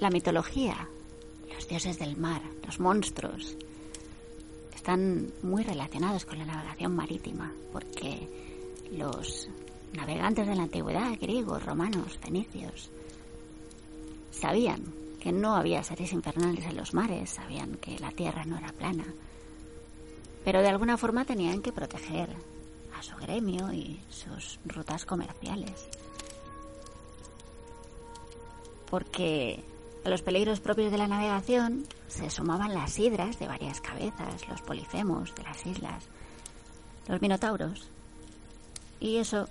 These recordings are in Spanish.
La mitología, los dioses del mar, los monstruos, están muy relacionados con la navegación marítima, porque los navegantes de la antigüedad, griegos, romanos, fenicios, sabían que no había seres infernales en los mares, sabían que la tierra no era plana, pero de alguna forma tenían que proteger a su gremio y sus rutas comerciales. Porque a los peligros propios de la navegación se sumaban las hidras de varias cabezas, los polifemos de las islas, los minotauros. Y eso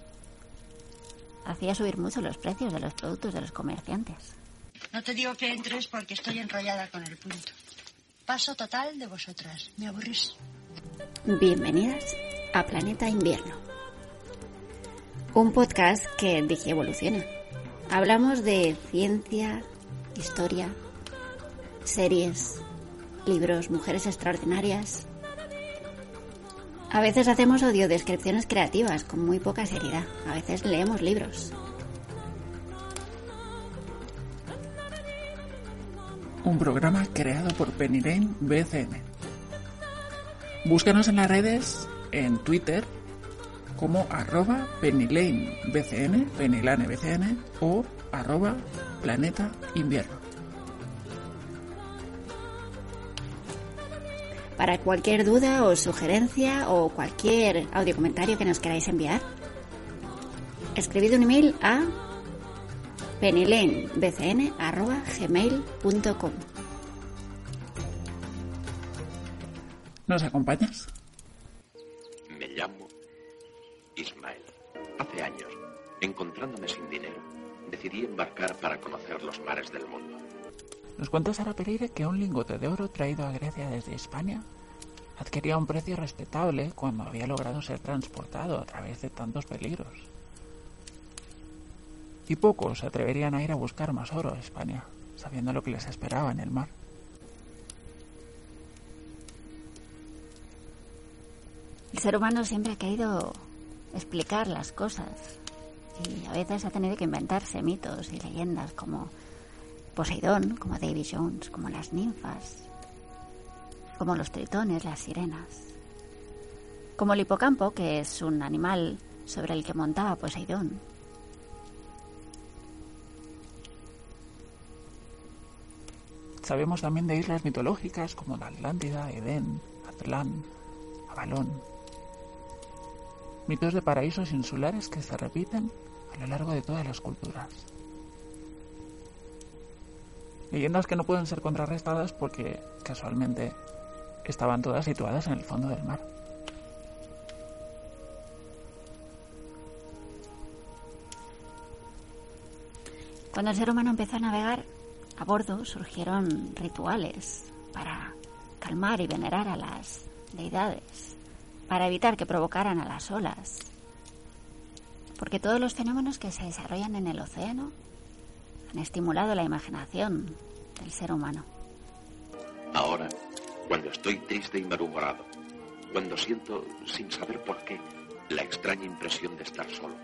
hacía subir mucho los precios de los productos de los comerciantes. No te digo que entres porque estoy enrollada con el punto. Paso total de vosotras. Me aburrís. Bienvenidas a Planeta Invierno. Un podcast que evoluciona. Hablamos de ciencia, historia, series, libros, mujeres extraordinarias. A veces hacemos audiodescripciones creativas con muy poca seriedad. A veces leemos libros. Un programa creado por Penny Lane BCN. Búscanos en las redes, en Twitter, como arroba BCN, BCN o arroba planeta invierno. Para cualquier duda o sugerencia o cualquier audio comentario que nos queráis enviar, escribid un email a gmail.com ¿Nos acompañas? Me llamo Ismael. Hace años, encontrándome sin dinero, decidí embarcar para conocer los mares del mundo. Nos cuenta Sara Pereira que un lingote de oro traído a Grecia desde España adquiría un precio respetable cuando había logrado ser transportado a través de tantos peligros. Y pocos se atreverían a ir a buscar más oro a España, sabiendo lo que les esperaba en el mar. El ser humano siempre ha querido explicar las cosas y a veces ha tenido que inventarse mitos y leyendas como Poseidón, como Davy Jones, como las ninfas, como los tritones, las sirenas, como el hipocampo, que es un animal sobre el que montaba Poseidón. Sabemos también de islas mitológicas como la Atlántida, Edén, Atlán, Avalón, mitos de paraísos insulares que se repiten a lo largo de todas las culturas. Leyendas que no pueden ser contrarrestadas porque casualmente estaban todas situadas en el fondo del mar. Cuando el ser humano empezó a navegar, a bordo surgieron rituales para calmar y venerar a las deidades para evitar que provocaran a las olas. Porque todos los fenómenos que se desarrollan en el océano han estimulado la imaginación del ser humano. Ahora, cuando estoy triste y malhumorado, cuando siento, sin saber por qué, la extraña impresión de estar solo,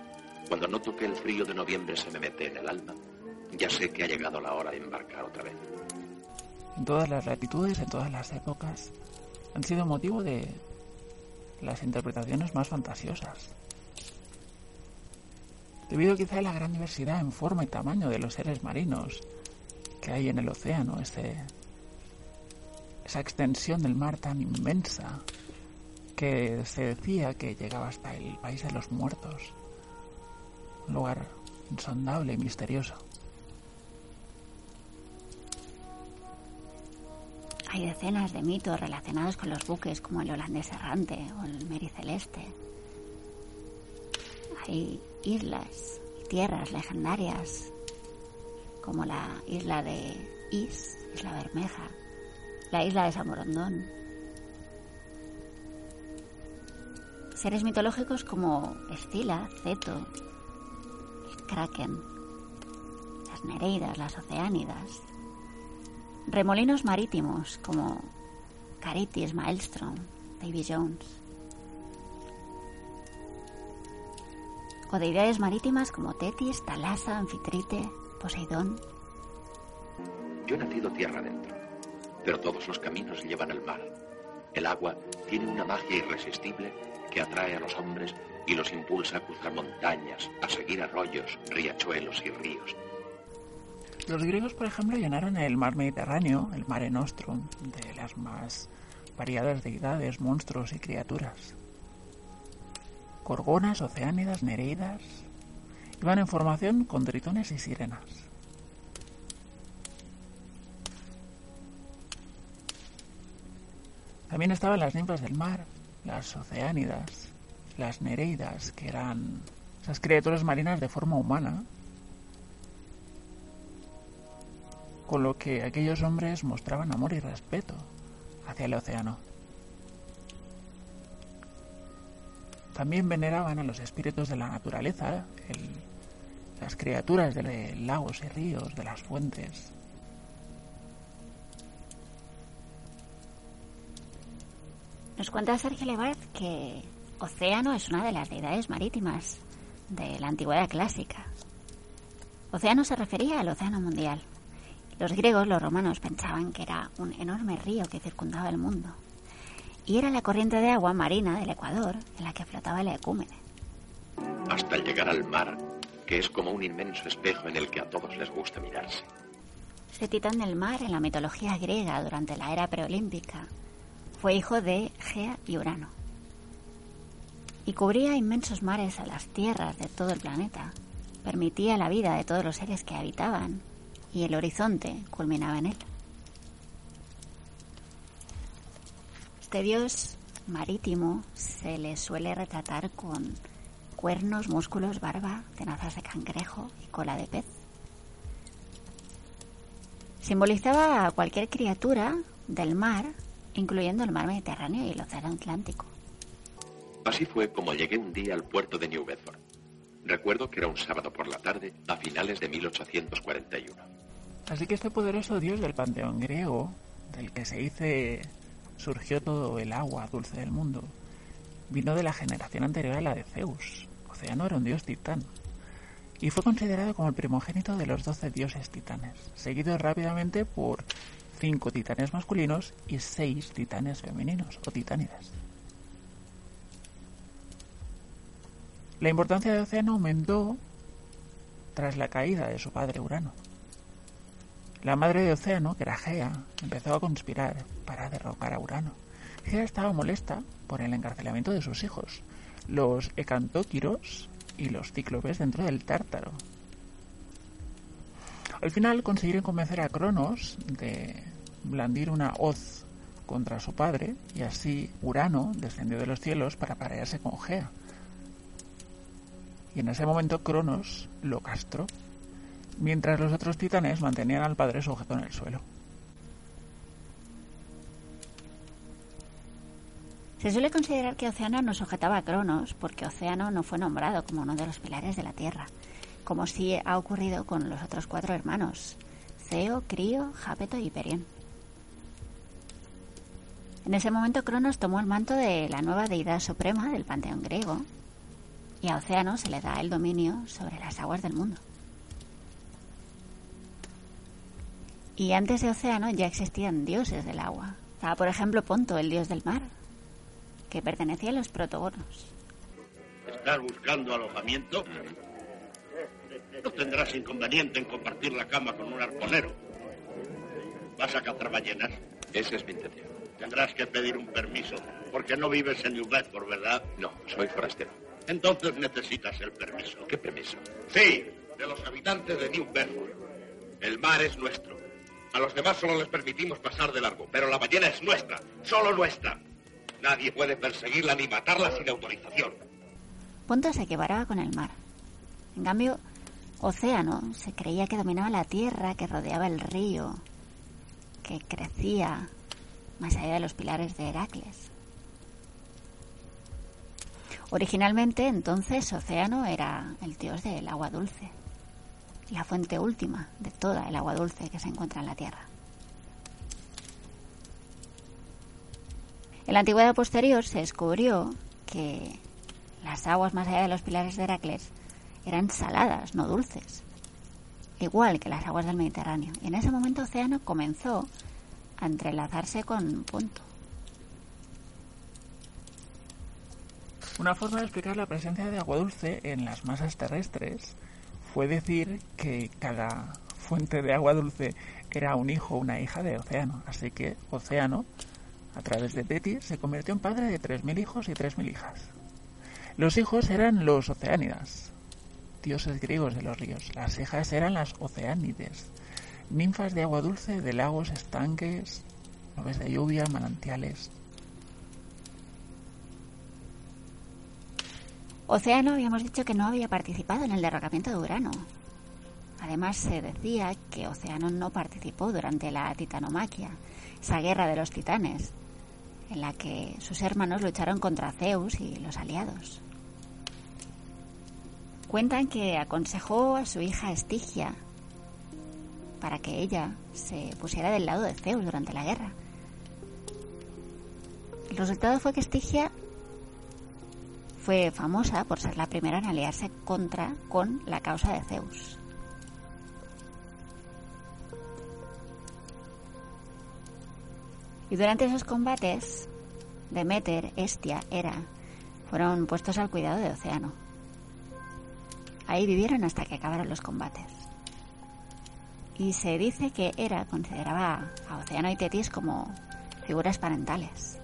cuando noto que el frío de noviembre se me mete en el alma, ya sé que ha llegado la hora de embarcar otra vez. En todas las latitudes, en todas las épocas, han sido motivo de las interpretaciones más fantasiosas. Debido quizá a la gran diversidad en forma y tamaño de los seres marinos que hay en el océano, ese, esa extensión del mar tan inmensa que se decía que llegaba hasta el país de los muertos, un lugar insondable y misterioso. Hay decenas de mitos relacionados con los buques como el holandés errante o el Meri Celeste. Hay islas tierras legendarias como la isla de Is, Isla Bermeja, la isla de Samorondón. Seres mitológicos como Escila, Ceto, Kraken, las Nereidas, las Oceánidas, remolinos marítimos como Caritis, Maelstrom, Davy Jones. O deidades marítimas como Tetis, Talasa, Anfitrite, Poseidón. Yo he nacido tierra adentro, pero todos los caminos llevan al mar. El agua tiene una magia irresistible que atrae a los hombres y los impulsa a cruzar montañas, a seguir arroyos, riachuelos y ríos. Los griegos, por ejemplo, llenaron el mar Mediterráneo, el Mare Nostrum, de las más variadas deidades, monstruos y criaturas. Gorgonas, oceánidas, nereidas, iban en formación con tritones y sirenas. También estaban las ninfas del mar, las oceánidas, las nereidas, que eran esas criaturas marinas de forma humana, con lo que aquellos hombres mostraban amor y respeto hacia el océano. También veneraban a los espíritus de la naturaleza, las criaturas de lagos y ríos, de las fuentes. Nos cuenta Sergio Lebat que Océano es una de las deidades marítimas de la antigüedad clásica. Océano se refería al océano mundial. Los griegos, los romanos, pensaban que era un enorme río que circundaba el mundo. Y era la corriente de agua marina del Ecuador en la que flotaba el ecúmene. Hasta llegar al mar, que es como un inmenso espejo en el que a todos les gusta mirarse. Este titán del mar en la mitología griega durante la era preolímpica fue hijo de Gea y Urano. Y cubría inmensos mares a las tierras de todo el planeta. Permitía la vida de todos los seres que habitaban y el horizonte culminaba en él. Este dios marítimo se le suele retratar con cuernos, músculos, barba, tenazas de cangrejo y cola de pez. Simbolizaba a cualquier criatura del mar incluyendo el mar Mediterráneo y el Océano Atlántico. Así fue como llegué un día al puerto de New Bedford. Recuerdo que era un sábado por la tarde a finales de 1841. Así que este poderoso dios del panteón griego, del que se dice surgió todo el agua dulce del mundo, vino de la generación anterior a la de Zeus. Océano era un dios titán. Y fue considerado como el primogénito de los doce dioses titanes, seguido rápidamente por cinco titanes masculinos y seis titanes femeninos o titánidas. La importancia de Océano aumentó tras la caída de su padre Urano. La madre de Océano, que era Gea, empezó a conspirar para derrocar a Urano. Gea estaba molesta por el encarcelamiento de sus hijos, los Ecantóquiros y los Cíclopes dentro del Tártaro, al final consiguieron convencer a Cronos de blandir una hoz contra su padre y así Urano descendió de los cielos para parearse con Gea. Y en ese momento Cronos lo castró, mientras los otros titanes mantenían al padre sujeto en el suelo. Se suele considerar que Océano no sujetaba a Cronos porque Océano no fue nombrado como uno de los pilares de la Tierra, como sí ha ocurrido con los otros cuatro hermanos, Ceo, Crío, Jápeto y Perión. En ese momento Cronos tomó el manto de la nueva deidad suprema del panteón griego y a Océano se le da el dominio sobre las aguas del mundo. Y antes de Océano ya existían dioses del agua. Estaba, por ejemplo, Ponto, el dios del mar, que pertenecía a los protogonos. ¿Estás buscando alojamiento? No tendrás inconveniente en compartir la cama con un arponero. ¿Vas a cazar ballenas? Esa es mi intención. Tendrás que pedir un permiso, porque no vives en New Bedford, ¿verdad? No, soy forastero. Entonces necesitas el permiso. ¿Qué permiso? Sí, de los habitantes de New Bedford. El mar es nuestro. A los demás solo les permitimos pasar de largo, pero la ballena es nuestra, solo nuestra. Nadie puede perseguirla ni matarla sin autorización. Ponto se equiparaba con el mar. En cambio, Océano se creía que dominaba la tierra que rodeaba el río, que crecía más allá de los pilares de Heracles. Originalmente, entonces, Océano era el dios del agua dulce, la fuente última de toda el agua dulce que se encuentra en la tierra. En la antigüedad posterior se descubrió que las aguas más allá de los pilares de Heracles eran saladas, no dulces. igual que las aguas del Mediterráneo. Y en ese momento Océano comenzó a entrelazarse con Ponto. Una forma de explicar la presencia de agua dulce en las masas terrestres fue decir que cada fuente de agua dulce era un hijo o una hija de Océano. Así que Océano, a través de Tetis, se convirtió en padre de 3.000 hijos y 3.000 hijas. Los hijos eran los oceánidas, dioses griegos de los ríos. Las hijas eran las oceánides, ninfas de agua dulce de lagos, estanques, nubes de lluvia, manantiales. Océano habíamos dicho que no había participado en el derrocamiento de Urano. Además se decía que Océano no participó durante la titanomaquia, esa guerra de los titanes, en la que sus hermanos lucharon contra Zeus y los aliados. Cuentan que aconsejó a su hija Estigia para que ella se pusiera del lado de Zeus durante la guerra. El resultado fue que Estigia fue famosa por ser la primera en aliarse contra con la causa de Zeus. Y durante esos combates, Demeter, Estia, Hera fueron puestos al cuidado de Océano. Ahí vivieron hasta que acabaron los combates. Y se dice que Hera consideraba a Océano y Tetis como figuras parentales.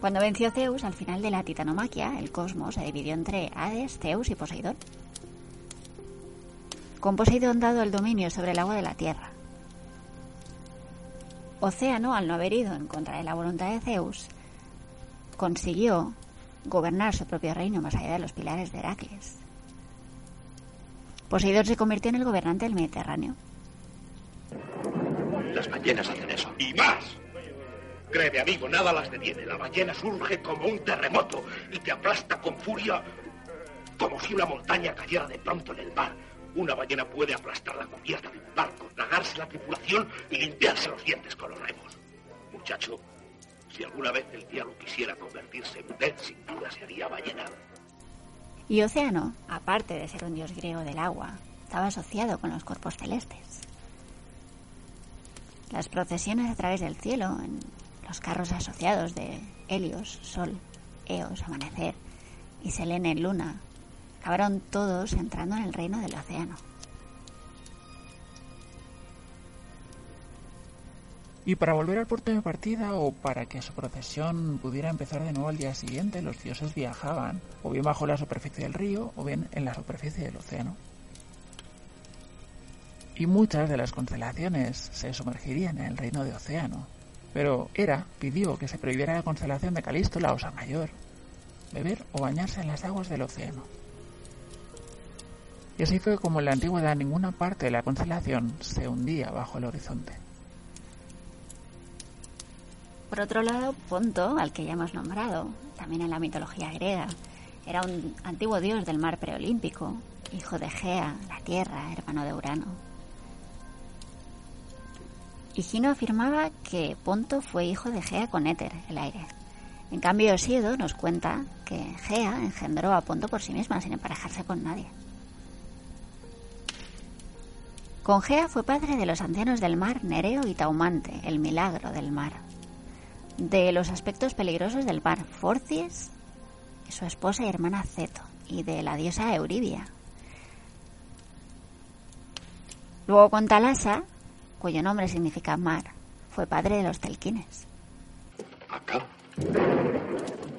Cuando venció Zeus, al final de la titanomaquia, el cosmos se dividió entre Hades, Zeus y Poseidón. Con Poseidón dado el dominio sobre el agua de la tierra. Océano, al no haber ido en contra de la voluntad de Zeus, consiguió gobernar su propio reino más allá de los pilares de Heracles. Poseidón se convirtió en el gobernante del Mediterráneo. Las ballenas hacen eso. Y más. Créeme, amigo, nada las detiene. La ballena surge como un terremoto y te aplasta con furia como si una montaña cayera de pronto en el mar. Una ballena puede aplastar la cubierta de un barco, tragarse la tripulación y limpiarse los dientes con los remos. Muchacho, si alguna vez el diablo quisiera convertirse en pez, sin duda se haría ballena. Y Océano, aparte de ser un dios griego del agua, estaba asociado con los cuerpos celestes. Las procesiones a través del cielo, en los carros asociados de Helios, Sol, Eos, Amanecer y Selene, Luna, acabaron todos entrando en el reino del océano. Y para volver al puerto de partida o para que su procesión pudiera empezar de nuevo al día siguiente, los dioses viajaban o bien bajo la superficie del río o bien en la superficie del océano. Y muchas de las constelaciones se sumergirían en el reino de océano. Pero Hera pidió que se prohibiera la constelación de Calisto, la osa mayor, beber o bañarse en las aguas del océano. Y así fue como en la antigüedad ninguna parte de la constelación se hundía bajo el horizonte. Por otro lado, Ponto, al que ya hemos nombrado, también en la mitología griega, era un antiguo dios del mar preolímpico, hijo de Gea, la tierra, hermano de Urano. Higino afirmaba que Ponto fue hijo de Gea con Éter, el aire. En cambio, Osiedo nos cuenta que Gea engendró a Ponto por sí misma, sin emparejarse con nadie. Con Gea fue padre de los ancianos del mar Nereo y Taumante, el milagro del mar. De los aspectos peligrosos del mar, Forcies, su esposa y hermana Ceto, y de la diosa Euribia. Luego con Talasa, cuyo nombre significa mar, fue padre de los telquines. ¿Acab?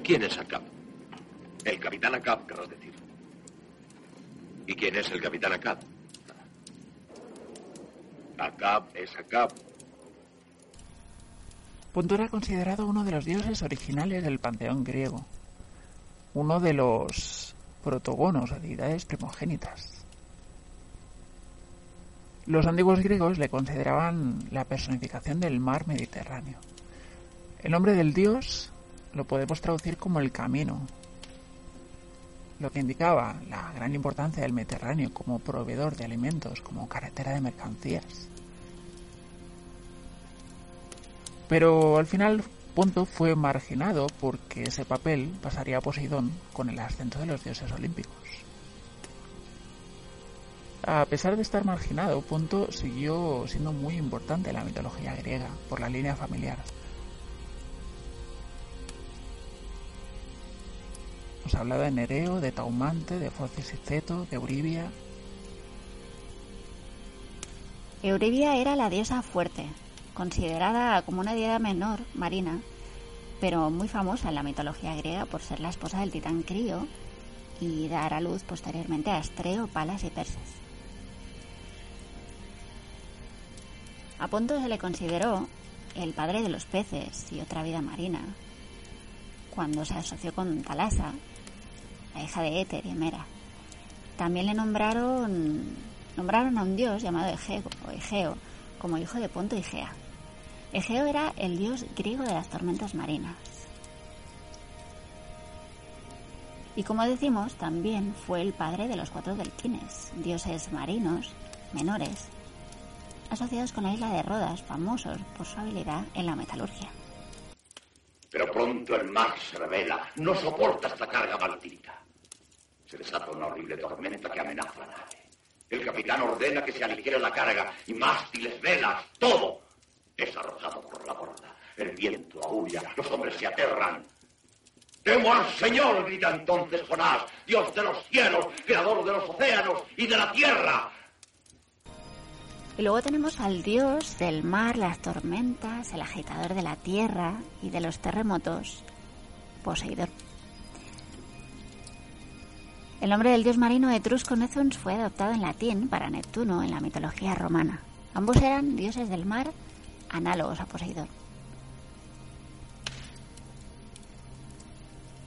¿Quién es Acab? El capitán Acab, querrás decir. ¿Y quién es el capitán Acab? Acab es Acab. Ponto era considerado uno de los dioses originales del panteón griego, uno de los protogonos deidades primogénitas. Los antiguos griegos le consideraban la personificación del mar Mediterráneo. El nombre del dios lo podemos traducir como el camino, lo que indicaba la gran importancia del Mediterráneo como proveedor de alimentos, como carretera de mercancías. Pero al final Ponto fue marginado porque ese papel pasaría a Poseidón con el ascenso de los dioses olímpicos. A pesar de estar marginado, Ponto siguió siendo muy importante en la mitología griega por la línea familiar. Hemos hablado de Nereo, de Taumante, de Focis y Ceto, de Euribia. Euribia era la diosa fuerte, considerada como una diosa menor marina, pero muy famosa en la mitología griega por ser la esposa del titán Crío y dar a luz posteriormente a Astreo, Palas y Perses. A Ponto se le consideró el padre de los peces y otra vida marina, cuando se asoció con Talasa, la hija de Éter y Hemera. También le nombraron, nombraron a un dios llamado Egeo, Egeo como hijo de Ponto y Gea. Egeo era el dios griego de las tormentas marinas. Y como decimos, también fue el padre de los cuatro delfines, dioses marinos menores asociados con la isla de Rodas, famosos por su habilidad en la metalurgia. Pero pronto el mar se revela, no soporta esta carga martírica. Se desata una horrible tormenta que amenaza la nave. El capitán ordena que se aligere la carga y mástiles, velas, todo es arrojado por la borda. El viento aúlla, los hombres se aterran. Temo al Señor, grita entonces Jonás, Dios de los cielos, creador de los océanos y de la tierra. Y luego tenemos al dios del mar, las tormentas, el agitador de la tierra y de los terremotos, Poseidón. El nombre del dios marino etrusco Nezuns fue adoptado en latín para Neptuno en la mitología romana. Ambos eran dioses del mar análogos a Poseidón.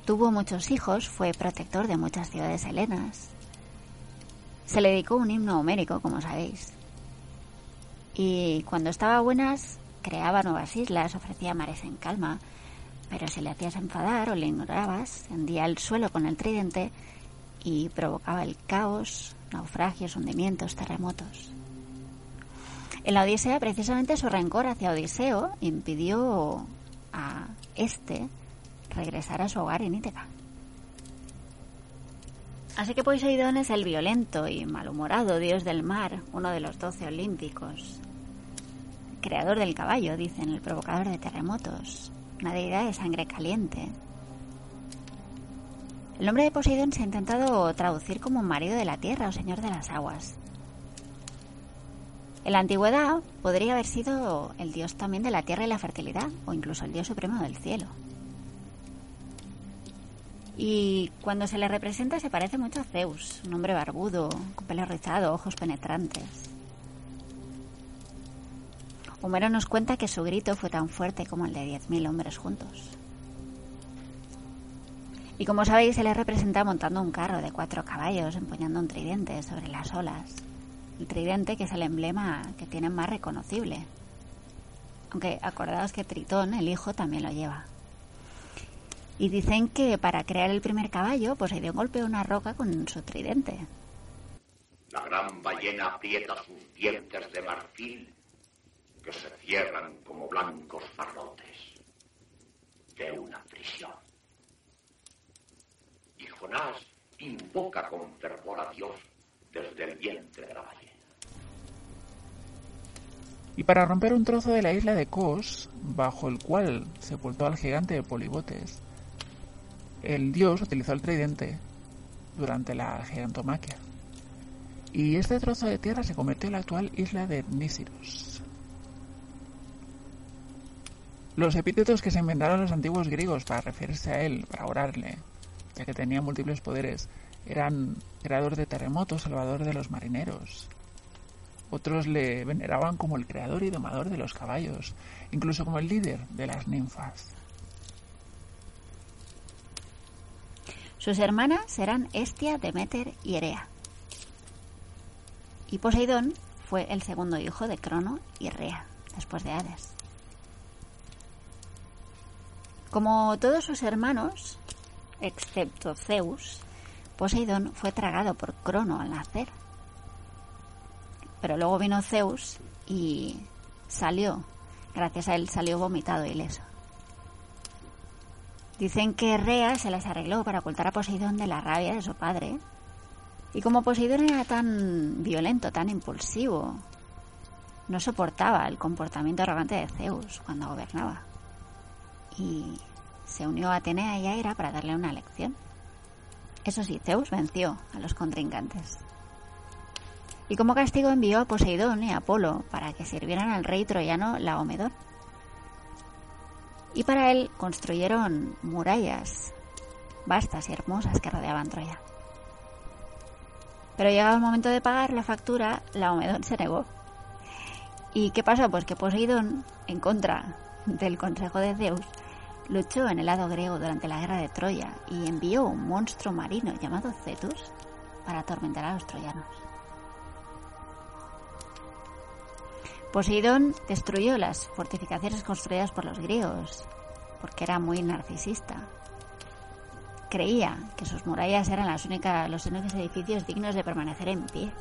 Tuvo muchos hijos, fue protector de muchas ciudades helenas. Se le dedicó un himno homérico, como sabéis. Y cuando estaba buenas, creaba nuevas islas, ofrecía mares en calma, pero si le hacías enfadar o le ignorabas, hendía el suelo con el tridente y provocaba el caos, naufragios, hundimientos, terremotos. En la Odisea, precisamente su rencor hacia Odiseo impidió a este regresar a su hogar en Ítaca. Así que Poseidón es el violento y malhumorado dios del mar, uno de los doce olímpicos. Creador del caballo, dicen, el provocador de terremotos, una deidad de sangre caliente. El nombre de Poseidón se ha intentado traducir como marido de la tierra o señor de las aguas. En la antigüedad podría haber sido el dios también de la tierra y la fertilidad, o incluso el dios supremo del cielo. Y cuando se le representa se parece mucho a Zeus, un hombre barbudo, con pelo rizado, ojos penetrantes. Homero nos cuenta que su grito fue tan fuerte como el de 10.000 hombres juntos. Y como sabéis, se le representa montando un carro de cuatro caballos, empuñando un tridente sobre las olas. El tridente que es el emblema que tiene más reconocible. Aunque acordaos que Tritón, el hijo, también lo lleva. Y dicen que para crear el primer caballo, pues se dio golpe a una roca con su tridente. La gran ballena aprieta sus dientes de marfil que se cierran como blancos farrotes de una prisión. Y Jonás invoca con fervor a Dios desde el vientre de la ballena. Y para romper un trozo de la isla de Kos, bajo el cual sepultó al gigante de Polibotes, el dios utilizó el tridente durante la gigantomaquia. Y este trozo de tierra se convirtió en la actual isla de Nísiros. Los epítetos que se inventaron los antiguos griegos para referirse a él, para orarle, ya que tenía múltiples poderes, eran creador de terremotos, salvador de los marineros. Otros le veneraban como el creador y domador de los caballos, incluso como el líder de las ninfas. Sus hermanas eran Estia, Demeter y Erea. Y Poseidón fue el segundo hijo de Crono y Rea, después de Hades. Como todos sus hermanos, excepto Zeus, Poseidón fue tragado por Crono al nacer. Pero luego vino Zeus y salió, gracias a él salió vomitado ileso. Dicen que Rea se las arregló para ocultar a Poseidón de la rabia de su padre Y como Poseidón era tan violento, tan impulsivo, no soportaba el comportamiento arrogante de Zeus cuando gobernaba. Y se unió a Atenea y a para darle una lección. Eso sí, Zeus venció a los contrincantes. Y como castigo envió a Poseidón y a Apolo para que sirvieran al rey troyano Laomedón. Y para él construyeron murallas vastas y hermosas que rodeaban Troya. Pero llegado el momento de pagar la factura, Laomedón se negó. ¿Y qué pasó? Pues que Poseidón, en contra del consejo de Zeus, luchó en el lado griego durante la guerra de Troya y envió un monstruo marino llamado Cetus para atormentar a los troyanos. Poseidón destruyó las fortificaciones construidas por los griegos porque era muy narcisista. Creía que sus murallas eran las únicas, los únicos edificios dignos de permanecer en pie.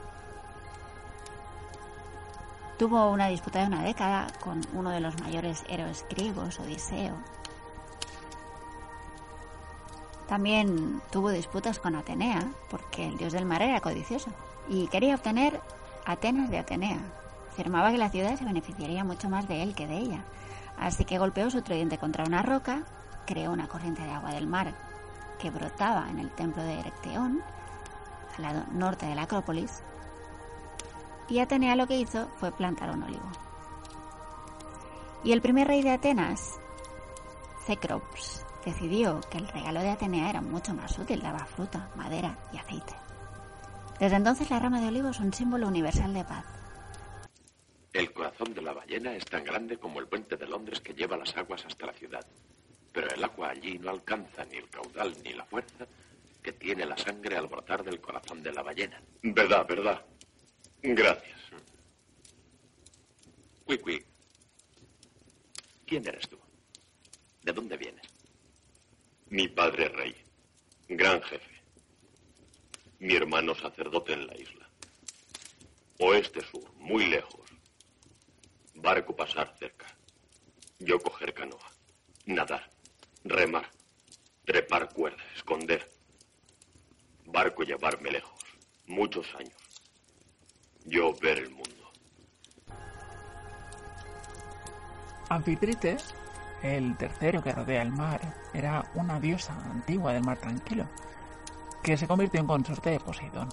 Tuvo una disputa de una década con uno de los mayores héroes griegos, Odiseo, también tuvo disputas con Atenea, porque el dios del mar era codicioso y quería obtener Atenas de Atenea. Afirmaba que la ciudad se beneficiaría mucho más de él que de ella, así que golpeó su tridente contra una roca, creó una corriente de agua del mar que brotaba en el templo de Erecteón, al lado norte de la Acrópolis, y Atenea lo que hizo fue plantar un olivo. Y el primer rey de Atenas, Cecrops, decidió que el regalo de Atenea era mucho más útil, daba fruta, madera y aceite. Desde entonces la rama de olivo es un símbolo universal de paz. El corazón de la ballena es tan grande como el puente de Londres que lleva las aguas hasta la ciudad. Pero el agua allí no alcanza ni el caudal ni la fuerza que tiene la sangre al brotar del corazón de la ballena. Verdad, verdad. Gracias. Quick, ¿Quién eres tú? ¿De dónde vienes? Mi padre rey, gran jefe. Mi hermano sacerdote en la isla. Oeste-sur, muy lejos. Barco pasar cerca. Yo coger canoa. Nadar. Remar. Trepar cuerda. Esconder. Barco llevarme lejos. Muchos años. Yo ver el mundo. Anfitrite el tercero que rodea el mar era una diosa antigua del mar tranquilo, que se convirtió en consorte de Poseidón.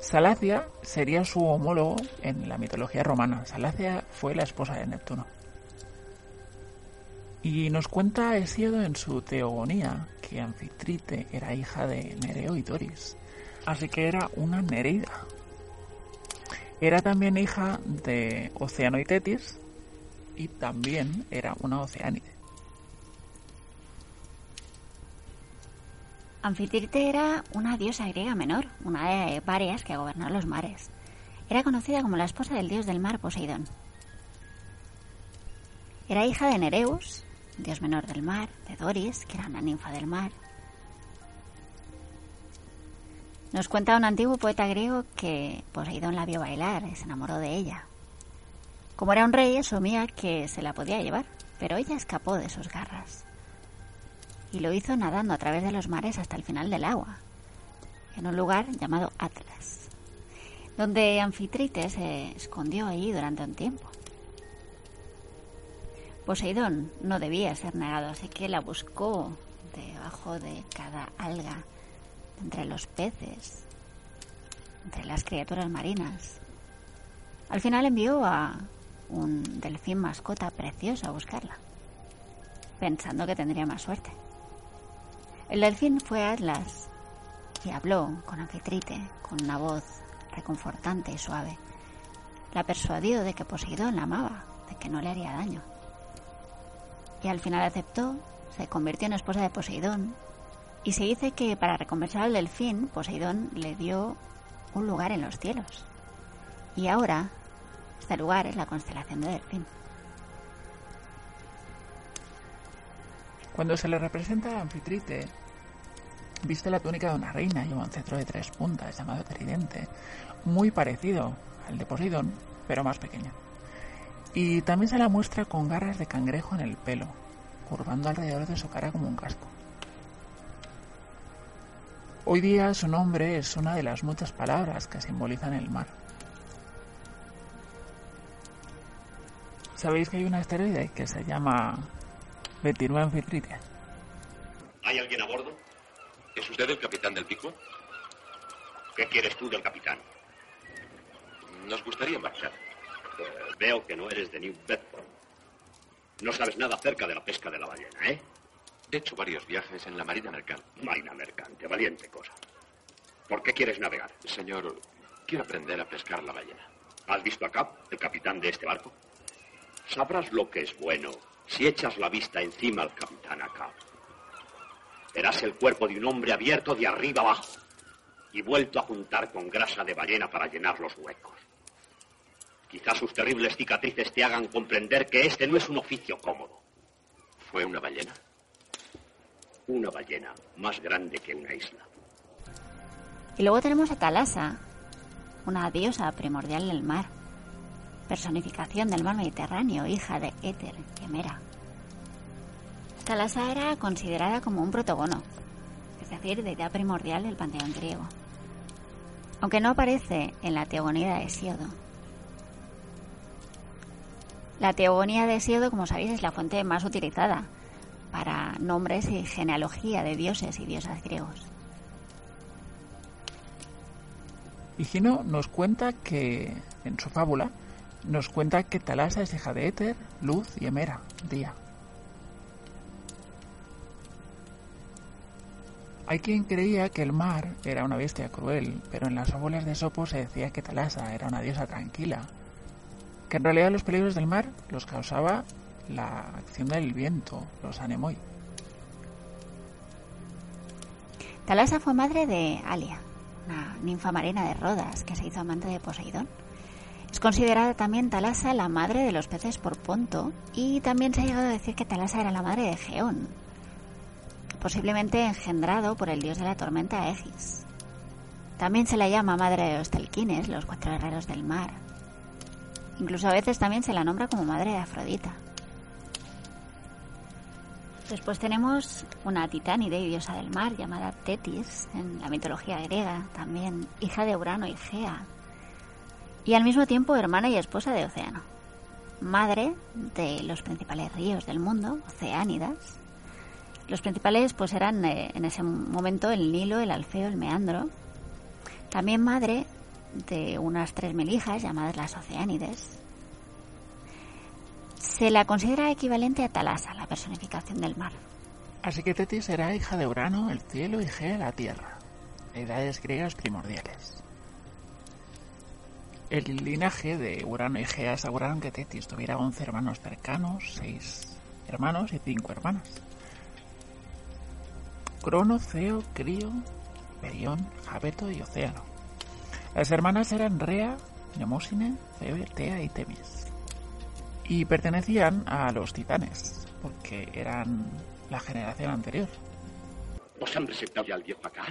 Salacia sería su homólogo en la mitología romana. Salacia fue la esposa de Neptuno. Y nos cuenta Hesíodo en su Teogonía que Anfitrite era hija de Nereo y Doris, así que era una Nereida. Era también hija de Océano y Tetis, y también era una oceánide. Anfitrite era una diosa griega menor, una de varias que gobernó los mares. Era conocida como la esposa del dios del mar Poseidón. Era hija de Nereus, dios menor del mar, de Doris, que era una ninfa del mar. Nos cuenta un antiguo poeta griego que Poseidón la vio bailar y se enamoró de ella. Como era un rey, asumía que se la podía llevar, pero ella escapó de sus garras. Y lo hizo nadando a través de los mares hasta el final del agua, en un lugar llamado Atlas, donde Anfitrite se escondió allí durante un tiempo. Poseidón no debía ser negado, así que la buscó debajo de cada alga, entre los peces, entre las criaturas marinas. Al final envió a un delfín mascota precioso a buscarla, pensando que tendría más suerte. El delfín fue a Atlas y habló con Anfitrite con una voz reconfortante y suave. La persuadió de que Poseidón la amaba, de que no le haría daño. Y al final aceptó, se convirtió en esposa de Poseidón y se dice que para recompensar al delfín, Poseidón le dio un lugar en los cielos. Y ahora este lugar es la constelación de Delfín. Cuando se le representa a Anfitrite, viste la túnica de una reina y un cetro de tres puntas llamado Tridente, muy parecido al de Poseidón, pero más pequeño. Y también se la muestra con garras de cangrejo en el pelo, curvando alrededor de su cara como un casco. Hoy día su nombre es una de las muchas palabras que simbolizan el mar. ¿Sabéis que hay un asteroide que se llama 29 Anfitrites? ¿Hay alguien a bordo? ¿Es usted el capitán del pico? ¿Qué quieres tú del capitán? Nos gustaría marchar. Pues veo que no eres de New Bedford. No sabes nada acerca de la pesca de la ballena, ¿eh? He hecho varios viajes en la marina mercante. Marina mercante, valiente cosa. ¿Por qué quieres navegar? Señor, quiero aprender a pescar la ballena. ¿Has visto a Cap, el capitán de este barco? Sabrás lo que es bueno si echas la vista encima al capitán Cap. Verás el cuerpo de un hombre abierto de arriba abajo y vuelto a juntar con grasa de ballena para llenar los huecos. Quizás sus terribles cicatrices te hagan comprender que este no es un oficio cómodo. ¿Fue una ballena? Una ballena más grande que una isla. Y luego tenemos a Talasa, una diosa primordial del mar, personificación del mar Mediterráneo, hija de Éter y Hemera. Talasa era considerada como un protogono, es decir, deidad primordial del panteón griego. Aunque no aparece en la teogonía de Hesíodo. La teogonía de Hesíodo, como sabéis, es la fuente más utilizada para nombres y genealogía de dioses y diosas griegos. Higino nos cuenta que, en su fábula, nos cuenta que Talasa es hija de Éter, Luz y Hemera, Día. Hay quien creía que el mar era una bestia cruel, pero en las fábulas de Sopo se decía que Talasa era una diosa tranquila, que en realidad los peligros del mar los causaba la acción del viento, los anemoi. Talasa fue madre de Alia, una ninfa marina de Rodas que se hizo amante de Poseidón. Es considerada también Talasa la madre de los peces por Ponto y también se ha llegado a decir que Talasa era la madre de Geón, posiblemente engendrado por el dios de la tormenta Egis. También se la llama madre de los Telquines, los cuatro guerreros del mar. Incluso a veces también se la nombra como madre de Afrodita. Después tenemos una titánide y diosa del mar llamada Tetis en la mitología griega, también hija de Urano y Gea, y al mismo tiempo hermana y esposa de Océano, madre de los principales ríos del mundo, Oceánidas. Los principales pues eran eh, en ese momento el Nilo, el Alfeo, el Meandro. También madre de unas tres mil hijas llamadas las Oceánides, se la considera equivalente a Talasa, la personificación del mar. Así que Tetis era hija de Urano, el cielo, y Gea, la tierra, edades griegas primordiales. El linaje de Urano y Gea aseguraron que Tetis tuviera 11 hermanos cercanos, 6 hermanos y 5 hermanas. Crono, Ceo, Crío, Perión, Jabeto y Océano. Las hermanas eran Rea, Nemósine, Febe, Tea y Temis y pertenecían a los titanes, porque eran la generación anterior. ¿Os han presentado ya al viejo acá?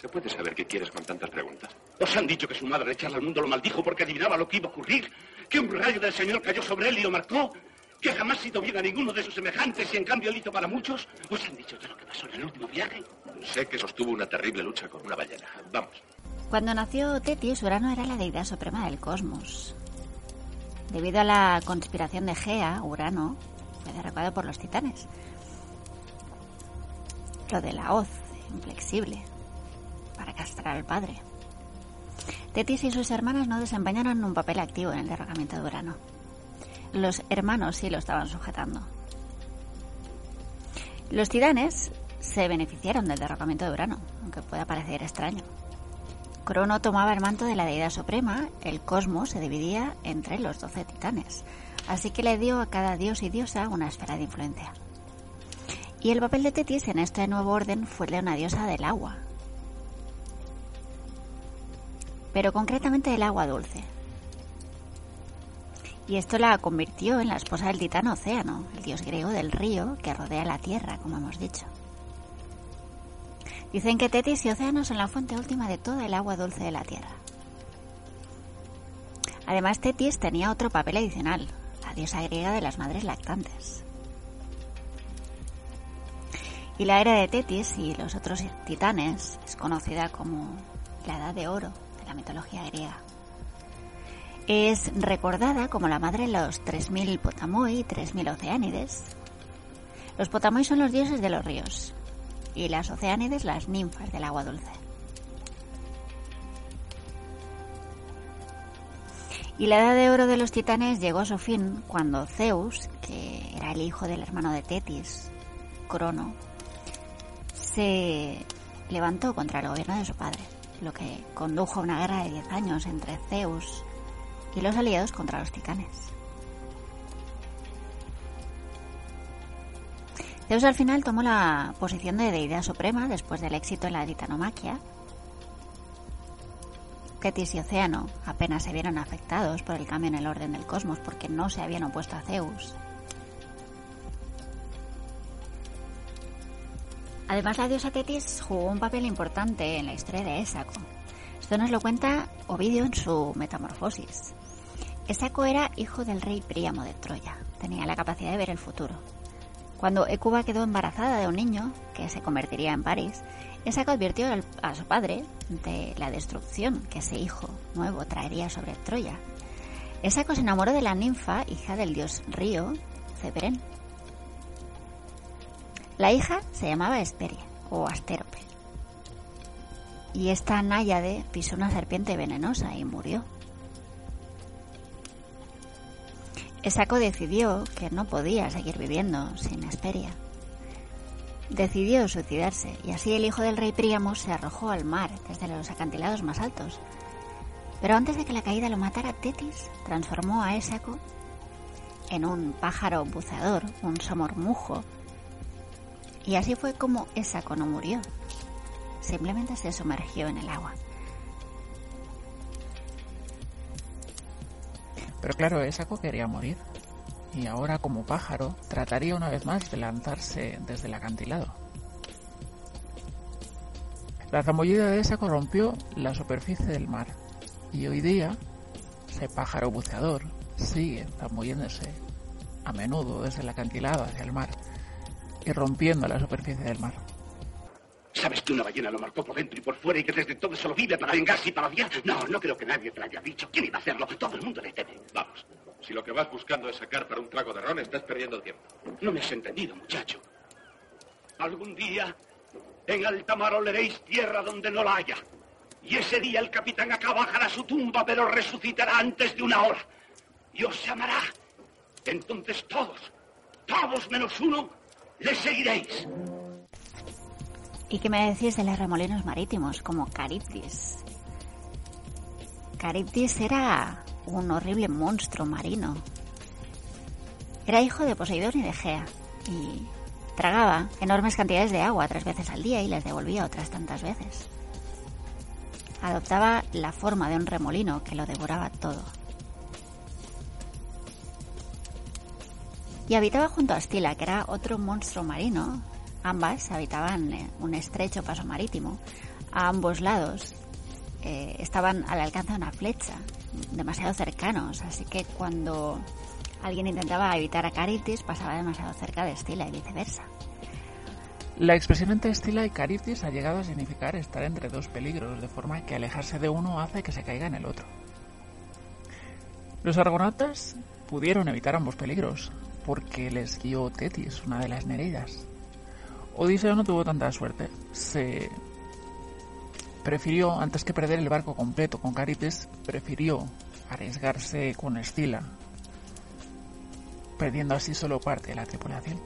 ¿Se puede saber qué quieres con tantas preguntas? Os han dicho que su madre echarle al mundo lo maldijo porque adivinaba lo que iba a ocurrir, que un rayo del Señor cayó sobre él y lo marcó, que jamás hizo bien a ninguno de sus semejantes y en cambio él hizo para muchos. ¿Os han dicho ya lo que pasó en el último viaje? Sé que sostuvo una terrible lucha con una ballena. Vamos. Cuando nació Tetis, Urano era la deidad suprema del cosmos. Debido a la conspiración de Gea, Urano fue derrocado por los titanes. Lo de la hoz, inflexible, para castrar al padre. Tetis y sus hermanas no desempeñaron un papel activo en el derrocamiento de Urano. Los hermanos sí lo estaban sujetando. Los titanes se beneficiaron del derrocamiento de Urano, aunque pueda parecer extraño. Crono tomaba el manto de la deidad suprema, el cosmos se dividía entre los doce titanes, así que le dio a cada dios y diosa una esfera de influencia. Y el papel de Tetis en este nuevo orden fue de una diosa del agua, pero concretamente del agua dulce. Y esto la convirtió en la esposa del titán Océano, el dios griego del río que rodea la tierra, como hemos dicho. Dicen que Tetis y Océano son la fuente última de toda el agua dulce de la Tierra. Además, Tetis tenía otro papel adicional, la diosa griega de las madres lactantes. Y la era de Tetis y los otros titanes es conocida como la Edad de Oro de la mitología griega. Es recordada como la madre de los 3.000 Potamoi y 3.000 Oceánides. Los Potamoi son los dioses de los ríos y las Oceánides las ninfas del agua dulce. Y la edad de oro de los titanes llegó a su fin cuando Zeus, que era el hijo del hermano de Tetis, Crono, se levantó contra el gobierno de su padre, lo que condujo a una guerra de 10 años entre Zeus y los aliados contra los titanes. Zeus al final tomó la posición de deidad suprema después del éxito en la titanomaquia Ketis y Océano apenas se vieron afectados por el cambio en el orden del cosmos porque no se habían opuesto a Zeus. Además, la diosa Tetis jugó un papel importante en la historia de Ésaco. Esto nos lo cuenta Ovidio en su Metamorfosis. Ésaco era hijo del rey Príamo de Troya. Tenía la capacidad de ver el futuro. Cuando Ecuba quedó embarazada de un niño, que se convertiría en París, Esaco advirtió a su padre de la destrucción que ese hijo nuevo traería sobre Troya. Esaco se enamoró de la ninfa, hija del dios Río, Ceperen. La hija se llamaba Esperia o Asterope. Y esta náyade pisó una serpiente venenosa y murió. Esaco decidió que no podía seguir viviendo sin Esperia decidió suicidarse y así el hijo del rey Príamo se arrojó al mar desde los acantilados más altos. Pero antes de que la caída lo matara, Tetis transformó a Ésaco en un pájaro buceador, un somormujo. Y así fue como Ésaco no murió. Simplemente se sumergió en el agua. Pero claro, Ésaco quería morir y ahora como pájaro trataría una vez más de lanzarse desde el acantilado. La zambullida de esa corrompió la superficie del mar y hoy día ese pájaro buceador sigue zambulléndose a menudo desde el acantilado hacia el mar y rompiendo la superficie del mar. ¿Sabes que una ballena lo marcó por dentro y por fuera y que desde entonces solo vive para vengarse y para odiar? No, no creo que nadie te lo haya dicho. ¿Quién iba a hacerlo? Todo el mundo le teme. Vamos. Si lo que vas buscando es sacar para un trago de ron, estás perdiendo tiempo. No me has entendido, muchacho. Algún día en alta mar oleréis tierra donde no la haya. Y ese día el capitán acá bajará su tumba, pero resucitará antes de una hora. Y os llamará. Entonces todos, todos menos uno, le seguiréis. ¿Y qué me decís de los remolinos marítimos como Caribdis? Caribdis era un horrible monstruo marino. Era hijo de Poseidón y de Gea y tragaba enormes cantidades de agua tres veces al día y les devolvía otras tantas veces. Adoptaba la forma de un remolino que lo devoraba todo. Y habitaba junto a Astila, que era otro monstruo marino. Ambas habitaban en un estrecho paso marítimo. A ambos lados eh, estaban al alcance de una flecha demasiado cercanos, así que cuando alguien intentaba evitar a Caritis pasaba demasiado cerca de Estila y viceversa. La expresión entre Estila y Caritis ha llegado a significar estar entre dos peligros, de forma que alejarse de uno hace que se caiga en el otro. Los argonautas pudieron evitar ambos peligros, porque les guió Tetis, una de las Nereidas. Odiseo no tuvo tanta suerte. Se prefirió, antes que perder el barco completo con Carites, prefirió arriesgarse con Estila, perdiendo así solo parte de la tripulación.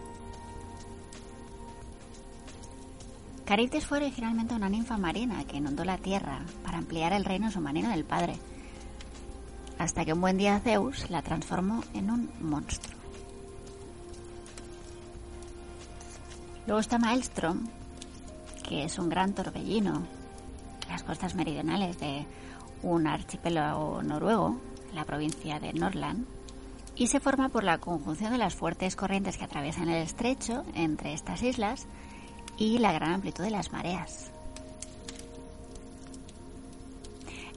Carites fue originalmente una ninfa marina que inundó la tierra para ampliar el reino submarino del padre, hasta que un buen día Zeus la transformó en un monstruo. Luego está Maelstrom, que es un gran torbellino las costas meridionales de un archipiélago noruego, la provincia de Nordland, y se forma por la conjunción de las fuertes corrientes que atraviesan el estrecho entre estas islas y la gran amplitud de las mareas.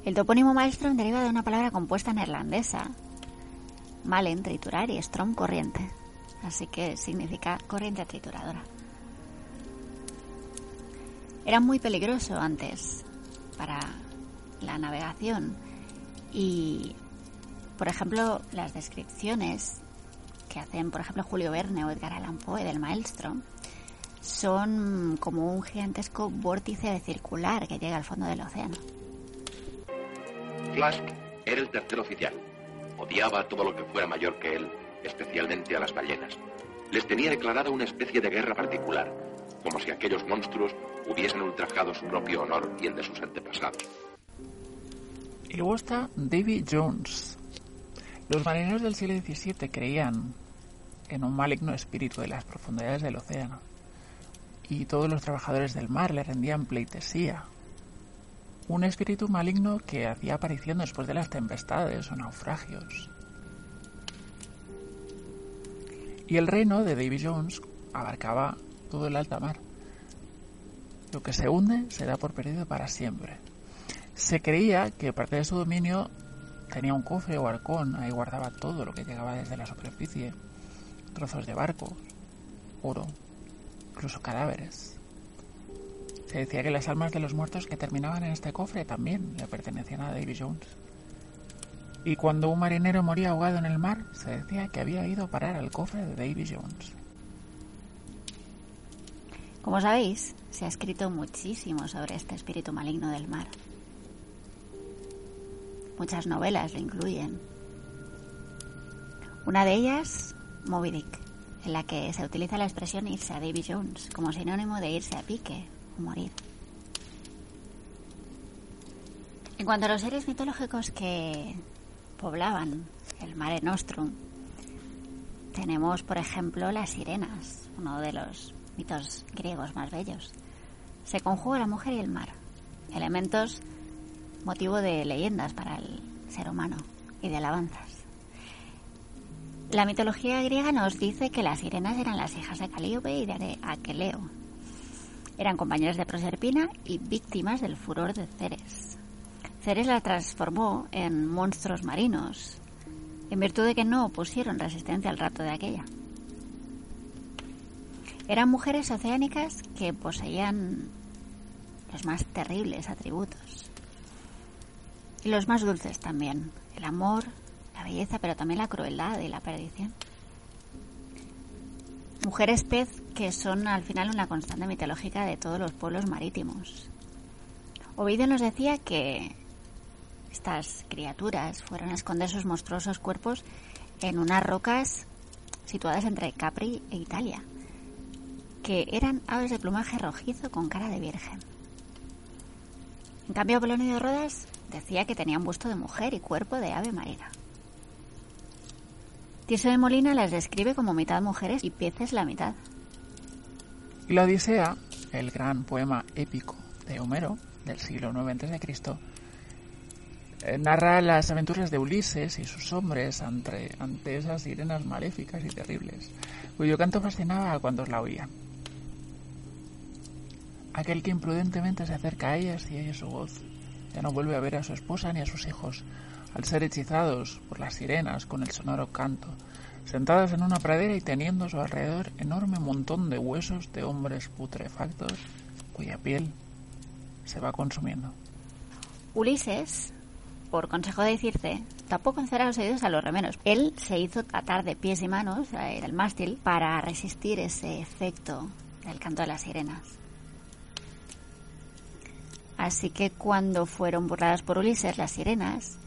El topónimo Maelstrom deriva de una palabra compuesta neerlandesa, malen, triturar, y strom, corriente, así que significa corriente trituradora. Era muy peligroso antes para la navegación y, por ejemplo, las descripciones que hacen, por ejemplo, Julio Verne o Edgar Allan Poe del Maelstrom son como un gigantesco vórtice circular que llega al fondo del océano. Flask era el tercer oficial. Odiaba todo lo que fuera mayor que él, especialmente a las ballenas. Les tenía declarada una especie de guerra particular, como si aquellos monstruos hubiesen ultrajado su propio honor y el de sus antepasados. Y luego está Davy Jones. Los marineros del siglo XVII creían en un maligno espíritu de las profundidades del océano, y todos los trabajadores del mar le rendían pleitesía. Un espíritu maligno que hacía aparición después de las tempestades o naufragios. Y el reino de Davy Jones abarcaba todo el alta mar. Lo que se hunde se da por perdido para siempre. Se creía que parte de su dominio tenía un cofre o arcón, ahí guardaba todo lo que llegaba desde la superficie, trozos de barcos, oro, incluso cadáveres. Se decía que las almas de los muertos que terminaban en este cofre también le pertenecían a Davy Jones. Y cuando un marinero moría ahogado en el mar, se decía que había ido a parar al cofre de Davy Jones. Como sabéis, se ha escrito muchísimo sobre este espíritu maligno del mar. Muchas novelas lo incluyen. Una de ellas, Moby Dick, en la que se utiliza la expresión irse a Davy Jones como sinónimo de irse a pique o morir. En cuanto a los seres mitológicos que poblaban el Mare Nostrum, tenemos, por ejemplo, las sirenas, uno de los mitos griegos más bellos. Se conjuga la mujer y el mar, elementos motivo de leyendas para el ser humano y de alabanzas. La mitología griega nos dice que las sirenas eran las hijas de Calíope y de Aqueleo. Eran compañeras de Proserpina y víctimas del furor de Ceres. Ceres las transformó en monstruos marinos, en virtud de que no opusieron resistencia al rapto de aquella. Eran mujeres oceánicas que poseían los más terribles atributos. Y los más dulces también. El amor, la belleza, pero también la crueldad y la perdición. Mujeres pez que son al final una constante mitológica de todos los pueblos marítimos. Ovidio nos decía que estas criaturas fueron a esconder sus monstruosos cuerpos en unas rocas situadas entre Capri e Italia que eran aves de plumaje rojizo con cara de virgen. En cambio, Polonio de Rodas decía que tenían busto de mujer y cuerpo de ave marina. Tirso de Molina las describe como mitad mujeres y peces la mitad. La Odisea, el gran poema épico de Homero del siglo IX a.C., eh, narra las aventuras de Ulises y sus hombres ante, ante esas sirenas maléficas y terribles, cuyo canto fascinaba a cuantos la oían. Aquel que imprudentemente se acerca a ellas y oye su voz, ya no vuelve a ver a su esposa ni a sus hijos, al ser hechizados por las sirenas con el sonoro canto, sentadas en una pradera y teniendo a su alrededor enorme montón de huesos de hombres putrefactos cuya piel se va consumiendo. Ulises, por consejo de Circe, tampoco encerró los oídos a los remeros. Él se hizo atar de pies y manos eh, del mástil para resistir ese efecto del canto de las sirenas. Así que cuando fueron burladas por Ulises, las sirenas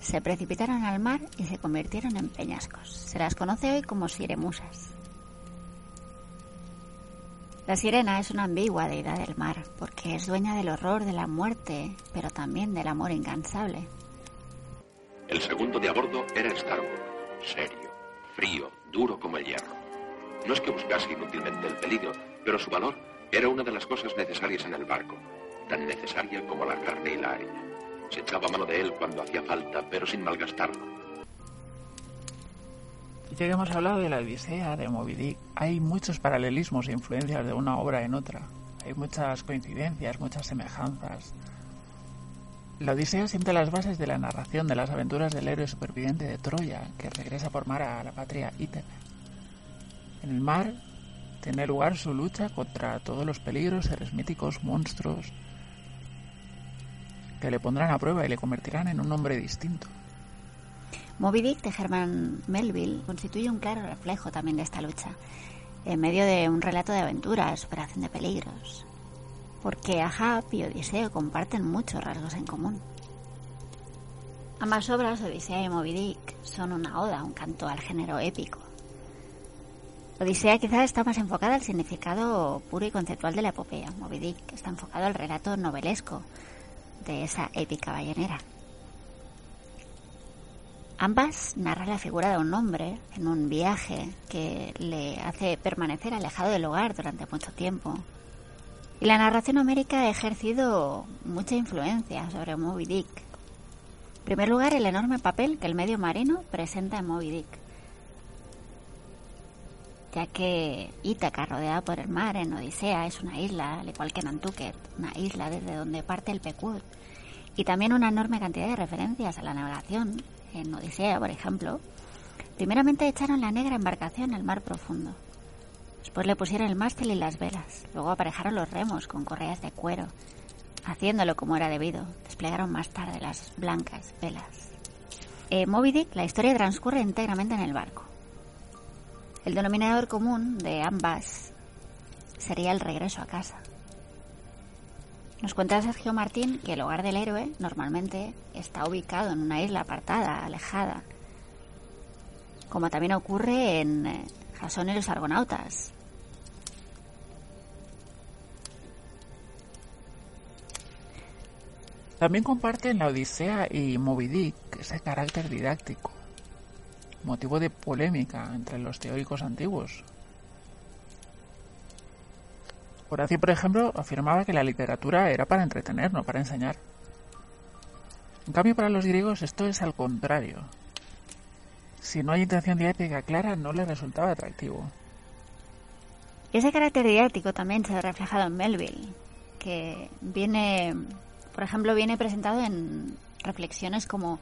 se precipitaron al mar y se convirtieron en peñascos. Se las conoce hoy como siremusas. La sirena es una ambigua deidad del mar, porque es dueña del horror de la muerte, pero también del amor incansable. El segundo de a bordo era Starboard, serio, frío, duro como el hierro. No es que buscase inútilmente el peligro, pero su valor era una de las cosas necesarias en el barco, tan necesaria como la carne y la harina. Se echaba mano de él cuando hacía falta, pero sin malgastarlo. Ya que hemos hablado de la Odisea, de Moby hay muchos paralelismos e influencias de una obra en otra. Hay muchas coincidencias, muchas semejanzas. La Odisea siente las bases de la narración de las aventuras del héroe superviviente de Troya, que regresa por mar a la patria Ítaca. En el mar tiene lugar su lucha contra todos los peligros, seres míticos, monstruos, que le pondrán a prueba y le convertirán en un hombre distinto. Moby Dick de Herman Melville constituye un claro reflejo también de esta lucha, en medio de un relato de aventuras, superación de peligros, porque Ahab y Odiseo comparten muchos rasgos en común. Ambas obras, Odisea y Moby Dick, son una oda, un canto al género épico. Odisea quizás está más enfocada al significado puro y conceptual de la epopeya. Moby Dick está enfocado al relato novelesco de esa épica ballenera. Ambas narran la figura de un hombre en un viaje que le hace permanecer alejado del hogar durante mucho tiempo. Y la narración homérica ha ejercido mucha influencia sobre Moby Dick, en primer lugar, el enorme papel que el medio marino presenta en Moby Dick, ya que Ítaca, rodeada por el mar en Odisea, es una isla, al igual que Nantucket, una isla desde donde parte el Pequod, y también una enorme cantidad de referencias a la navegación, en Odisea, por ejemplo. Primeramente echaron la negra embarcación al mar profundo. Después le pusieron el mástil y las velas. Luego aparejaron los remos con correas de cuero haciéndolo como era debido. Desplegaron más tarde las blancas velas. En Moby Dick, la historia transcurre íntegramente en el barco. El denominador común de ambas sería el regreso a casa. Nos cuenta Sergio Martín que el hogar del héroe normalmente está ubicado en una isla apartada, alejada, como también ocurre en eh, Jasón y los Argonautas, También comparten la Odisea y Moby Dick ese carácter didáctico, motivo de polémica entre los teóricos antiguos. Horacio, por ejemplo, afirmaba que la literatura era para entretener, no para enseñar. En cambio, para los griegos esto es al contrario. Si no hay intención didáctica clara, no les resultaba atractivo. Ese carácter didáctico también se ha reflejado en Melville, que viene por ejemplo, viene presentado en reflexiones como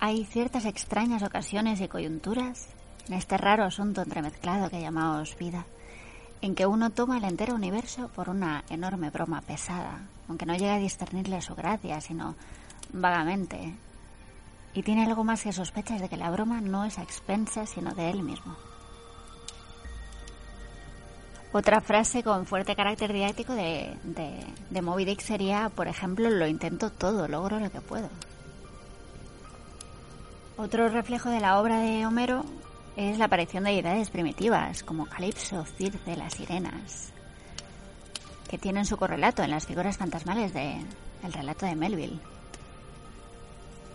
hay ciertas extrañas ocasiones y coyunturas en este raro asunto entremezclado que llamamos vida, en que uno toma el entero universo por una enorme broma pesada, aunque no llega a discernirle su gracia, sino vagamente, y tiene algo más que sospechas de que la broma no es a expensas sino de él mismo. Otra frase con fuerte carácter didáctico de, de, Moby Dick sería, por ejemplo, lo intento todo, logro lo que puedo. Otro reflejo de la obra de Homero es la aparición de deidades primitivas, como Calipso, Circe, las sirenas, que tienen su correlato en las figuras fantasmales del relato de Melville.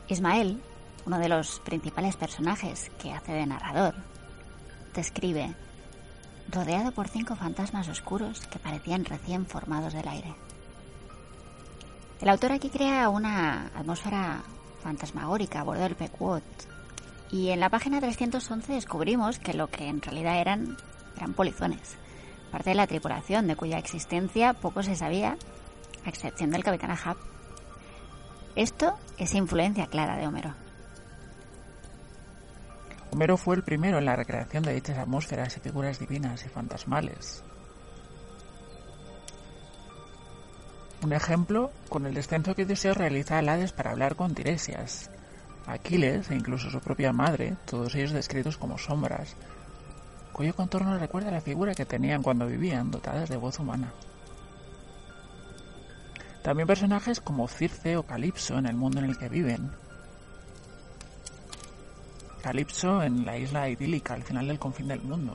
Ismael, uno de los principales personajes que hace de narrador, describe rodeado por cinco fantasmas oscuros que parecían recién formados del aire. El autor aquí crea una atmósfera fantasmagórica a bordo del Pequot y en la página 311 descubrimos que lo que en realidad eran eran polizones, parte de la tripulación de cuya existencia poco se sabía, a excepción del capitán Ahab. Esto es influencia clara de Homero. Homero fue el primero en la recreación de dichas atmósferas y figuras divinas y fantasmales. Un ejemplo con el descenso que Odiseo realiza a Hades para hablar con Tiresias, Aquiles e incluso su propia madre, todos ellos descritos como sombras, cuyo contorno recuerda la figura que tenían cuando vivían, dotadas de voz humana. También personajes como Circe o Calipso en el mundo en el que viven, Calipso en la isla idílica al final del confín del mundo.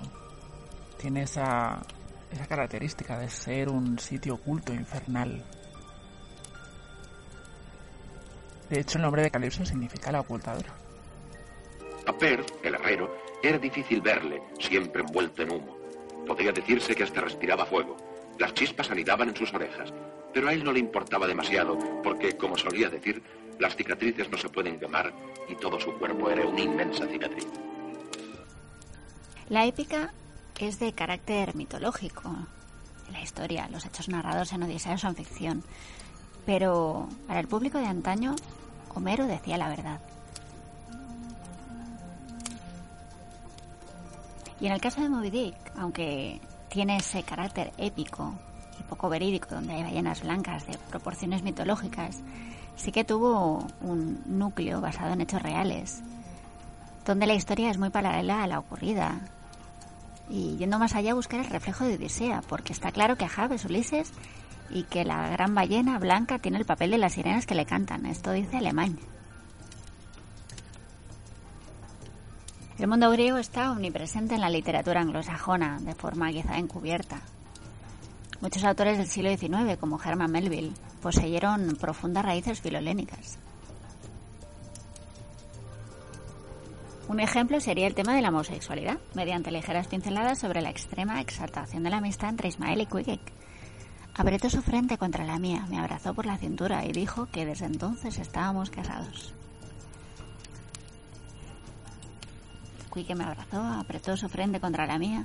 Tiene esa, esa característica de ser un sitio oculto, infernal. De hecho, el nombre de Calipso significa la ocultadora. A Per, el herrero, era difícil verle, siempre envuelto en humo. Podría decirse que hasta respiraba fuego. Las chispas anidaban en sus orejas, pero a él no le importaba demasiado, porque, como solía decir, las cicatrices no se pueden quemar y todo su cuerpo era una inmensa cicatriz. La épica es de carácter mitológico. La historia, los hechos narrados en Odisea son ficción. Pero para el público de antaño, Homero decía la verdad. Y en el caso de Moby Dick, aunque tiene ese carácter épico y poco verídico, donde hay ballenas blancas de proporciones mitológicas, sí que tuvo un núcleo basado en hechos reales, donde la historia es muy paralela a la ocurrida. Y yendo más allá, buscar el reflejo de Odisea, porque está claro que Ahab es Ulises y que la gran ballena blanca tiene el papel de las sirenas que le cantan. Esto dice Alemania. El mundo griego está omnipresente en la literatura anglosajona, de forma quizá encubierta. Muchos autores del siglo XIX, como Herman Melville, poseyeron profundas raíces filolénicas. Un ejemplo sería el tema de la homosexualidad, mediante ligeras pinceladas sobre la extrema exaltación de la amistad entre Ismael y Quigek. Apretó su frente contra la mía, me abrazó por la cintura y dijo que desde entonces estábamos casados. que me abrazó, apretó su frente contra la mía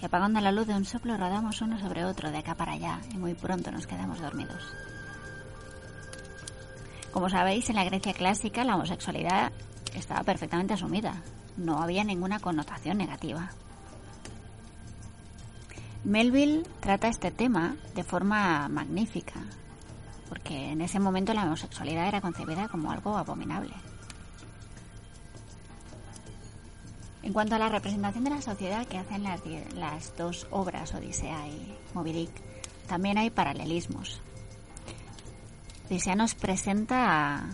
y apagando la luz de un soplo rodamos uno sobre otro de acá para allá y muy pronto nos quedamos dormidos. Como sabéis, en la Grecia clásica la homosexualidad estaba perfectamente asumida, no había ninguna connotación negativa. Melville trata este tema de forma magnífica, porque en ese momento la homosexualidad era concebida como algo abominable. En cuanto a la representación de la sociedad que hacen las, las dos obras, Odisea y Moby Dick, también hay paralelismos. Odisea nos presenta a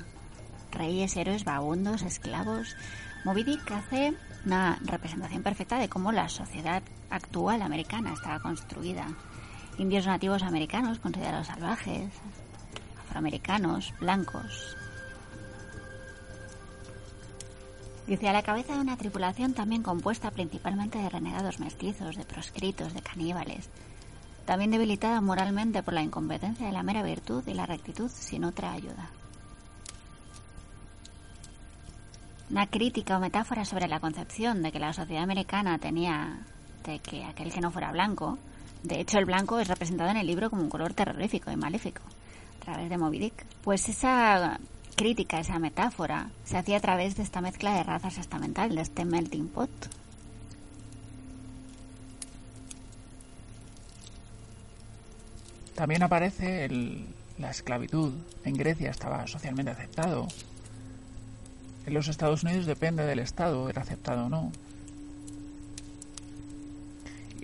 reyes, héroes, vagabundos, esclavos. Moby Dick hace una representación perfecta de cómo la sociedad actual americana estaba construida. Indios nativos americanos considerados salvajes, afroamericanos, blancos, Dice, a la cabeza de una tripulación también compuesta principalmente de renegados mestizos, de proscritos, de caníbales, también debilitada moralmente por la incompetencia de la mera virtud y la rectitud sin otra ayuda. Una crítica o metáfora sobre la concepción de que la sociedad americana tenía de que aquel que no fuera blanco, de hecho el blanco es representado en el libro como un color terrorífico y maléfico, a través de Moby Dick. Pues esa crítica, esa metáfora, se hacía a través de esta mezcla de razas estamental, de este melting pot. También aparece la esclavitud. En Grecia estaba socialmente aceptado. En los Estados Unidos depende del Estado, era aceptado o no.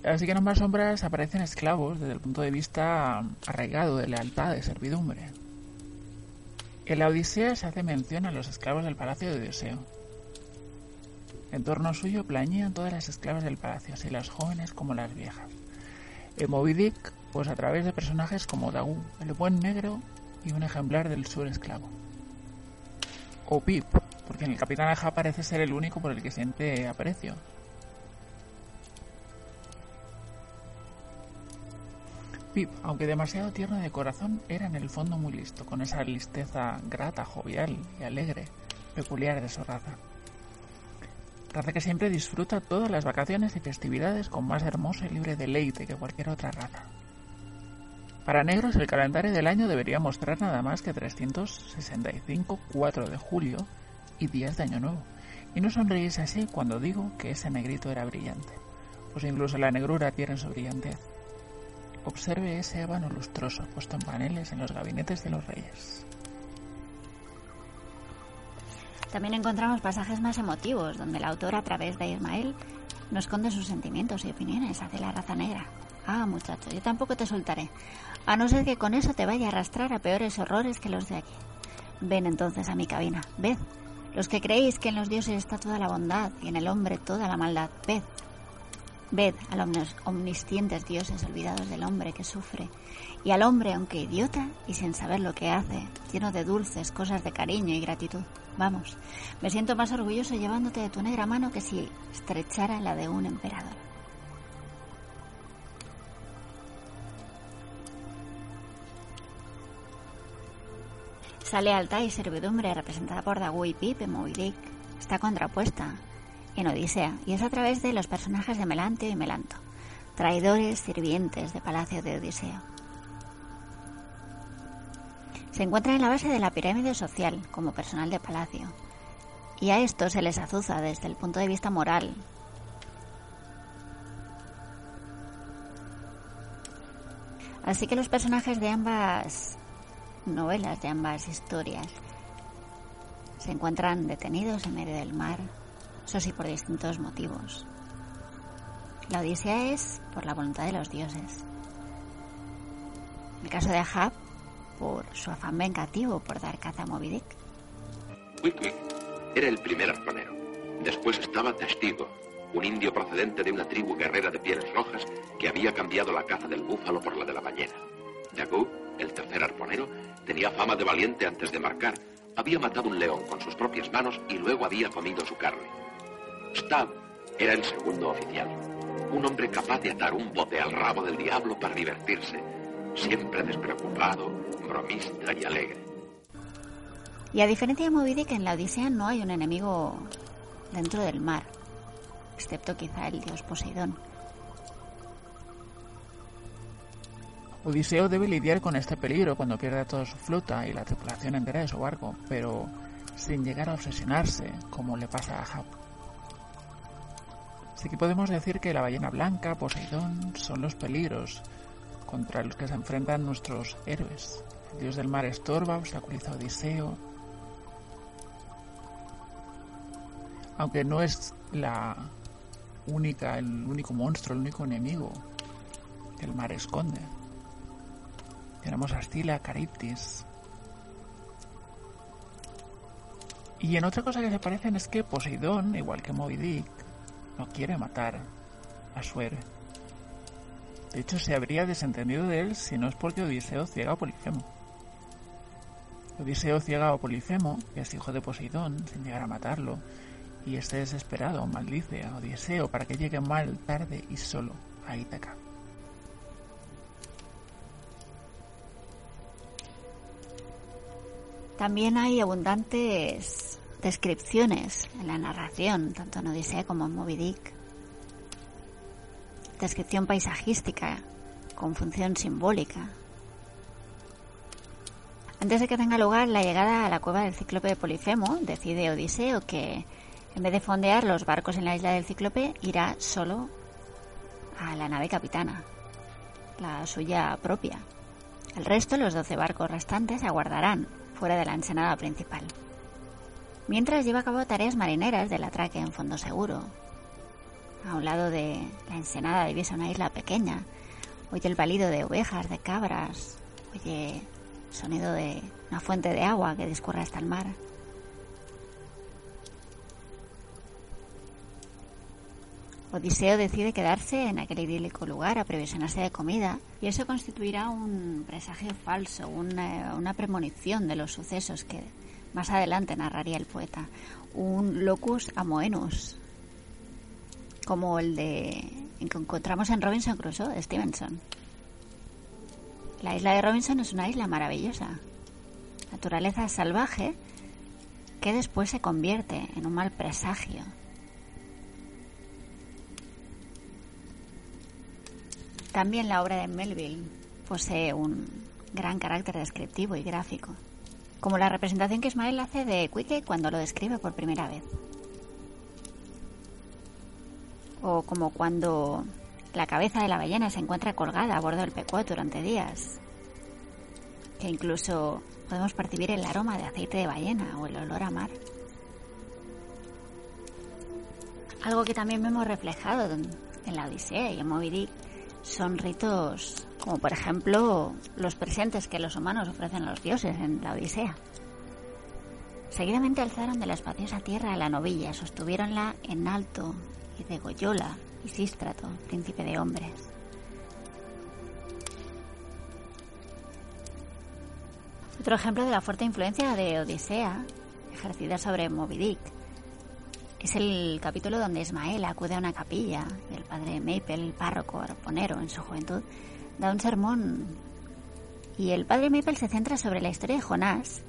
Así que en ambas sombras aparecen esclavos desde el punto de vista arraigado de lealtad, de servidumbre. En la Odisea se hace mención a los esclavos del palacio de Odiseo. En torno suyo plañían todas las esclavas del palacio, así las jóvenes como las viejas. En Moby Dick, pues a través de personajes como Dagu, el buen negro y un ejemplar del sur esclavo. O Pip, porque en el Capitán Aja parece ser el único por el que siente aprecio, Pip, aunque demasiado tierno de corazón, era en el fondo muy listo, con esa listeza grata, jovial y alegre, peculiar de su raza. Raza que siempre disfruta todas las vacaciones y festividades con más hermoso y libre deleite que cualquier otra raza. Para negros el calendario del año debería mostrar nada más que 365 4 de julio y días de año nuevo. Y no sonreís así cuando digo que ese negrito era brillante, pues incluso la negrura tiene su brillantez. Observe ese ébano lustroso puesto en paneles en los gabinetes de los reyes. También encontramos pasajes más emotivos, donde el autor, a través de Ismael, nos esconde sus sentimientos y opiniones hacia la raza negra. Ah, muchacho, yo tampoco te soltaré, a no ser que con eso te vaya a arrastrar a peores horrores que los de aquí. Ven entonces a mi cabina, ved. Los que creéis que en los dioses está toda la bondad y en el hombre toda la maldad, ved. Ved a los omniscientes dioses olvidados del hombre que sufre, y al hombre, aunque idiota y sin saber lo que hace, lleno de dulces cosas de cariño y gratitud. Vamos, me siento más orgulloso llevándote de tu negra mano que si estrechara la de un emperador. Sale lealtad y servidumbre representada por Dagui Pip en Está contrapuesta en Odisea y es a través de los personajes de Melanteo y Melanto, traidores sirvientes de Palacio de Odiseo. Se encuentra en la base de la pirámide social como personal de palacio y a esto se les azuza desde el punto de vista moral, Así que los personajes de ambas novelas, de ambas historias, se encuentran detenidos en medio del mar, eso sí por distintos motivos. La Odisea es por la voluntad de los dioses. El caso de Ahab, por su afán vengativo por dar caza a Moby Dick. era el primer arponero. Después estaba Testigo, un indio procedente de una tribu guerrera de pieles rojas que había cambiado la caza del búfalo por la de la ballena. Yagu, el tercer arponero, tenía fama de valiente antes de marcar. Había matado un león con sus propias manos y luego había comido su carne. Stab era el segundo oficial, un hombre capaz de atar un bote al rabo del diablo para divertirse, siempre despreocupado, bromista y alegre. Y a diferencia de Moby Dick, en la Odisea no hay un enemigo dentro del mar excepto quizá el dios Poseidón. Odiseo debe lidiar con este peligro cuando pierde toda su flota y la tripulación entera de su barco, pero sin llegar a obsesionarse, como le pasa a Ahab. Así que podemos decir que la ballena blanca, Poseidón, son los peligros contra los que se enfrentan nuestros héroes. El dios del mar estorba, obstaculiza a Odiseo. Aunque no es la única, el único monstruo, el único enemigo que el mar esconde. Tenemos a Stila, Cariptis. Y en otra cosa que se parecen es que Poseidón, igual que Moby no quiere matar a su héroe. De hecho, se habría desentendido de él si no es porque Odiseo ciega a Polifemo. Odiseo ciega a Polifemo, que es hijo de Poseidón, sin llegar a matarlo, y este desesperado maldice a Odiseo para que llegue mal, tarde y solo a Ítaca. También hay abundantes descripciones en la narración, tanto en Odisea como en Moby Dick. Descripción paisajística con función simbólica. Antes de que tenga lugar la llegada a la cueva del cíclope de Polifemo, decide Odiseo que en vez de fondear los barcos en la isla del Cíclope, irá solo a la nave capitana, la suya propia. El resto, los 12 barcos restantes, aguardarán fuera de la ensenada principal. Mientras lleva a cabo tareas marineras del atraque en fondo seguro. A un lado de la ensenada divisa una isla pequeña. Oye el balido de ovejas, de cabras. Oye sonido de una fuente de agua que discurre hasta el mar. Odiseo decide quedarse en aquel idílico lugar a de comida y eso constituirá un presagio falso, una, una premonición de los sucesos que más adelante narraría el poeta, un locus amoenus, como el de que encontramos en Robinson Crusoe de Stevenson. La isla de Robinson es una isla maravillosa, naturaleza salvaje que después se convierte en un mal presagio También la obra de Melville posee un gran carácter descriptivo y gráfico, como la representación que Ismael hace de Quique cuando lo describe por primera vez. O como cuando la cabeza de la ballena se encuentra colgada a bordo del pecuot durante días. Que incluso podemos percibir el aroma de aceite de ballena o el olor a mar. Algo que también vemos reflejado en la Odisea y en Moby Dick son ritos como por ejemplo los presentes que los humanos ofrecen a los dioses en la Odisea. Seguidamente alzaron de la espaciosa tierra a la novilla, sostuviéronla en alto y degollóla y Sístrato, príncipe de hombres. Otro ejemplo de la fuerte influencia de Odisea ejercida sobre Moby Dick es el capítulo donde Ismael acude a una capilla y el padre Maple, párroco arponero en su juventud, da un sermón. Y el padre Maple se centra sobre la historia de Jonás,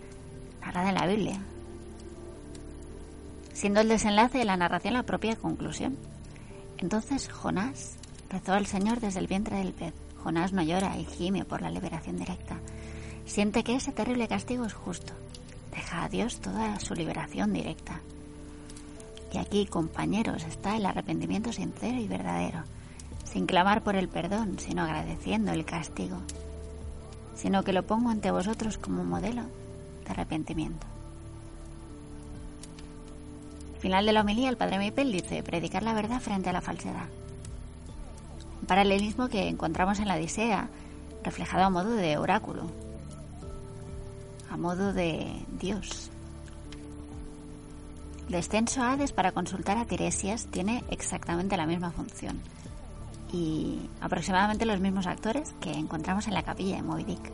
narrada en la Biblia, siendo el desenlace de la narración la propia conclusión. Entonces Jonás rezó al Señor desde el vientre del pez. Jonás no llora y gime por la liberación directa. Siente que ese terrible castigo es justo. Deja a Dios toda su liberación directa. Y aquí, compañeros, está el arrepentimiento sincero y verdadero, sin clamar por el perdón, sino agradeciendo el castigo. sino que lo pongo ante vosotros como modelo de arrepentimiento. Al final de la homilía, el padre Mipel dice predicar la verdad frente a la falsedad. Un paralelismo que encontramos en la Odisea, reflejado a modo de oráculo, a modo de Dios. Descenso a Hades para consultar a Tiresias tiene exactamente la misma función y aproximadamente los mismos actores que encontramos en la capilla de Moby Dick.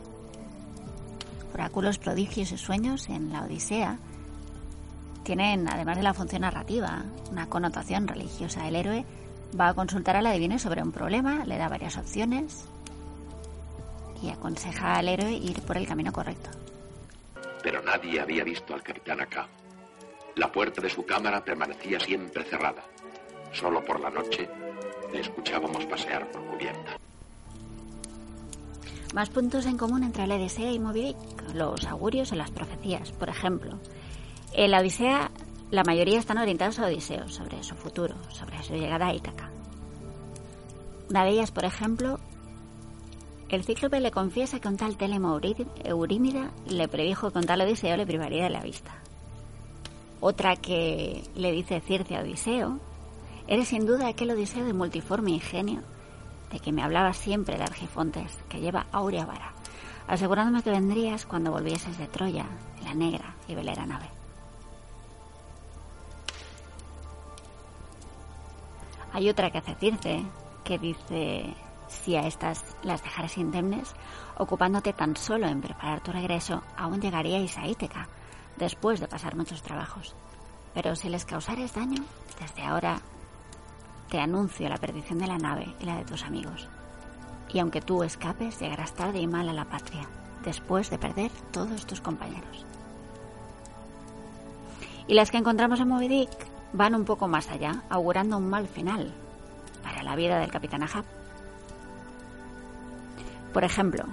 Oráculos, prodigios y sueños en la Odisea tienen, además de la función narrativa, una connotación religiosa. El héroe va a consultar al adivino sobre un problema, le da varias opciones y aconseja al héroe ir por el camino correcto. Pero nadie había visto al capitán acá. La puerta de su cámara permanecía siempre cerrada. Solo por la noche le escuchábamos pasear por cubierta. Más puntos en común entre la Odisea y Moby los augurios y las profecías. Por ejemplo, en la Odisea la mayoría están orientados a Odiseo, sobre su futuro, sobre su llegada a Ítaca. Una de ellas, por ejemplo, el cíclope le confiesa que un tal Telemo Eurímida le predijo que un tal Odiseo le privaría de la vista. Otra que le dice Circe a Odiseo, eres sin duda aquel Odiseo de multiforme ingenio, de que me hablaba siempre el Argifontes, que lleva áurea vara, asegurándome que vendrías cuando volvieses de Troya, en la negra y velera nave. Hay otra que hace Circe, que dice, si a estas las dejaras indemnes, ocupándote tan solo en preparar tu regreso, aún llegaríais a Íteca, después de pasar muchos trabajos. Pero si les causares daño, desde ahora te anuncio la perdición de la nave y la de tus amigos. Y aunque tú escapes, llegarás tarde y mal a la patria, después de perder todos tus compañeros. Y las que encontramos en Moby Dick van un poco más allá, augurando un mal final para la vida del capitán Ahab. Por ejemplo,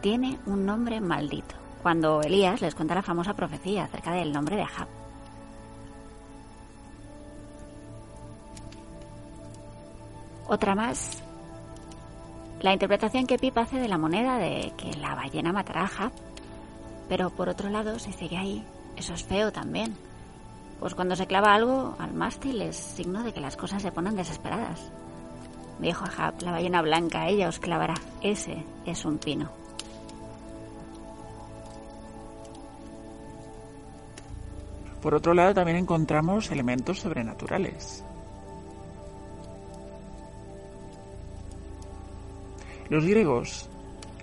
tiene un nombre maldito cuando Elías les cuenta la famosa profecía acerca del nombre de Ahab. Otra más, la interpretación que Pip hace de la moneda de que la ballena matará a Ahab. Pero por otro lado, si sigue ahí, eso es feo también. Pues cuando se clava algo al mástil es signo de que las cosas se ponen desesperadas. Dijo Ahab, la ballena blanca, ella os clavará. Ese es un pino. Por otro lado, también encontramos elementos sobrenaturales. Los griegos,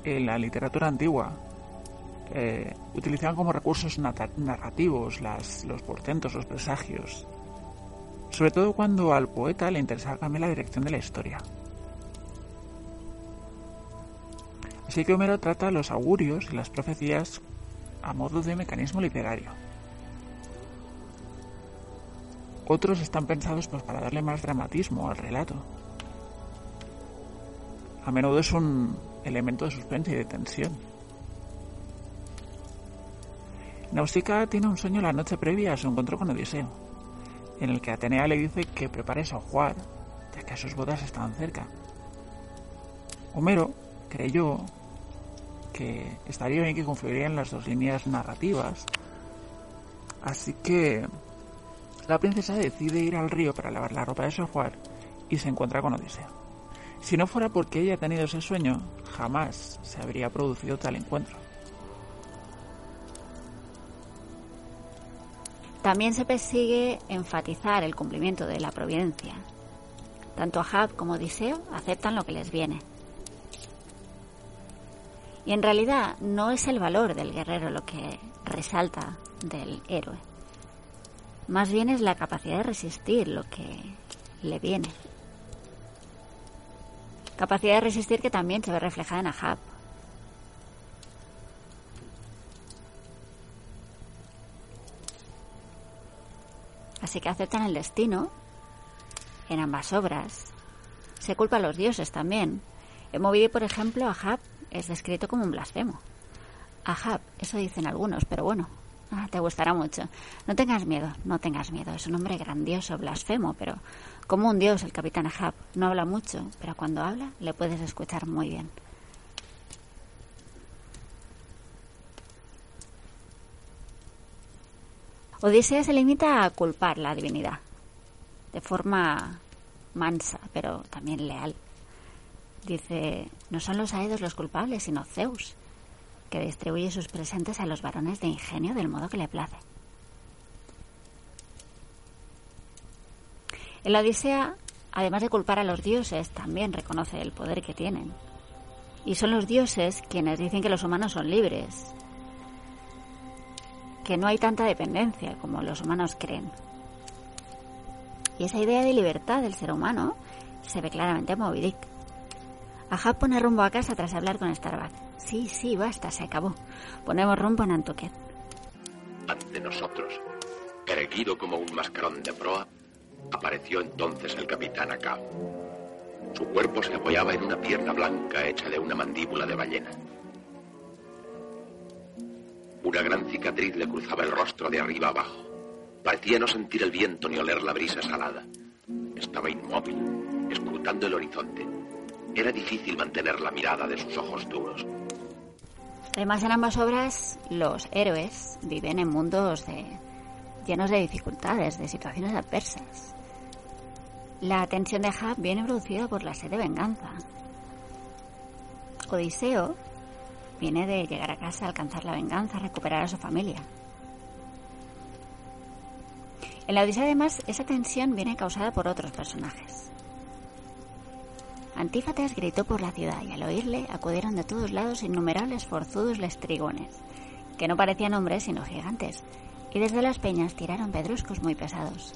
en la literatura antigua, eh, utilizaban como recursos narrativos los portentos, los presagios, sobre todo cuando al poeta le interesaba cambiar la dirección de la historia. Así que Homero trata los augurios y las profecías a modo de mecanismo literario. Otros están pensados pues, para darle más dramatismo al relato. A menudo es un elemento de suspense y de tensión. Nausicaa tiene un sueño la noche previa a su encuentro con Odiseo, en el que Atenea le dice que prepare su jugar, ya que sus bodas están cerca. Homero creyó que estaría bien que confluirían las dos líneas narrativas, así que la princesa decide ir al río para lavar la ropa de su jugar y se encuentra con Odiseo. Si no fuera porque ella ha tenido ese sueño, jamás se habría producido tal encuentro. También se persigue enfatizar el cumplimiento de la providencia. Tanto Ahab como Odiseo aceptan lo que les viene. Y en realidad no es el valor del guerrero lo que resalta del héroe más bien es la capacidad de resistir lo que le viene. Capacidad de resistir que también se ve reflejada en Ahab. Así que aceptan el destino en ambas obras. Se culpa a los dioses también. En Movidi, por ejemplo, Ahab es descrito como un blasfemo. Ahab, eso dicen algunos, pero bueno, Ah, te gustará mucho. No tengas miedo, no tengas miedo. Es un hombre grandioso, blasfemo, pero como un dios el capitán Ahab. No habla mucho, pero cuando habla le puedes escuchar muy bien. Odisea se limita a culpar la divinidad, de forma mansa, pero también leal. Dice, no son los Aedos los culpables, sino Zeus que distribuye sus presentes a los varones de ingenio del modo que le place. En la Odisea, además de culpar a los dioses, también reconoce el poder que tienen. Y son los dioses quienes dicen que los humanos son libres, que no hay tanta dependencia como los humanos creen. Y esa idea de libertad del ser humano se ve claramente en Moby Dick. Ahab pone rumbo a casa tras hablar con Starbuck. Sí, sí, basta, se acabó. Ponemos rumbo a Nantucket. Ante nosotros, erguido como un mascarón de proa, apareció entonces el capitán Ahab. Su cuerpo se apoyaba en una pierna blanca hecha de una mandíbula de ballena. Una gran cicatriz le cruzaba el rostro de arriba abajo. Parecía no sentir el viento ni oler la brisa salada. Estaba inmóvil, escrutando el horizonte. Era difícil mantener la mirada de sus ojos duros. Además, en ambas obras, los héroes viven en mundos llenos de dificultades, de situaciones adversas. La tensión de Hub viene producida por la sed de venganza. Odiseo viene de llegar a casa, alcanzar la venganza, recuperar a su familia. En la Odisea, además, esa tensión viene causada por otros personajes. Antífates gritó por la ciudad y al oírle acudieron de todos lados innumerables forzudos lestrigones, que no parecían hombres sino gigantes, y desde las peñas tiraron pedruscos muy pesados.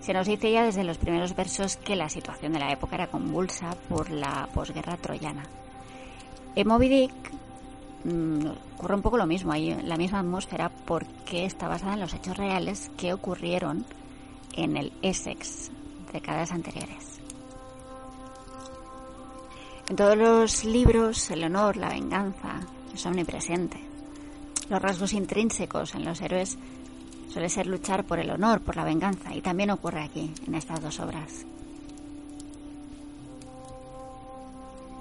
Se nos dice ya desde los primeros versos que la situación de la época era convulsa por la posguerra troyana. En Moby Dick mm, ocurre un poco lo mismo, hay la misma atmósfera porque está basada en los hechos reales que ocurrieron en el Essex décadas anteriores. En todos los libros el honor, la venganza es omnipresente. Los rasgos intrínsecos en los héroes suele ser luchar por el honor, por la venganza, y también ocurre aquí, en estas dos obras.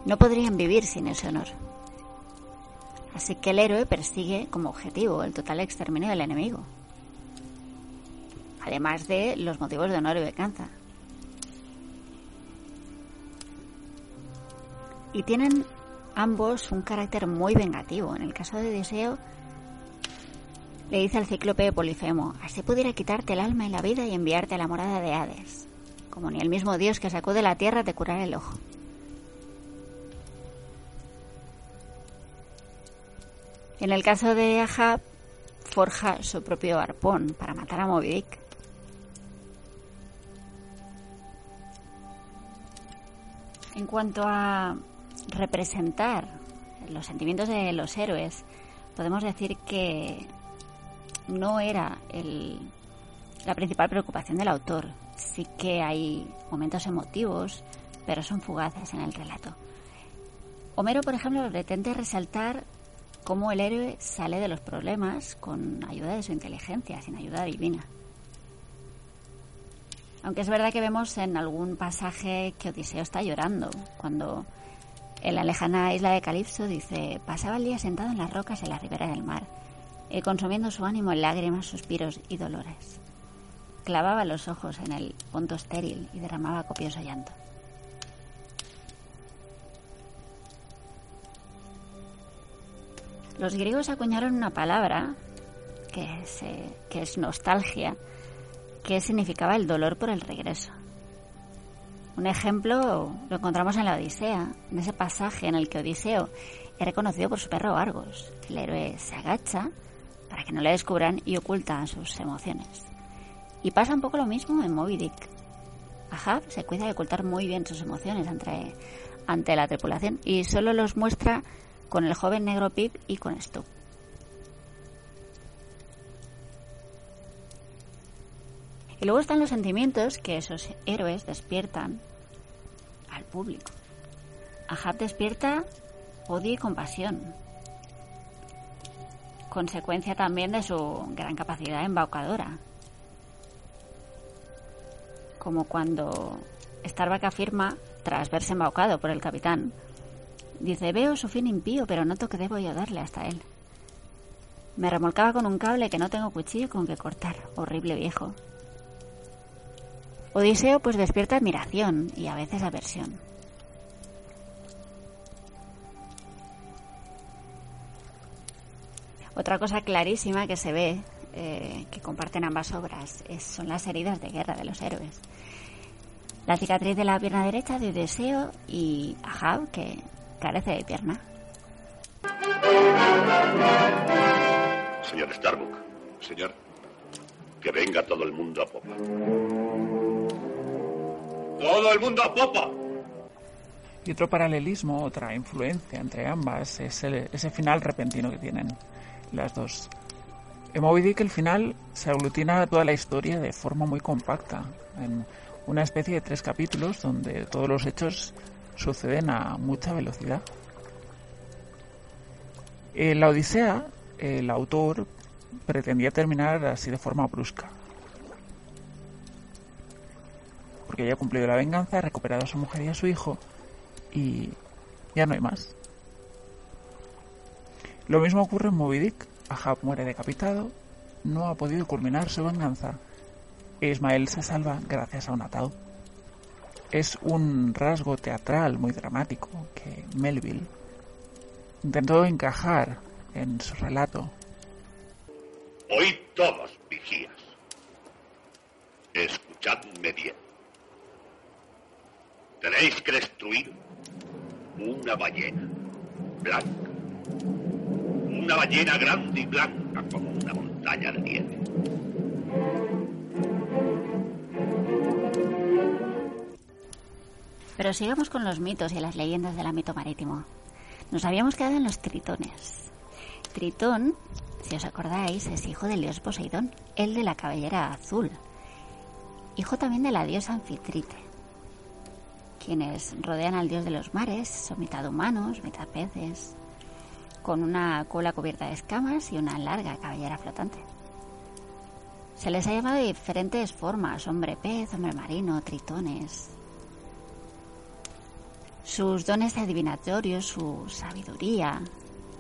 No podrían vivir sin ese honor. Así que el héroe persigue como objetivo el total exterminio del enemigo, además de los motivos de honor y venganza. Y tienen ambos un carácter muy vengativo. En el caso de Deseo, le dice al cíclope Polifemo, así pudiera quitarte el alma y la vida y enviarte a la morada de Hades, como ni el mismo Dios que sacó de la tierra te curará el ojo. En el caso de Ahab, forja su propio arpón para matar a Moby Dick. En cuanto a representar los sentimientos de los héroes, podemos decir que no era la principal preocupación del autor. Sí que hay momentos emotivos, pero son fugaces en el relato. Homero, por ejemplo, pretende resaltar cómo el héroe sale de los problemas con ayuda de su inteligencia, sin ayuda divina. Aunque es verdad que vemos en algún pasaje que Odiseo está llorando, cuando en la lejana isla de Calipso dice, pasaba el día sentado en las rocas en la ribera del mar y consumiendo su ánimo en lágrimas, suspiros y dolores. Clavaba los ojos en el punto estéril y derramaba copioso llanto. Los griegos acuñaron una palabra que, que es nostalgia, que significaba el dolor por el regreso. Un ejemplo lo encontramos en la Odisea, en ese pasaje en el que Odiseo es reconocido por su perro Argos. El héroe se agacha para que no le descubran y oculta sus emociones. Y pasa un poco lo mismo en Moby Dick. Ahab se cuida de ocultar muy bien sus emociones ante, ante la tripulación y solo los muestra con el joven negro Pip y con Stu. Y luego están los sentimientos que esos héroes despiertan al público. Ahab despierta odio y compasión, consecuencia también de su gran capacidad embaucadora. Como cuando Starbuck afirma, tras verse embaucado por el capitán, dice, veo su fin impío, pero noto que debo ayudarle hasta él. Me remolcaba con un cable que no tengo cuchillo con que cortar. Horrible viejo. Odiseo pues despierta admiración y a veces aversión. Otra cosa clarísima que se ve eh, que comparten ambas obras son las heridas de guerra de los héroes. La cicatriz de la pierna derecha de Odiseo y Ahab, que carece de pierna. Señor Starbuck, señor, que venga todo el mundo a popa. ¡Todo el mundo a popa! Y otro paralelismo, otra influencia entre ambas es ese final repentino que tienen las dos. En Moby Dick el final se aglutina toda la historia de forma muy compacta, en una especie de tres capítulos donde todos los hechos suceden a mucha velocidad. En la Odisea, el autor pretendía terminar así de forma brusca. Porque ya ha cumplido la venganza, ha recuperado a su mujer y a su hijo y ya no hay más. Lo mismo ocurre en Moby Dick. Ahab muere decapitado, no ha podido culminar su venganza Ismael se salva gracias a un ataúd. Es un rasgo teatral muy dramático que Melville intentó encajar en su relato. Hoy todos, vigías. Escuchadme bien. Tenéis que destruir una ballena blanca una ballena grande y blanca como una montaña de nieve. Pero sigamos con los mitos y las leyendas del ámbito marítimo. Nos habíamos quedado en los tritones. Tritón, si os acordáis, es hijo del dios Poseidón, el de la cabellera azul. Hijo también de la diosa Anfitrite. Quienes rodean al dios de los mares son mitad humanos, mitad peces, con una cola cubierta de escamas y una larga cabellera flotante. Se les ha llamado de diferentes formas, hombre pez, hombre marino, tritones. Sus dones adivinatorios, su sabiduría,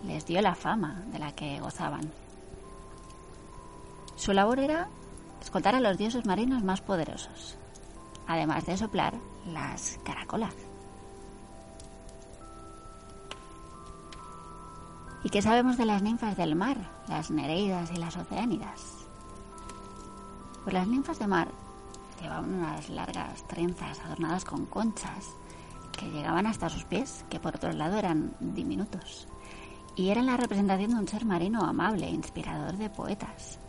les dio la fama de la que gozaban. Su labor era escoltar a los dioses marinos más poderosos, además de soplar las caracolas. ¿Y qué sabemos de las ninfas del mar, las nereidas y las oceánidas? Pues las ninfas de mar llevaban unas largas trenzas adornadas con conchas que llegaban hasta sus pies, que por otro lado eran diminutos, y eran la representación de un ser marino amable, inspirador de poetas.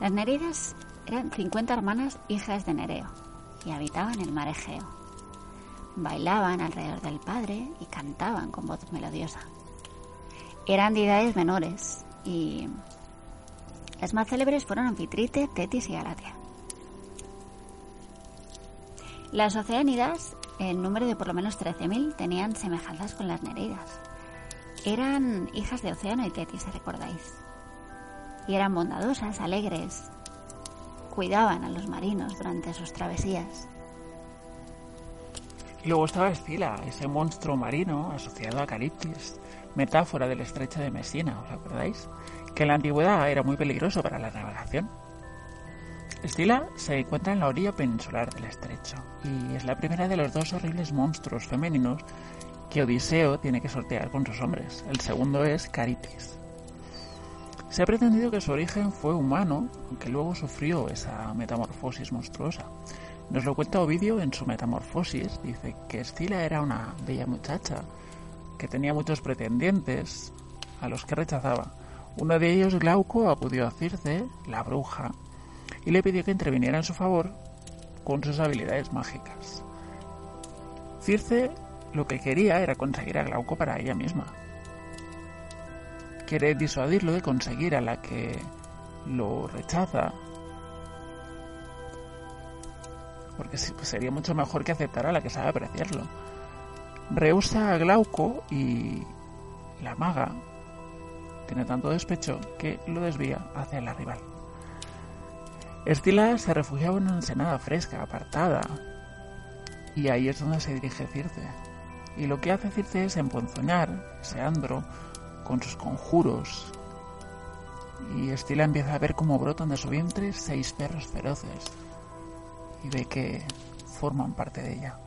Las nereidas eran 50 hermanas hijas de Nereo y habitaban el mar Egeo bailaban alrededor del padre y cantaban con voz melodiosa. Eran deidades menores y las más célebres fueron Anfitrite, Tetis y Galatea. Las oceánidas, en número de por lo menos 13.000, tenían semejanzas con las nereidas. Eran hijas de Océano y Tetis, si recordáis. Y eran bondadosas, alegres, cuidaban a los marinos durante sus travesías y luego estaba Escila, ese monstruo marino asociado a Cariptis, metáfora del estrecho de Messina, ¿os acordáis? Que en la antigüedad era muy peligroso para la navegación. Escila se encuentra en la orilla peninsular del estrecho y es la primera de los dos horribles monstruos femeninos que Odiseo tiene que sortear con sus hombres. El segundo es Cariptis. Se ha pretendido que su origen fue humano, aunque luego sufrió esa metamorfosis monstruosa. Nos lo cuenta Ovidio en su Metamorfosis. Dice que Escila era una bella muchacha que tenía muchos pretendientes a los que rechazaba. Uno de ellos, Glauco, acudió a Circe, la bruja, y le pidió que interviniera en su favor con sus habilidades mágicas. Circe lo que quería era conseguir a Glauco para ella misma. Quiere disuadirlo de conseguir a la que lo rechaza porque pues, sería mucho mejor que aceptara a la que sabe apreciarlo. Rehúsa a Glauco y la maga tiene tanto despecho que lo desvía hacia la rival. Estila se refugiaba en una ensenada fresca, apartada, y ahí es donde se dirige Circe. Y lo que hace Circe es emponzoñar ese andro con sus conjuros. Y Estila empieza a ver cómo brotan de su vientre seis perros feroces y ve que forman parte de ella.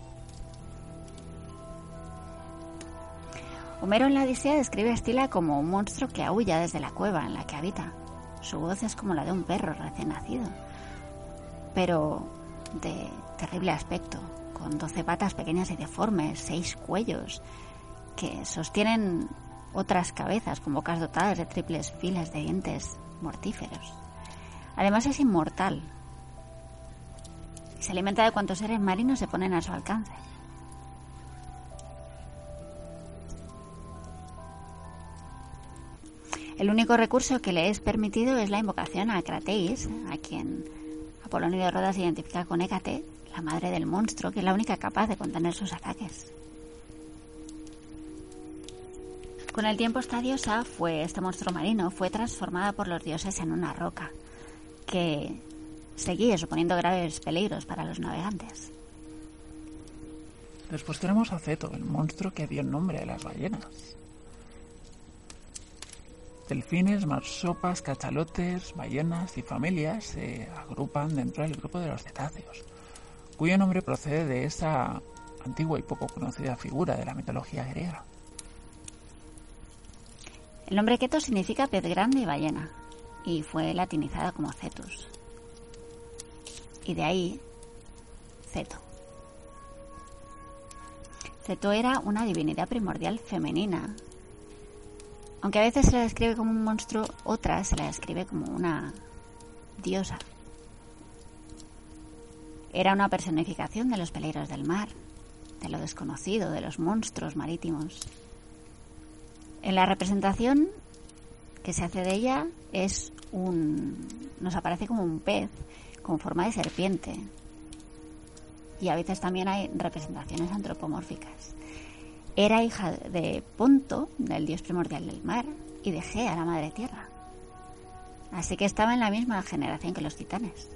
Homero en la Odisea describe a Estila como un monstruo que aúlla desde la cueva en la que habita. Su voz es como la de un perro recién nacido, pero de terrible aspecto, con doce patas pequeñas y deformes, seis cuellos, que sostienen otras cabezas con bocas dotadas de triples filas de dientes mortíferos. Además es inmortal. Se alimenta de cuantos seres marinos se ponen a su alcance. El único recurso que le es permitido es la invocación a Crateis, a quien Apolonio de Rodas identifica con Hécate, la madre del monstruo, que es la única capaz de contener sus ataques. Con el tiempo esta diosa fue, este monstruo marino, fue transformada por los dioses en una roca, que seguía suponiendo graves peligros para los navegantes. Después tenemos a Ceto, el monstruo que dio nombre a las ballenas. Delfines, marsopas, cachalotes, ballenas y familias se agrupan dentro del grupo de los cetáceos, cuyo nombre procede de esa antigua y poco conocida figura de la mitología griega. El nombre Keto significa pez grande y ballena, y fue latinizada como Cetus. Y de ahí, Ceto. Ceto era una divinidad primordial femenina aunque a veces se la describe como un monstruo, otras se la describe como una diosa. Era una personificación de los peligros del mar, de lo desconocido, de los monstruos marítimos. En la representación que se hace de ella es un nos aparece como un pez con forma de serpiente. Y a veces también hay representaciones antropomórficas. Era hija de Ponto, del dios primordial del mar, y de Gea, la madre tierra. Así que estaba en la misma generación que los titanes.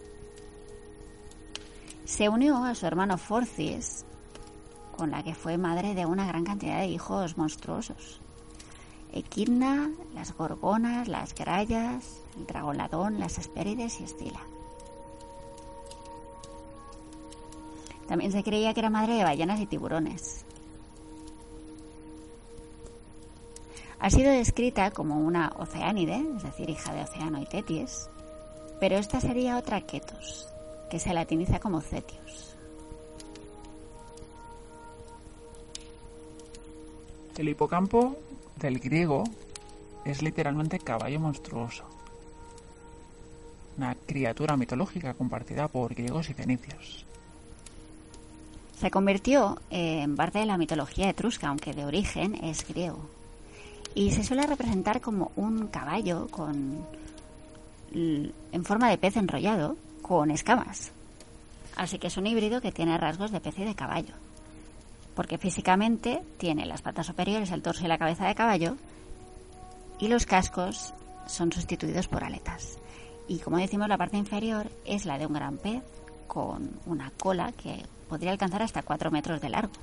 Se unió a su hermano Forcis, con la que fue madre de una gran cantidad de hijos monstruosos. Equidna, las gorgonas, las grayas, el dragoladón, las hespérides y Estila. También se creía que era madre de ballenas y tiburones. Ha sido descrita como una oceánide, es decir, hija de Océano y Tetis, pero esta sería otra Ketos, que se latiniza como Cetius. El hipocampo del griego es literalmente caballo monstruoso, una criatura mitológica compartida por griegos y fenicios. Se convirtió en parte de la mitología etrusca, aunque de origen es griego y se suele representar como un caballo con en forma de pez enrollado con escamas. Así que es un híbrido que tiene rasgos de pez y de caballo. Porque físicamente tiene las patas superiores, el torso y la cabeza de caballo y los cascos son sustituidos por aletas. Y como decimos, la parte inferior es la de un gran pez con una cola que podría alcanzar hasta 4 metros de largo.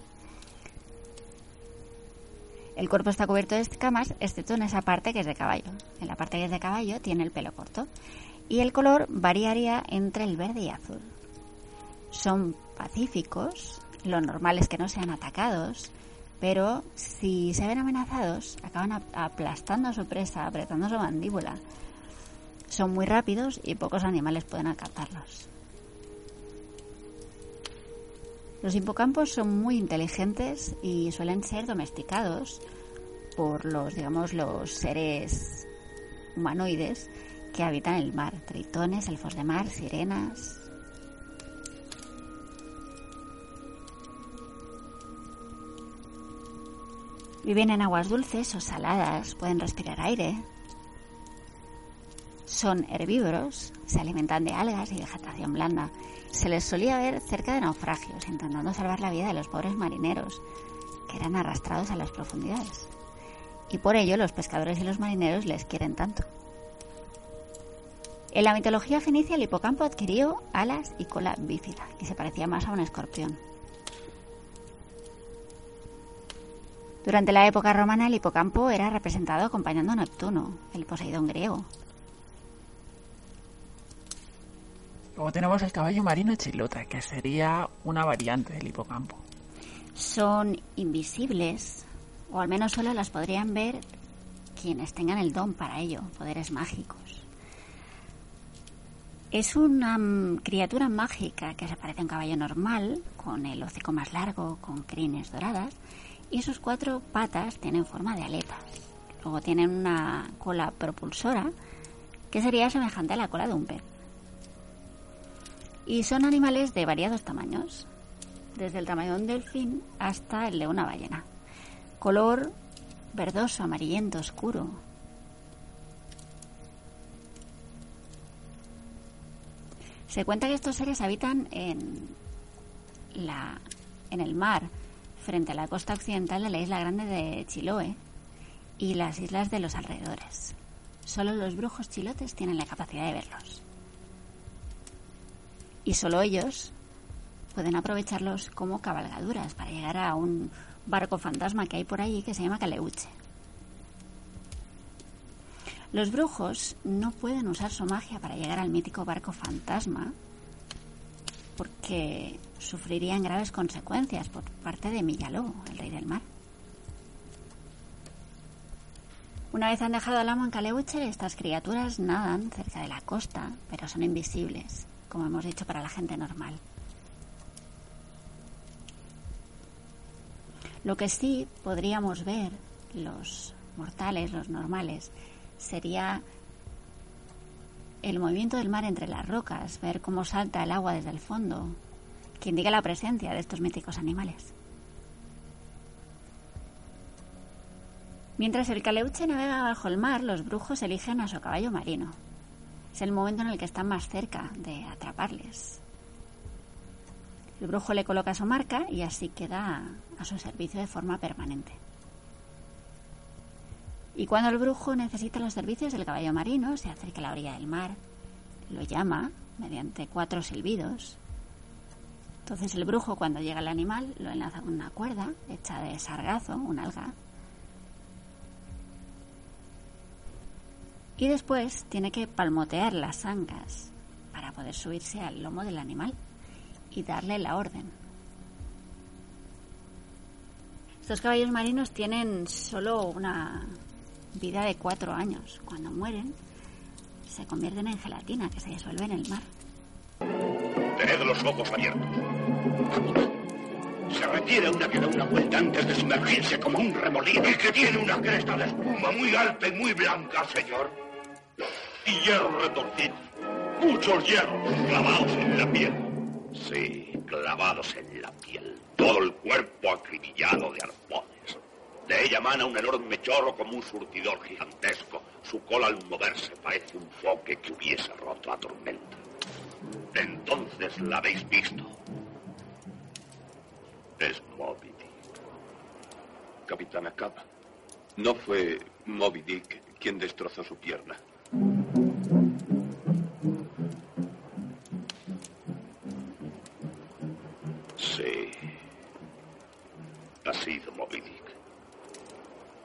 El cuerpo está cubierto de escamas, excepto en esa parte que es de caballo. En la parte que es de caballo tiene el pelo corto. Y el color variaría entre el verde y azul. Son pacíficos, lo normal es que no sean atacados, pero si se ven amenazados, acaban aplastando a su presa, apretando su mandíbula. Son muy rápidos y pocos animales pueden alcanzarlos. Los hipocampos son muy inteligentes y suelen ser domesticados por los, digamos, los seres humanoides que habitan el mar, tritones, elfos de mar, sirenas. Viven en aguas dulces o saladas, pueden respirar aire. Son herbívoros, se alimentan de algas y vegetación blanda se les solía ver cerca de naufragios, intentando salvar la vida de los pobres marineros, que eran arrastrados a las profundidades. Y por ello los pescadores y los marineros les quieren tanto. En la mitología fenicia el hipocampo adquirió alas y cola bífida y se parecía más a un escorpión. Durante la época romana el hipocampo era representado acompañando a Neptuno, el Poseidón griego. Luego tenemos el caballo marino chilota, que sería una variante del hipocampo. Son invisibles, o al menos solo las podrían ver quienes tengan el don para ello, poderes mágicos. Es una criatura mágica que se parece a un caballo normal, con el hocico más largo, con crines doradas, y sus cuatro patas tienen forma de aletas. Luego tienen una cola propulsora, que sería semejante a la cola de un pez. Y son animales de variados tamaños, desde el tamaño de un delfín hasta el de una ballena. Color verdoso, amarillento, oscuro. Se cuenta que estos seres habitan en, la, en el mar, frente a la costa occidental de la isla grande de Chiloé y las islas de los alrededores. Solo los brujos chilotes tienen la capacidad de verlos. Y solo ellos pueden aprovecharlos como cabalgaduras para llegar a un barco fantasma que hay por allí que se llama Caleuche. Los brujos no pueden usar su magia para llegar al mítico barco fantasma porque sufrirían graves consecuencias por parte de Millalo, el rey del mar. Una vez han dejado al amo en Caleuche, estas criaturas nadan cerca de la costa, pero son invisibles, como hemos dicho para la gente normal. Lo que sí podríamos ver los mortales, los normales, sería el movimiento del mar entre las rocas, ver cómo salta el agua desde el fondo, que indica la presencia de estos míticos animales. Mientras el caleuche navega bajo el mar, los brujos eligen a su caballo marino. Es el momento en el que están más cerca de atraparles. El brujo le coloca su marca y así queda a su servicio de forma permanente. Y cuando el brujo necesita los servicios del caballo marino, se acerca a la orilla del mar, lo llama mediante cuatro silbidos. Entonces el brujo cuando llega al animal lo enlaza con una cuerda hecha de sargazo, un alga. Y después tiene que palmotear las ancas para poder subirse al lomo del animal y darle la orden. Estos caballos marinos tienen solo una vida de cuatro años. Cuando mueren, se convierten en gelatina que se disuelve en el mar. Tened los ojos abiertos. Se refiere a una que da una vuelta antes de sumergirse como un remolino y que tiene una cresta de espuma muy alta y muy blanca, señor. Y hierros retorcidos. Muchos hierros clavados en la piel. Sí, clavados en la piel. Todo el cuerpo acribillado de arpones. De ella emana un enorme chorro como un surtidor gigantesco. Su cola al moverse parece un foque que hubiese roto la tormenta. Entonces la habéis visto. Es Moby Dick. Capitán Acab, no fue Moby Dick quien destrozó su pierna. Sí. Ha sido Moby Dick.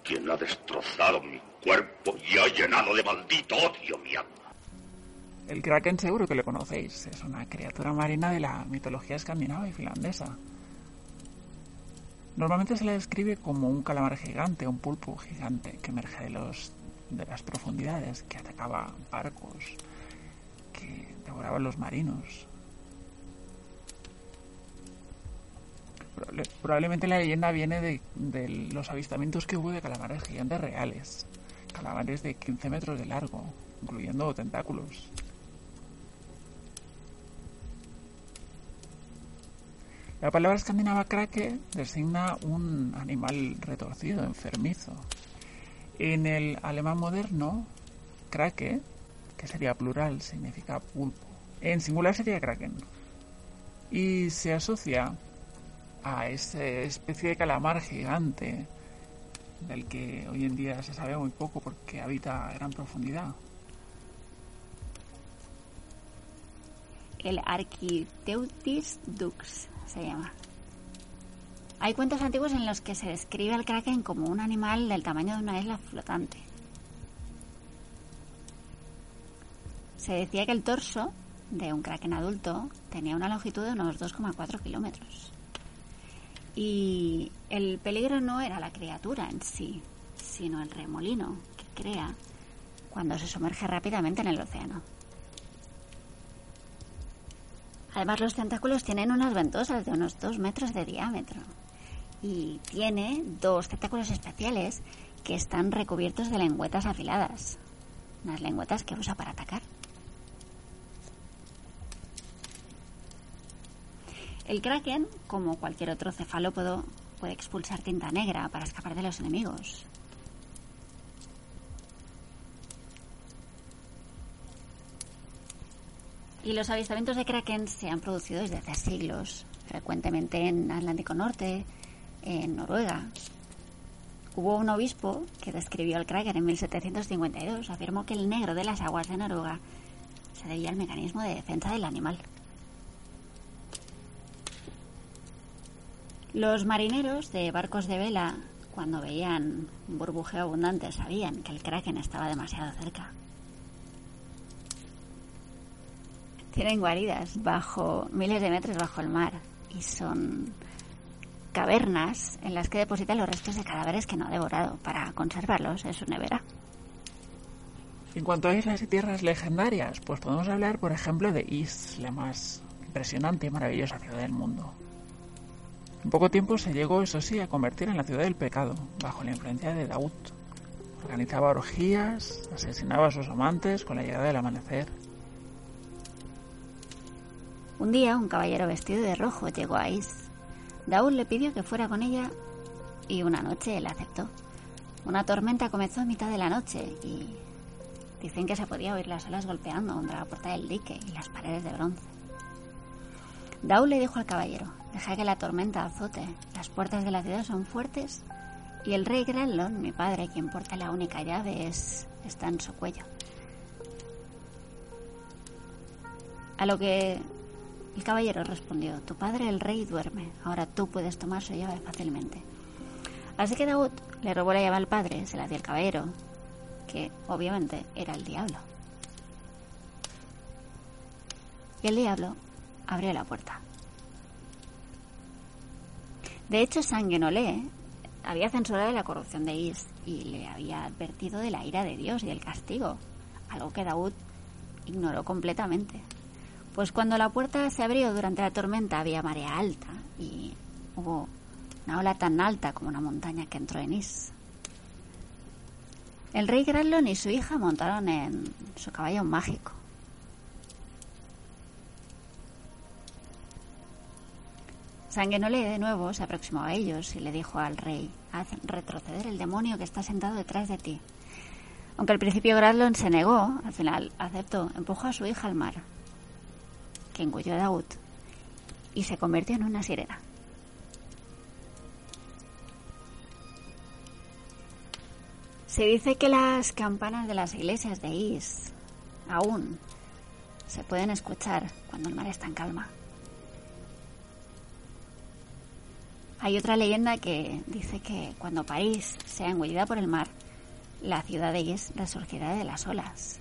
Quien ha destrozado mi cuerpo y ha llenado de maldito odio mi alma. El kraken seguro que lo conocéis. Es una criatura marina de la mitología escandinava y finlandesa. Normalmente se la describe como un calamar gigante, un pulpo gigante que emerge de, los, de las profundidades, que atacaba barcos, que devoraba a los marinos. Probable- Probablemente la leyenda viene de, de los avistamientos que hubo de calamares gigantes reales. Calamares de 15 metros de largo, incluyendo tentáculos. La palabra escandinava krake designa un animal retorcido, enfermizo. En el alemán moderno, krake, que sería plural, significa pulpo. En singular sería kraken. Y se asocia a esa especie de calamar gigante del que hoy en día se sabe muy poco porque habita a gran profundidad. El Architeutis dux se llama. Hay cuentos antiguos en los que se describe al kraken como un animal del tamaño de una isla flotante. Se decía que el torso de un kraken adulto tenía una longitud de unos 2,4 kilómetros. Y el peligro no era la criatura en sí, sino el remolino que crea cuando se sumerge rápidamente en el océano. Además, los tentáculos tienen unas ventosas de unos 2 metros de diámetro y tiene dos tentáculos especiales que están recubiertos de lengüetas afiladas, unas lengüetas que usa para atacar. El kraken, como cualquier otro cefalópodo, puede expulsar tinta negra para escapar de los enemigos. Y los avistamientos de kraken se han producido desde hace siglos, frecuentemente en Atlántico Norte, en Noruega. Hubo un obispo que describió al Kraken en 1752. Afirmó que el negro de las aguas de Noruega se debía al mecanismo de defensa del animal. Los marineros de barcos de vela, cuando veían un burbujeo abundante, sabían que el kraken estaba demasiado cerca. Tienen guaridas bajo miles de metros bajo el mar y son cavernas en las que deposita los restos de cadáveres que no ha devorado para conservarlos en su nevera. En cuanto a islas y tierras legendarias, pues podemos hablar, por ejemplo, de Is, la más impresionante y maravillosa ciudad del mundo. En poco tiempo se llegó, eso sí, a convertir en la ciudad del pecado, bajo la influencia de Daud. Organizaba orgías, asesinaba a sus amantes con la llegada del amanecer. Un día, un caballero vestido de rojo llegó a Is Daud le pidió que fuera con ella y una noche él aceptó. Una tormenta comenzó a mitad de la noche y dicen que se podía oír las olas golpeando contra la puerta del dique y las paredes de bronce. Daud le dijo al caballero, deja que la tormenta azote, las puertas de la ciudad son fuertes y el rey Granlon, mi padre, quien porta la única llave, es, está en su cuello. A lo que el caballero respondió, tu padre el rey duerme, ahora tú puedes tomar su llave fácilmente. Así que Daud le robó la llave al padre, se la dio al caballero, que obviamente era el diablo. Y el diablo abrió la puerta. De hecho, Sanguenolé había censurado la corrupción de Is y le había advertido de la ira de Dios y del castigo, algo que Daud ignoró completamente. Pues cuando la puerta se abrió durante la tormenta había marea alta y hubo una ola tan alta como una montaña que entró en Is. El rey Granlon y su hija montaron en su caballo mágico. Sanguenole de nuevo se aproximó a ellos y le dijo al rey, haz retroceder el demonio que está sentado detrás de ti. Aunque al principio Granlon se negó, al final aceptó, empujó a su hija al mar que engulló a Daud y se convirtió en una sirena. Se dice que las campanas de las iglesias de Is aún se pueden escuchar cuando el mar está en calma. Hay otra leyenda que dice que cuando París sea engullida por el mar, la ciudad de Is resurgirá de las olas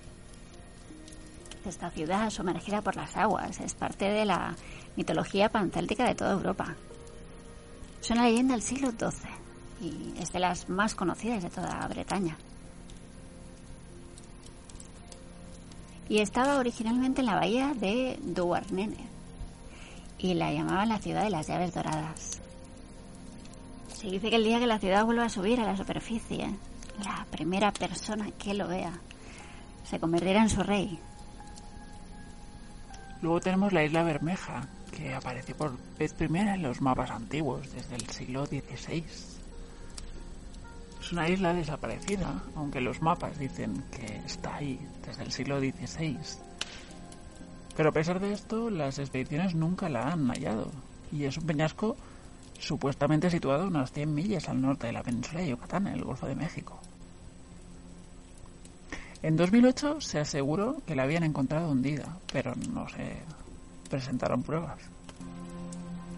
esta ciudad sumergida por las aguas. Es parte de la mitología pancéltica de toda Europa. Es una leyenda del siglo XII y es de las más conocidas de toda Bretaña. Y estaba originalmente en la bahía de Douarnenez y la llamaban la ciudad de las llaves doradas. Se dice que el día que la ciudad vuelva a subir a la superficie, la primera persona que lo vea se convertirá en su rey Luego tenemos la isla Bermeja, que apareció por vez primera en los mapas antiguos, desde el siglo XVI. Es una isla desaparecida, aunque los mapas dicen que está ahí desde el siglo XVI. Pero a pesar de esto, las expediciones nunca la han hallado, y es un peñasco supuestamente situado unas 100 millas al norte de la península de Yucatán, en el Golfo de México. En 2008 se aseguró que la habían encontrado hundida, pero no se presentaron pruebas.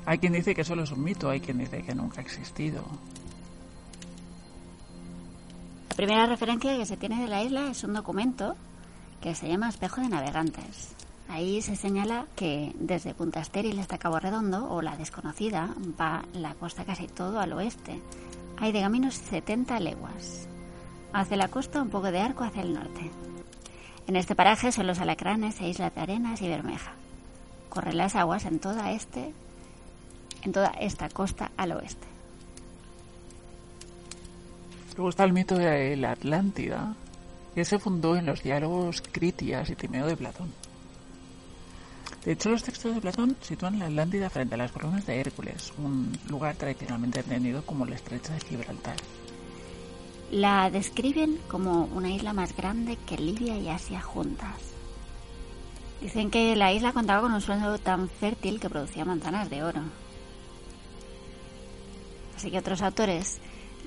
Hay quien dice que solo es un mito, hay quien dice que nunca ha existido. La primera referencia que se tiene de la isla es un documento que se llama Espejo de Navegantes. Ahí se señala que desde Punta Estéril hasta Cabo Redondo, o la desconocida, va la costa casi todo al oeste. Hay de caminos 70 leguas. Hacia la costa un poco de arco hacia el norte. En este paraje son los alacranes e islas de arenas y bermeja. Corren las aguas en toda este, en toda esta costa al oeste. Luego está el mito de la Atlántida, que se fundó en los diálogos Critias y Timeo de Platón. De hecho, los textos de Platón sitúan la Atlántida frente a las columnas de Hércules, un lugar tradicionalmente entendido como el estrecho de Gibraltar. La describen como una isla más grande que Libia y Asia juntas. Dicen que la isla contaba con un suelo tan fértil que producía manzanas de oro. Así que otros autores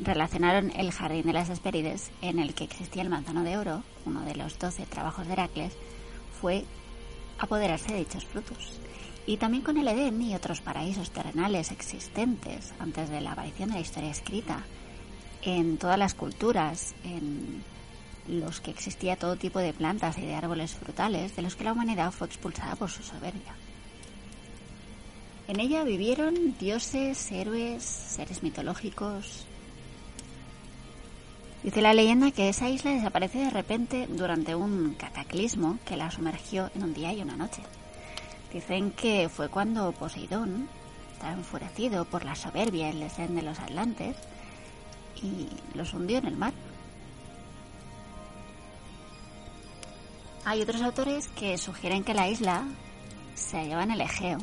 relacionaron el jardín de las Hespérides, en el que existía el manzano de oro, uno de los doce trabajos de Heracles, fue apoderarse de dichos frutos. Y también con el Edén y otros paraísos terrenales existentes antes de la aparición de la historia escrita, en todas las culturas, en los que existía todo tipo de plantas y de árboles frutales, de los que la humanidad fue expulsada por su soberbia. En ella vivieron dioses, héroes, seres mitológicos. Dice la leyenda que esa isla desapareció de repente durante un cataclismo que la sumergió en un día y una noche. Dicen que fue cuando Poseidón estaba enfurecido por la soberbia y el desdén de los atlantes y los hundió en el mar. Hay otros autores que sugieren que la isla se hallaba en el Egeo,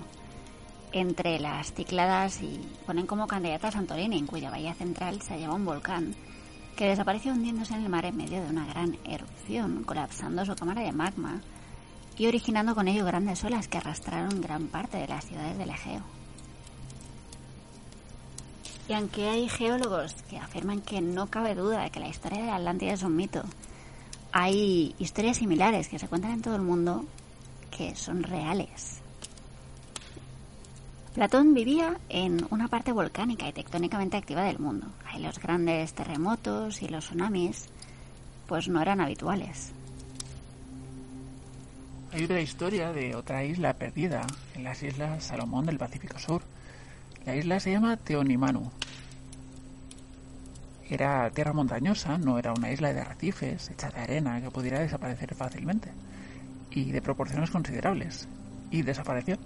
entre las Cícladas y ponen como candidata a Santorini, en cuya bahía central se hallaba un volcán que desapareció hundiéndose en el mar en medio de una gran erupción, colapsando su cámara de magma y originando con ello grandes olas que arrastraron gran parte de las ciudades del Egeo. Y aunque hay geólogos que afirman que no cabe duda de que la historia de la Atlántida es un mito, hay historias similares que se cuentan en todo el mundo que son reales. Platón vivía en una parte volcánica y tectónicamente activa del mundo. Ahí los grandes terremotos y los tsunamis pues no eran habituales. Hay otra historia de otra isla perdida en las islas Salomón del Pacífico Sur. La isla se llama Teonimanu. Era tierra montañosa, no era una isla de arrecifes hecha de arena que pudiera desaparecer fácilmente y de proporciones considerables. Y desapareció.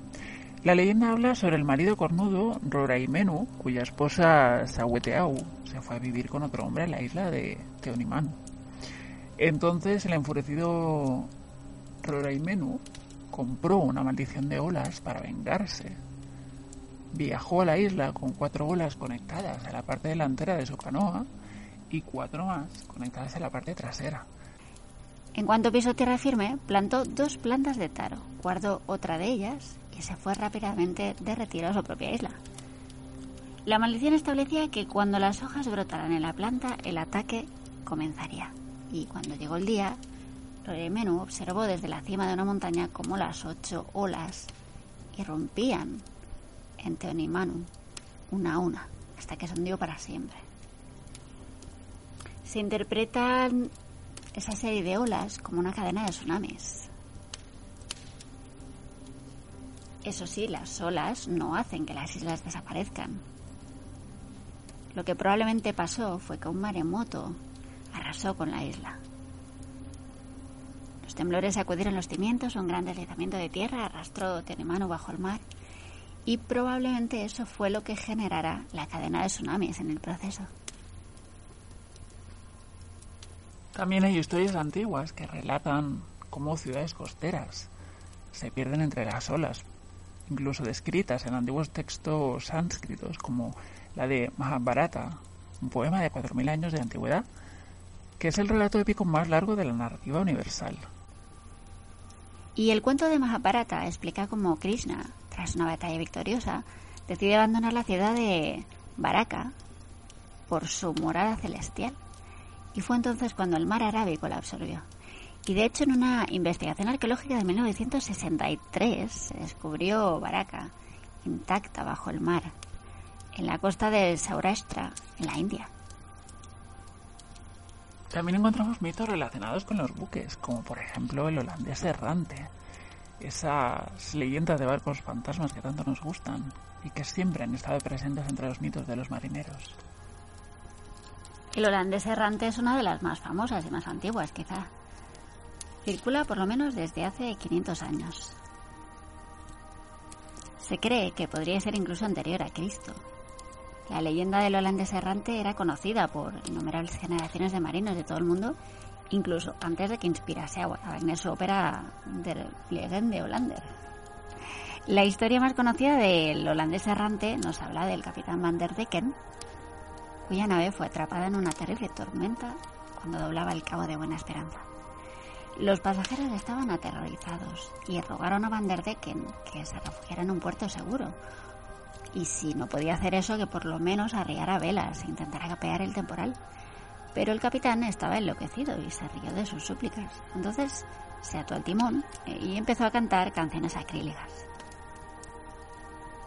La leyenda habla sobre el marido cornudo Roraimenu, cuya esposa Saweteau se fue a vivir con otro hombre en la isla de Teonimanu. Entonces el enfurecido Roraimenu compró una maldición de olas para vengarse Viajó a la isla con cuatro olas conectadas a la parte delantera de su canoa y cuatro más conectadas a la parte trasera. En cuanto pisó tierra firme, plantó dos plantas de taro, guardó otra de ellas y se fue rápidamente de retiro a su propia isla. La maldición establecía que cuando las hojas brotaran en la planta, el ataque comenzaría. Y cuando llegó el día, Menú observó desde la cima de una montaña cómo las ocho olas irrumpían en Teonimanu, una a una, hasta que se hundió para siempre. Se interpretan esa serie de olas como una cadena de tsunamis. Eso sí, las olas no hacen que las islas desaparezcan. Lo que probablemente pasó fue que un maremoto arrasó con la isla. Los temblores sacudieron los cimientos, un gran deslizamiento de tierra arrastró Teonimanu bajo el mar y probablemente eso fue lo que generará la cadena de tsunamis en el proceso. También hay historias antiguas que relatan cómo ciudades costeras se pierden entre las olas, incluso descritas en antiguos textos sánscritos como la de Mahabharata, un poema de 4.000 años de antigüedad, que es el relato épico más largo de la narrativa universal. Y el cuento de Mahabharata explica cómo Krishna tras una batalla victoriosa, decide abandonar la ciudad de Baraka por su morada celestial. Y fue entonces cuando el mar Arábico la absorbió. Y de hecho en una investigación arqueológica de 1963 se descubrió Baraka intacta bajo el mar, en la costa de Saurashtra, en la India. También encontramos mitos relacionados con los buques, como por ejemplo el holandés errante, esas leyendas de barcos fantasmas que tanto nos gustan y que siempre han estado presentes entre los mitos de los marineros. El holandés errante es una de las más famosas y más antiguas, quizá. Circula por lo menos desde hace 500 años. Se cree que podría ser incluso anterior a Cristo. La leyenda del holandés errante era conocida por innumerables generaciones de marinos de todo el mundo, incluso antes de que inspirase a Wagner su ópera Der de Hollander. La historia más conocida del holandés errante nos habla del capitán Van der Decken, cuya nave fue atrapada en una terrible tormenta cuando doblaba el cabo de Buena Esperanza. Los pasajeros estaban aterrorizados y rogaron a Van der Decken que se refugiara en un puerto seguro. Y si no podía hacer eso, que por lo menos arriara velas e intentara capear el temporal. Pero el capitán estaba enloquecido y se rió de sus súplicas. Entonces se ató al timón y empezó a cantar canciones acrílicas.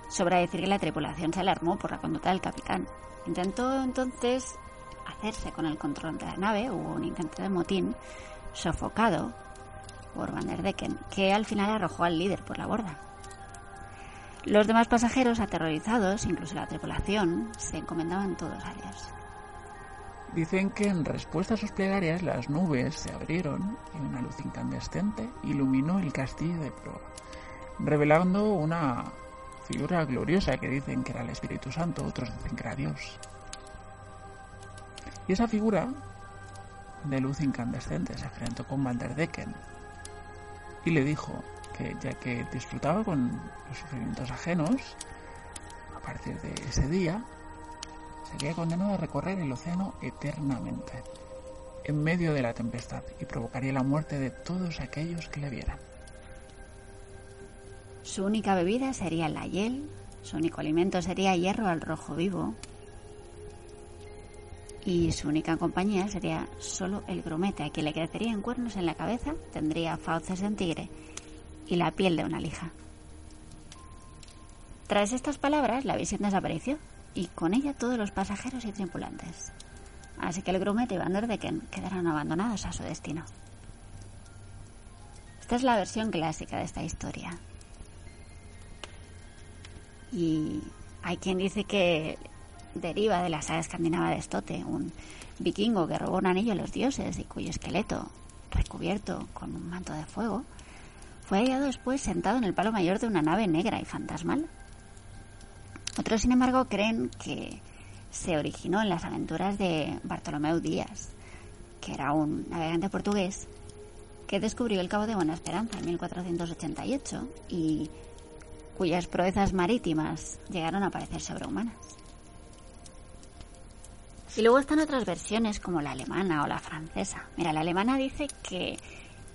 Sobra decir que la tripulación se alarmó por la conducta del capitán. Intentó entonces hacerse con el control de la nave, hubo un intento de motín, sofocado por Van der Decken, que al final arrojó al líder por la borda. Los demás pasajeros, aterrorizados, incluso la tripulación, se encomendaban todos a Dios. Dicen que en respuesta a sus plegarias las nubes se abrieron y una luz incandescente iluminó el castillo de Proa, revelando una figura gloriosa que dicen que era el Espíritu Santo, otros dicen que era Dios. Y esa figura de luz incandescente se enfrentó con Van der Decken y le dijo que ya que disfrutaba con los sufrimientos ajenos, a partir de ese día sería condenado a recorrer el océano eternamente, en medio de la tempestad, y provocaría la muerte de todos aquellos que le vieran. Su única bebida sería la hiel, su único alimento sería hierro al rojo vivo, y su única compañía sería solo el grumete, a quien le crecerían cuernos en la cabeza, tendría fauces de tigre y la piel de una lija. Tras estas palabras, la visión desapareció y con ella todos los pasajeros y tripulantes. Así que el grumete y Van der Decken quedaron abandonados a su destino. Esta es la versión clásica de esta historia. Y hay quien dice que deriva de la saga escandinava de Stote, un vikingo que robó un anillo a los dioses y cuyo esqueleto, recubierto con un manto de fuego, fue hallado después sentado en el palo mayor de una nave negra y fantasmal. Otros, sin embargo, creen que se originó en las aventuras de Bartolomeu Díaz, que era un navegante portugués que descubrió el Cabo de Buena Esperanza en 1488 y cuyas proezas marítimas llegaron a parecer sobrehumanas. Y luego están otras versiones como la alemana o la francesa. Mira, la alemana dice que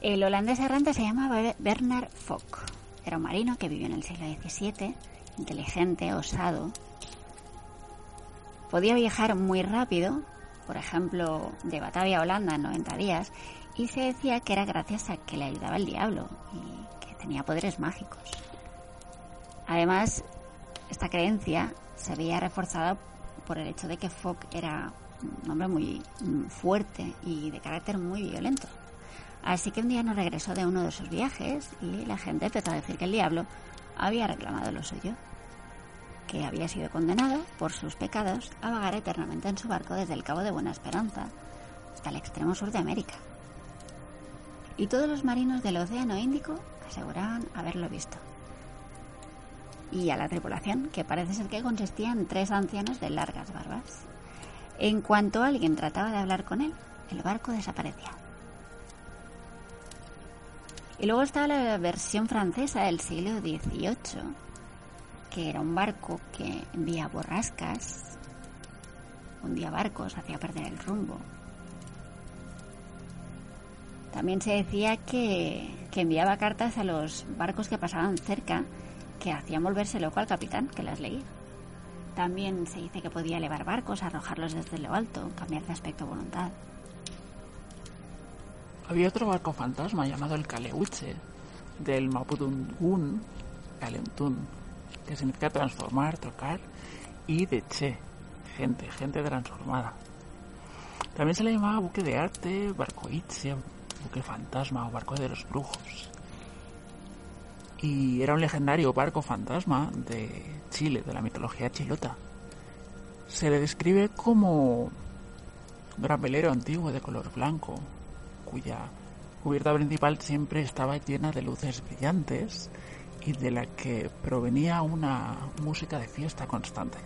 el holandés errante se llama Bernard Fock. Era un marino que vivió en el siglo XVII, inteligente, osado. Podía viajar muy rápido, por ejemplo, de Batavia a Holanda en 90 días, y se decía que era gracias a que le ayudaba el diablo y que tenía poderes mágicos. Además, esta creencia se veía reforzada por el hecho de que Fogg era un hombre muy fuerte y de carácter muy violento. Así que un día no regresó de uno de sus viajes y la gente empezó a decir que el diablo había reclamado lo suyo, que había sido condenado por sus pecados a vagar eternamente en su barco desde el Cabo de Buena Esperanza hasta el extremo sur de América. Y todos los marinos del Océano Índico aseguraban haberlo visto y a la tripulación, que parece ser que consistía en tres ancianos de largas barbas. En cuanto alguien trataba de hablar con él, el barco desaparecía. Y luego está la versión francesa del siglo XVIII, que era un barco que envía borrascas, hundía barcos, hacía perder el rumbo. También se decía que, que enviaba cartas a los barcos que pasaban cerca que hacían volverse loco al capitán, que las leía. También se dice que podía elevar barcos, arrojarlos desde lo alto, cambiar de aspecto a voluntad. Había otro barco fantasma llamado el Caleuche, del Mapudungun Calentún, que significa transformar, trocar, y de Che, gente, gente transformada. También se le llamaba buque de arte, barcoiche, buque fantasma o barco de los brujos. Y era un legendario barco fantasma de Chile, de la mitología chilota. Se le describe como un gran velero antiguo de color blanco, cuya cubierta principal siempre estaba llena de luces brillantes y de la que provenía una música de fiesta constante.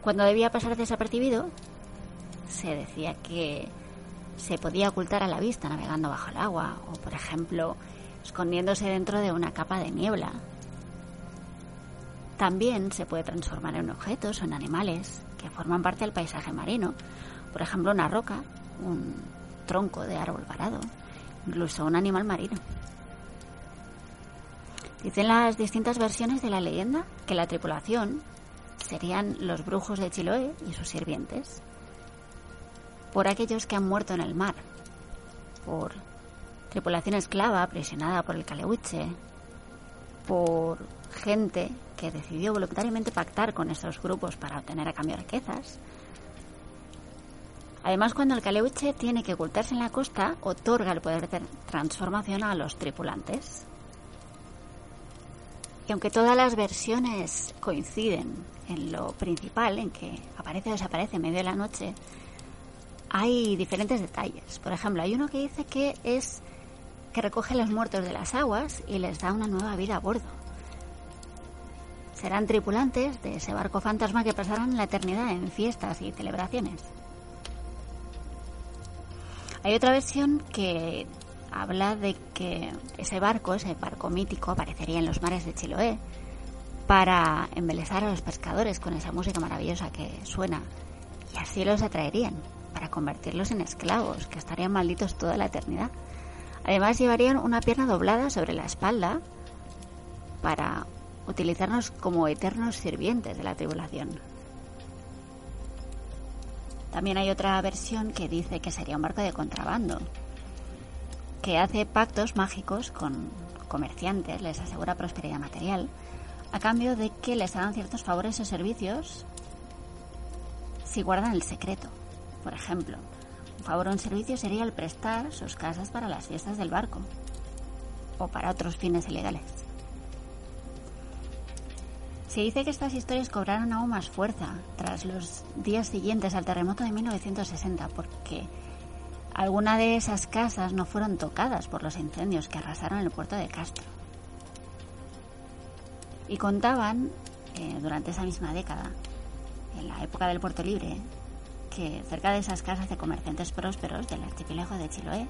Cuando debía pasar desapercibido, se decía que se podía ocultar a la vista navegando bajo el agua o, por ejemplo, escondiéndose dentro de una capa de niebla. También se puede transformar en objetos o en animales que forman parte del paisaje marino, por ejemplo, una roca, un tronco de árbol parado, incluso un animal marino. Dicen las distintas versiones de la leyenda que la tripulación serían los brujos de Chiloé y sus sirvientes, por aquellos que han muerto en el mar, por tripulación esclava presionada por el caleuche, por gente que decidió voluntariamente pactar con estos grupos para obtener a cambio riquezas. Además, cuando el caleuche tiene que ocultarse en la costa, otorga el poder de transformación a los tripulantes. Y aunque todas las versiones coinciden en lo principal, en que aparece o desaparece en medio de la noche, hay diferentes detalles. Por ejemplo, hay uno que dice que es que recoge los muertos de las aguas y les da una nueva vida a bordo. Serán tripulantes de ese barco fantasma que pasarán la eternidad en fiestas y celebraciones. Hay otra versión que habla de que ese barco, ese barco mítico, aparecería en los mares de Chiloé para embelezar a los pescadores con esa música maravillosa que suena y así los atraerían para convertirlos en esclavos que estarían malditos toda la eternidad. Además llevarían una pierna doblada sobre la espalda para utilizarnos como eternos sirvientes de la tribulación. También hay otra versión que dice que sería un barco de contrabando, que hace pactos mágicos con comerciantes, les asegura prosperidad material, a cambio de que les hagan ciertos favores o servicios si guardan el secreto. Por ejemplo, un favor o un servicio sería el prestar sus casas para las fiestas del barco o para otros fines ilegales. Se dice que estas historias cobraron aún más fuerza tras los días siguientes al terremoto de 1960 porque algunas de esas casas no fueron tocadas por los incendios que arrasaron el puerto de Castro. Y contaban, eh, durante esa misma década, en la época del Puerto Libre, que cerca de esas casas de comerciantes prósperos del archipiélago de Chiloé,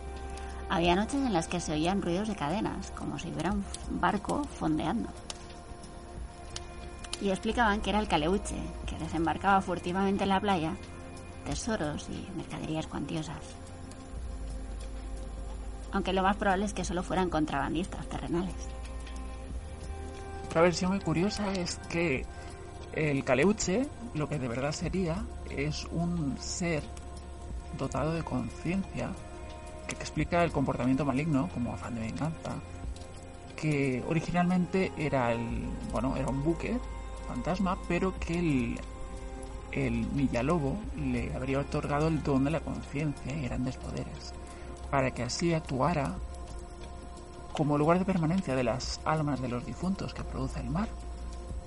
había noches en las que se oían ruidos de cadenas, como si hubiera un barco fondeando. Y explicaban que era el caleuche, que desembarcaba furtivamente en la playa tesoros y mercaderías cuantiosas aunque lo más probable es que solo fueran contrabandistas terrenales. Otra versión muy curiosa es que el caleuche, lo que de verdad sería, es un ser dotado de conciencia que explica el comportamiento maligno como afán de venganza, que originalmente era el, bueno, era un buque fantasma, pero que el, el Villalobo le habría otorgado el don de la conciencia y grandes poderes para que así actuara como lugar de permanencia de las almas de los difuntos que produce el mar,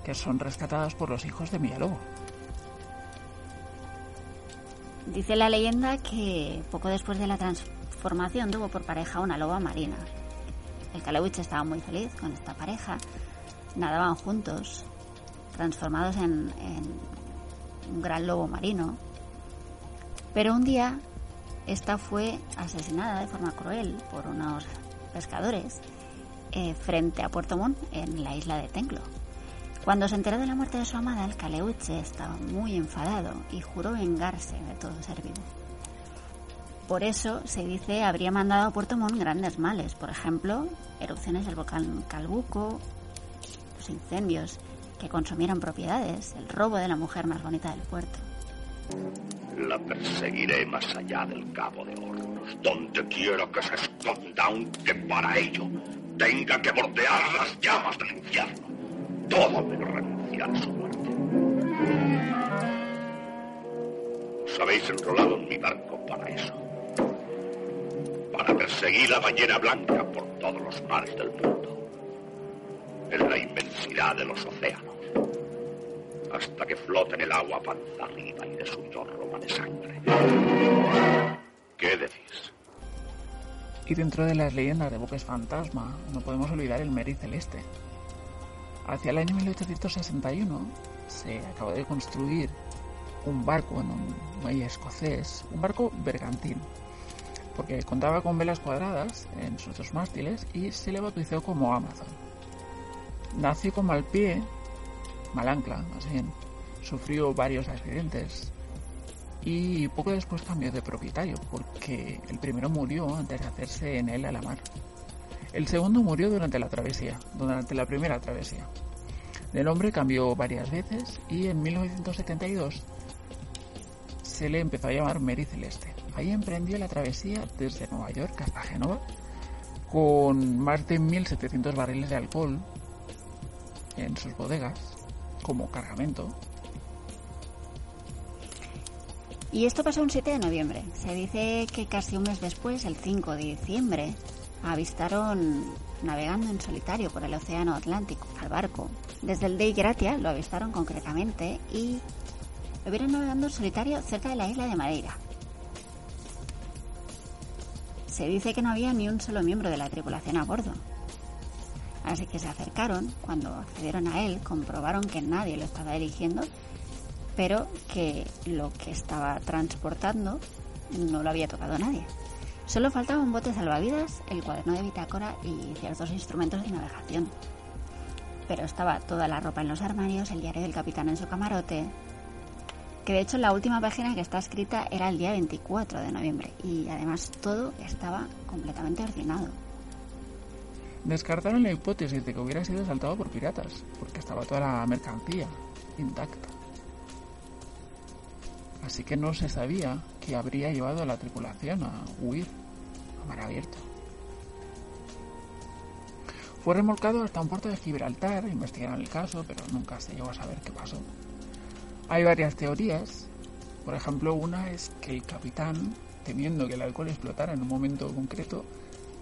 que son rescatadas por los hijos de Mialobo. Dice la leyenda que poco después de la transformación tuvo por pareja una loba marina. El Caleuche estaba muy feliz con esta pareja, nadaban juntos, transformados en, en un gran lobo marino. Pero un día esta fue asesinada de forma cruel por unos pescadores eh, frente a Puerto Montt, en la isla de Tenclo. Cuando se enteró de la muerte de su amada, el caleuche estaba muy enfadado y juró vengarse de todo ser vivo. Por eso, se dice, habría mandado a Puerto Montt grandes males, por ejemplo, erupciones del volcán Calbuco, los incendios que consumieron propiedades, el robo de la mujer más bonita del puerto. La perseguiré más allá del Cabo de Hornos, donde quiera que se esconda, aunque para ello tenga que bordear las llamas del infierno, todo menos renunciar a su muerte. Os habéis enrolado en mi barco para eso. Para perseguir la ballena blanca por todos los mares del mundo. En la inmensidad de los océanos. Hasta que flote en el agua panza arriba y de su roma de sangre. ¿Qué decís? Y dentro de las leyendas de buques fantasma, no podemos olvidar el Mary Celeste. Hacia el año 1861 se acabó de construir un barco en un muelle escocés, un barco bergantín, porque contaba con velas cuadradas en sus dos mástiles y se le bautizó como Amazon. Nació con mal pie, mal ancla, más bien, sufrió varios accidentes y poco después cambió de propietario, porque el primero murió antes de hacerse en él a la mar. El segundo murió durante la travesía, durante la primera travesía. El nombre cambió varias veces y en 1972 se le empezó a llamar Mary Celeste. Ahí emprendió la travesía desde Nueva York hasta Génova con más de 1.700 barriles de alcohol en sus bodegas como cargamento. Y esto pasó un 7 de noviembre. Se dice que casi un mes después, el 5 de diciembre, avistaron navegando en solitario por el Océano Atlántico al barco. Desde el Dei Gratia lo avistaron concretamente y lo vieron navegando en solitario cerca de la isla de Madeira. Se dice que no había ni un solo miembro de la tripulación a bordo. Así que se acercaron, cuando accedieron a él, comprobaron que nadie lo estaba dirigiendo, pero que lo que estaba transportando no lo había tocado nadie. Solo faltaba un bote salvavidas, el cuaderno de bitácora y ciertos instrumentos de navegación. Pero estaba toda la ropa en los armarios, el diario del capitán en su camarote, que de hecho la última página que está escrita era el día 24 de noviembre y además todo estaba completamente ordenado. Descartaron la hipótesis de que hubiera sido asaltado por piratas, porque estaba toda la mercancía intacta. Así que no se sabía que habría llevado a la tripulación a huir a mar abierto. Fue remolcado hasta un puerto de Gibraltar, investigaron el caso, pero nunca se llegó a saber qué pasó. Hay varias teorías. Por ejemplo, una es que el capitán, temiendo que el alcohol explotara en un momento concreto,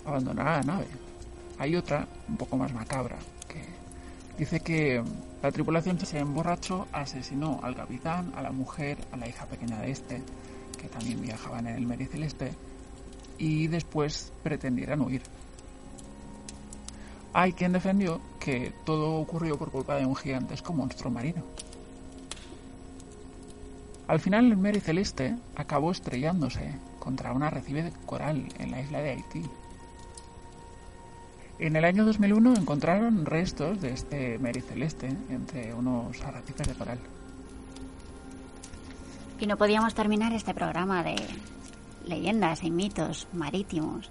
abandonara la nave. Hay otra, un poco más macabra, que dice que la tripulación se emborrachó, asesinó al capitán, a la mujer, a la hija pequeña de este, que también viajaban en el Mary Celeste, y después pretendieran huir. Hay quien defendió que todo ocurrió por culpa de un gigantesco monstruo marino. Al final el Mary Celeste acabó estrellándose contra un arrecife de coral en la isla de Haití. En el año 2001 encontraron restos de este Mary Celeste entre unos arrecifes de coral. Y no podíamos terminar este programa de leyendas y mitos marítimos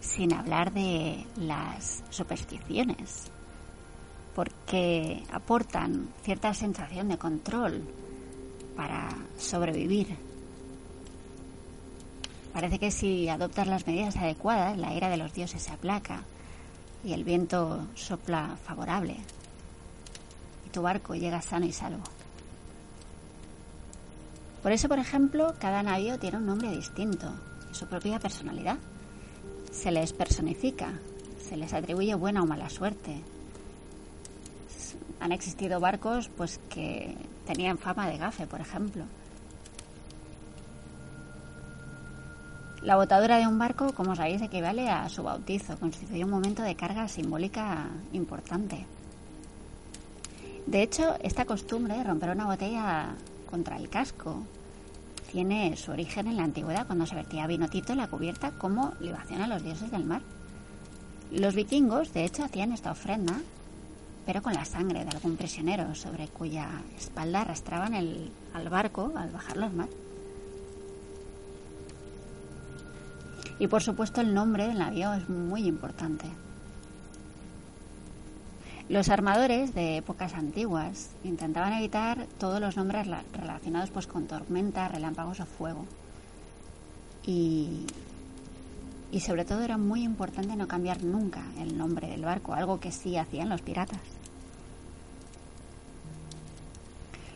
sin hablar de las supersticiones, porque aportan cierta sensación de control para sobrevivir. Parece que si adoptas las medidas adecuadas, la ira de los dioses se aplaca y el viento sopla favorable y tu barco llega sano y salvo. Por eso, por ejemplo, cada navío tiene un nombre distinto su propia personalidad. Se les personifica, se les atribuye buena o mala suerte. Han existido barcos pues que tenían fama de gafe, por ejemplo. La botadura de un barco, como sabéis, equivale a su bautizo, constituye un momento de carga simbólica importante. De hecho, esta costumbre de romper una botella contra el casco tiene su origen en la antigüedad, cuando se vertía vino tito en la cubierta como libación a los dioses del mar. Los vikingos, de hecho, hacían esta ofrenda pero con la sangre de algún prisionero sobre cuya espalda arrastraban el, al barco al bajarlo al mar. Y por supuesto el nombre del navío es muy importante. Los armadores de épocas antiguas intentaban evitar todos los nombres relacionados pues, con tormentas, relámpagos o fuego. Y Y sobre todo era muy importante no cambiar nunca el nombre del barco, algo que sí hacían los piratas.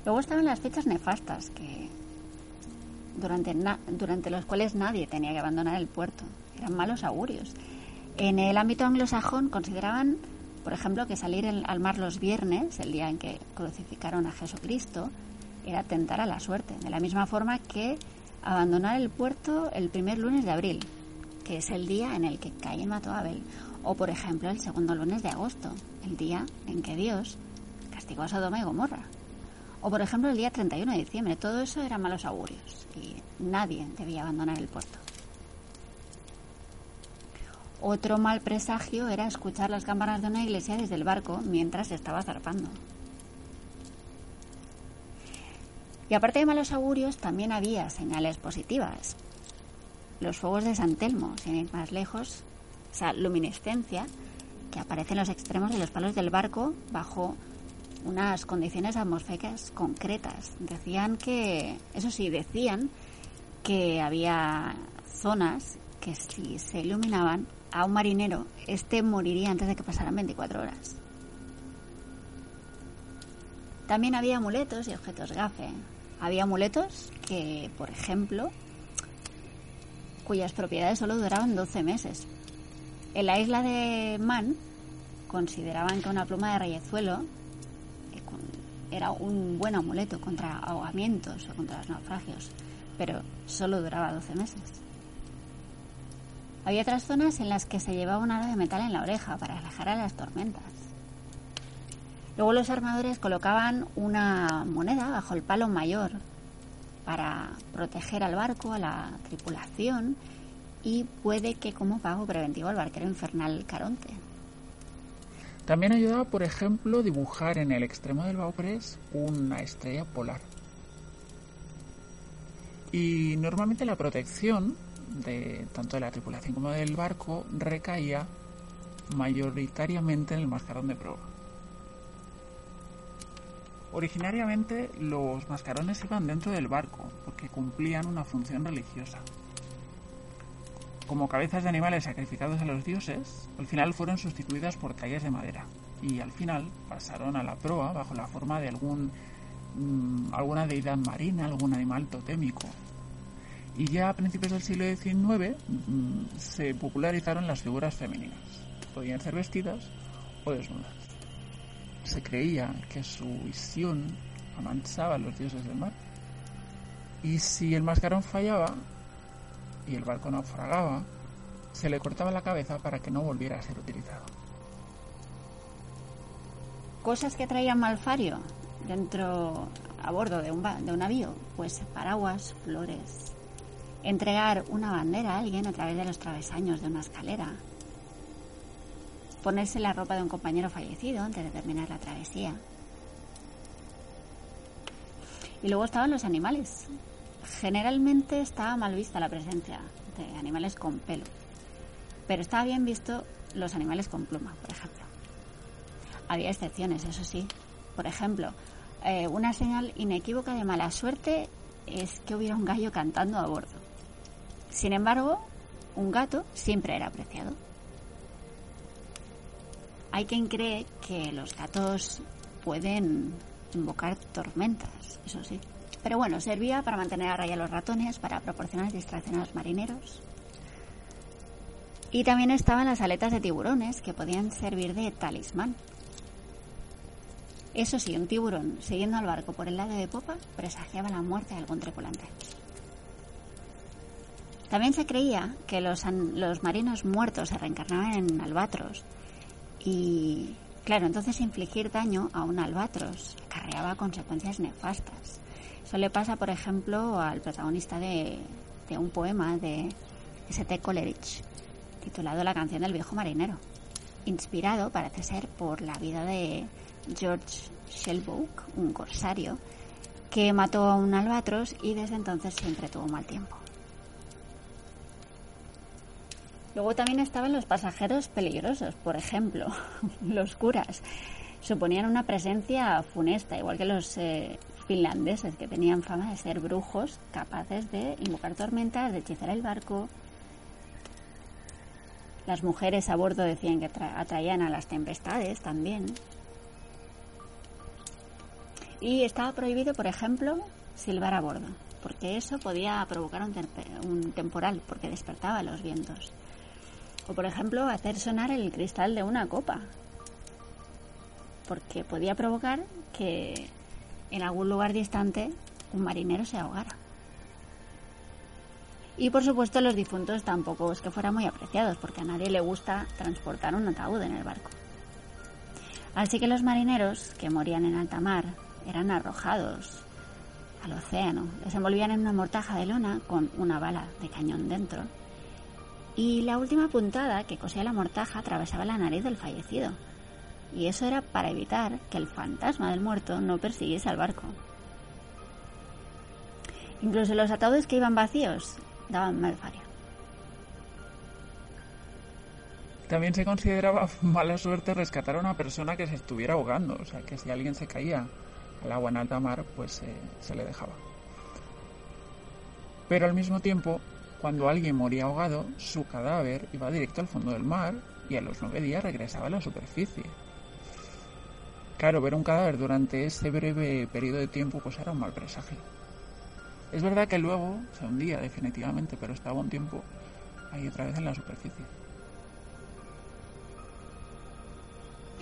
Luego estaban las fechas nefastas, que durante, durante los cuales nadie tenía que abandonar el puerto. Eran malos augurios. En el ámbito anglosajón consideraban, por ejemplo, que salir al mar los viernes, el día en que crucificaron a Jesucristo, era tentar a la suerte, de la misma forma que abandonar el puerto el primer lunes de abril, que es el día en el que Caín mató a Abel, o por ejemplo el segundo lunes de agosto, el día en que Dios castigó a Sodoma y Gomorra, o por ejemplo el día 31 de diciembre. Todo eso eran malos augurios y nadie debía abandonar el puerto. Otro mal presagio era escuchar las campanas de una iglesia desde el barco mientras estaba zarpando. Y aparte de malos augurios, también había señales positivas. Los fuegos de San Telmo, sin ir más lejos, esa luminescencia que aparece en los extremos de los palos del barco bajo unas condiciones atmosféricas concretas. Decían que, eso sí, decían que había zonas que si se iluminaban a un marinero, este moriría antes de que pasaran 24 horas. También había amuletos y objetos gafe. Había amuletos que, por ejemplo, cuyas propiedades solo duraban 12 meses. En la isla de Man consideraban que una pluma de reyezuelo era un buen amuleto contra ahogamientos o contra los naufragios, pero solo duraba 12 meses. Había otras zonas en las que se llevaba un aro de metal en la oreja para alejar a las tormentas. Luego los armadores colocaban una moneda bajo el palo mayor para proteger al barco, a la tripulación y puede que como pago preventivo al barquero infernal Caronte. También ayudaba, por ejemplo, dibujar en el extremo del Baupress una estrella polar. Y normalmente la protección de tanto de la tripulación como del barco recaía mayoritariamente en el mascarón de proa. Originariamente los mascarones iban dentro del barco porque cumplían una función religiosa como cabezas de animales sacrificados a los dioses, al final fueron sustituidas por tallas de madera y al final pasaron a la proa bajo la forma de algún mm, alguna deidad marina, algún animal totémico. Y ya a principios del siglo XIX mm, se popularizaron las figuras femeninas. Podían ser vestidas o desnudas. Se creía que su visión amansaba a los dioses del mar. Y si el mascarón fallaba, y el barco naufragaba, se le cortaba la cabeza para que no volviera a ser utilizado. Cosas que traían malfario dentro, a bordo de un, de un navío, pues paraguas, flores, entregar una bandera a alguien a través de los travesaños de una escalera, ponerse la ropa de un compañero fallecido antes de terminar la travesía. Y luego estaban los animales, Generalmente estaba mal vista la presencia de animales con pelo, pero estaba bien visto los animales con pluma, por ejemplo. Había excepciones, eso sí. Por ejemplo, eh, una señal inequívoca de mala suerte es que hubiera un gallo cantando a bordo. Sin embargo, un gato siempre era apreciado. Hay quien cree que los gatos pueden invocar tormentas, eso sí. Pero bueno, servía para mantener a raya los ratones, para proporcionar distracción a los marineros. Y también estaban las aletas de tiburones, que podían servir de talismán. Eso sí, un tiburón siguiendo al barco por el lado de popa presagiaba la muerte de algún tripulante. También se creía que los, los marinos muertos se reencarnaban en albatros y, claro, entonces infligir daño a un albatros acarreaba consecuencias nefastas. Eso le pasa, por ejemplo, al protagonista de, un poema de S.T. Coleridge, titulado La canción del viejo marinero, inspirado, parece ser, por la vida de George Shelbook, un corsario, que mató a un albatros y desde entonces siempre tuvo mal tiempo. Luego también estaban los pasajeros peligrosos, por ejemplo, los curas. Suponían una presencia funesta, igual que los eh, finlandeses que tenían fama de ser brujos capaces de invocar tormentas, de hechizar el barco. Las mujeres a bordo decían que atraían a las tempestades también. Y estaba prohibido, por ejemplo, silbar a bordo, porque eso podía provocar un, temporal, porque despertaba los vientos. O, por ejemplo, hacer sonar el cristal de una copa, porque podía provocar que en algún lugar distante un marinero se ahogara. Y por supuesto los difuntos tampoco es que fueran muy apreciados, porque a nadie le gusta transportar un ataúd en el barco. Así que los marineros que morían en alta mar eran arrojados al océano, les envolvían en una mortaja de lona con una bala de cañón dentro. Y la última puntada que cosía la mortaja atravesaba la nariz del fallecido. Y eso era para evitar que el fantasma del muerto no persiguiese al barco. Incluso los ataúdes que iban vacíos daban mal faria. También se consideraba mala suerte rescatar a una persona que se estuviera ahogando, o sea que si alguien se caía al agua en alta mar, pues eh, se le dejaba. Pero al mismo tiempo, cuando alguien moría ahogado, su cadáver iba directo al fondo del mar y a los nueve días regresaba a la superficie. Claro, ver un cadáver durante ese breve periodo de tiempo pues era un mal presagio. Es verdad que luego se hundía definitivamente, pero estaba un tiempo ahí otra vez en la superficie.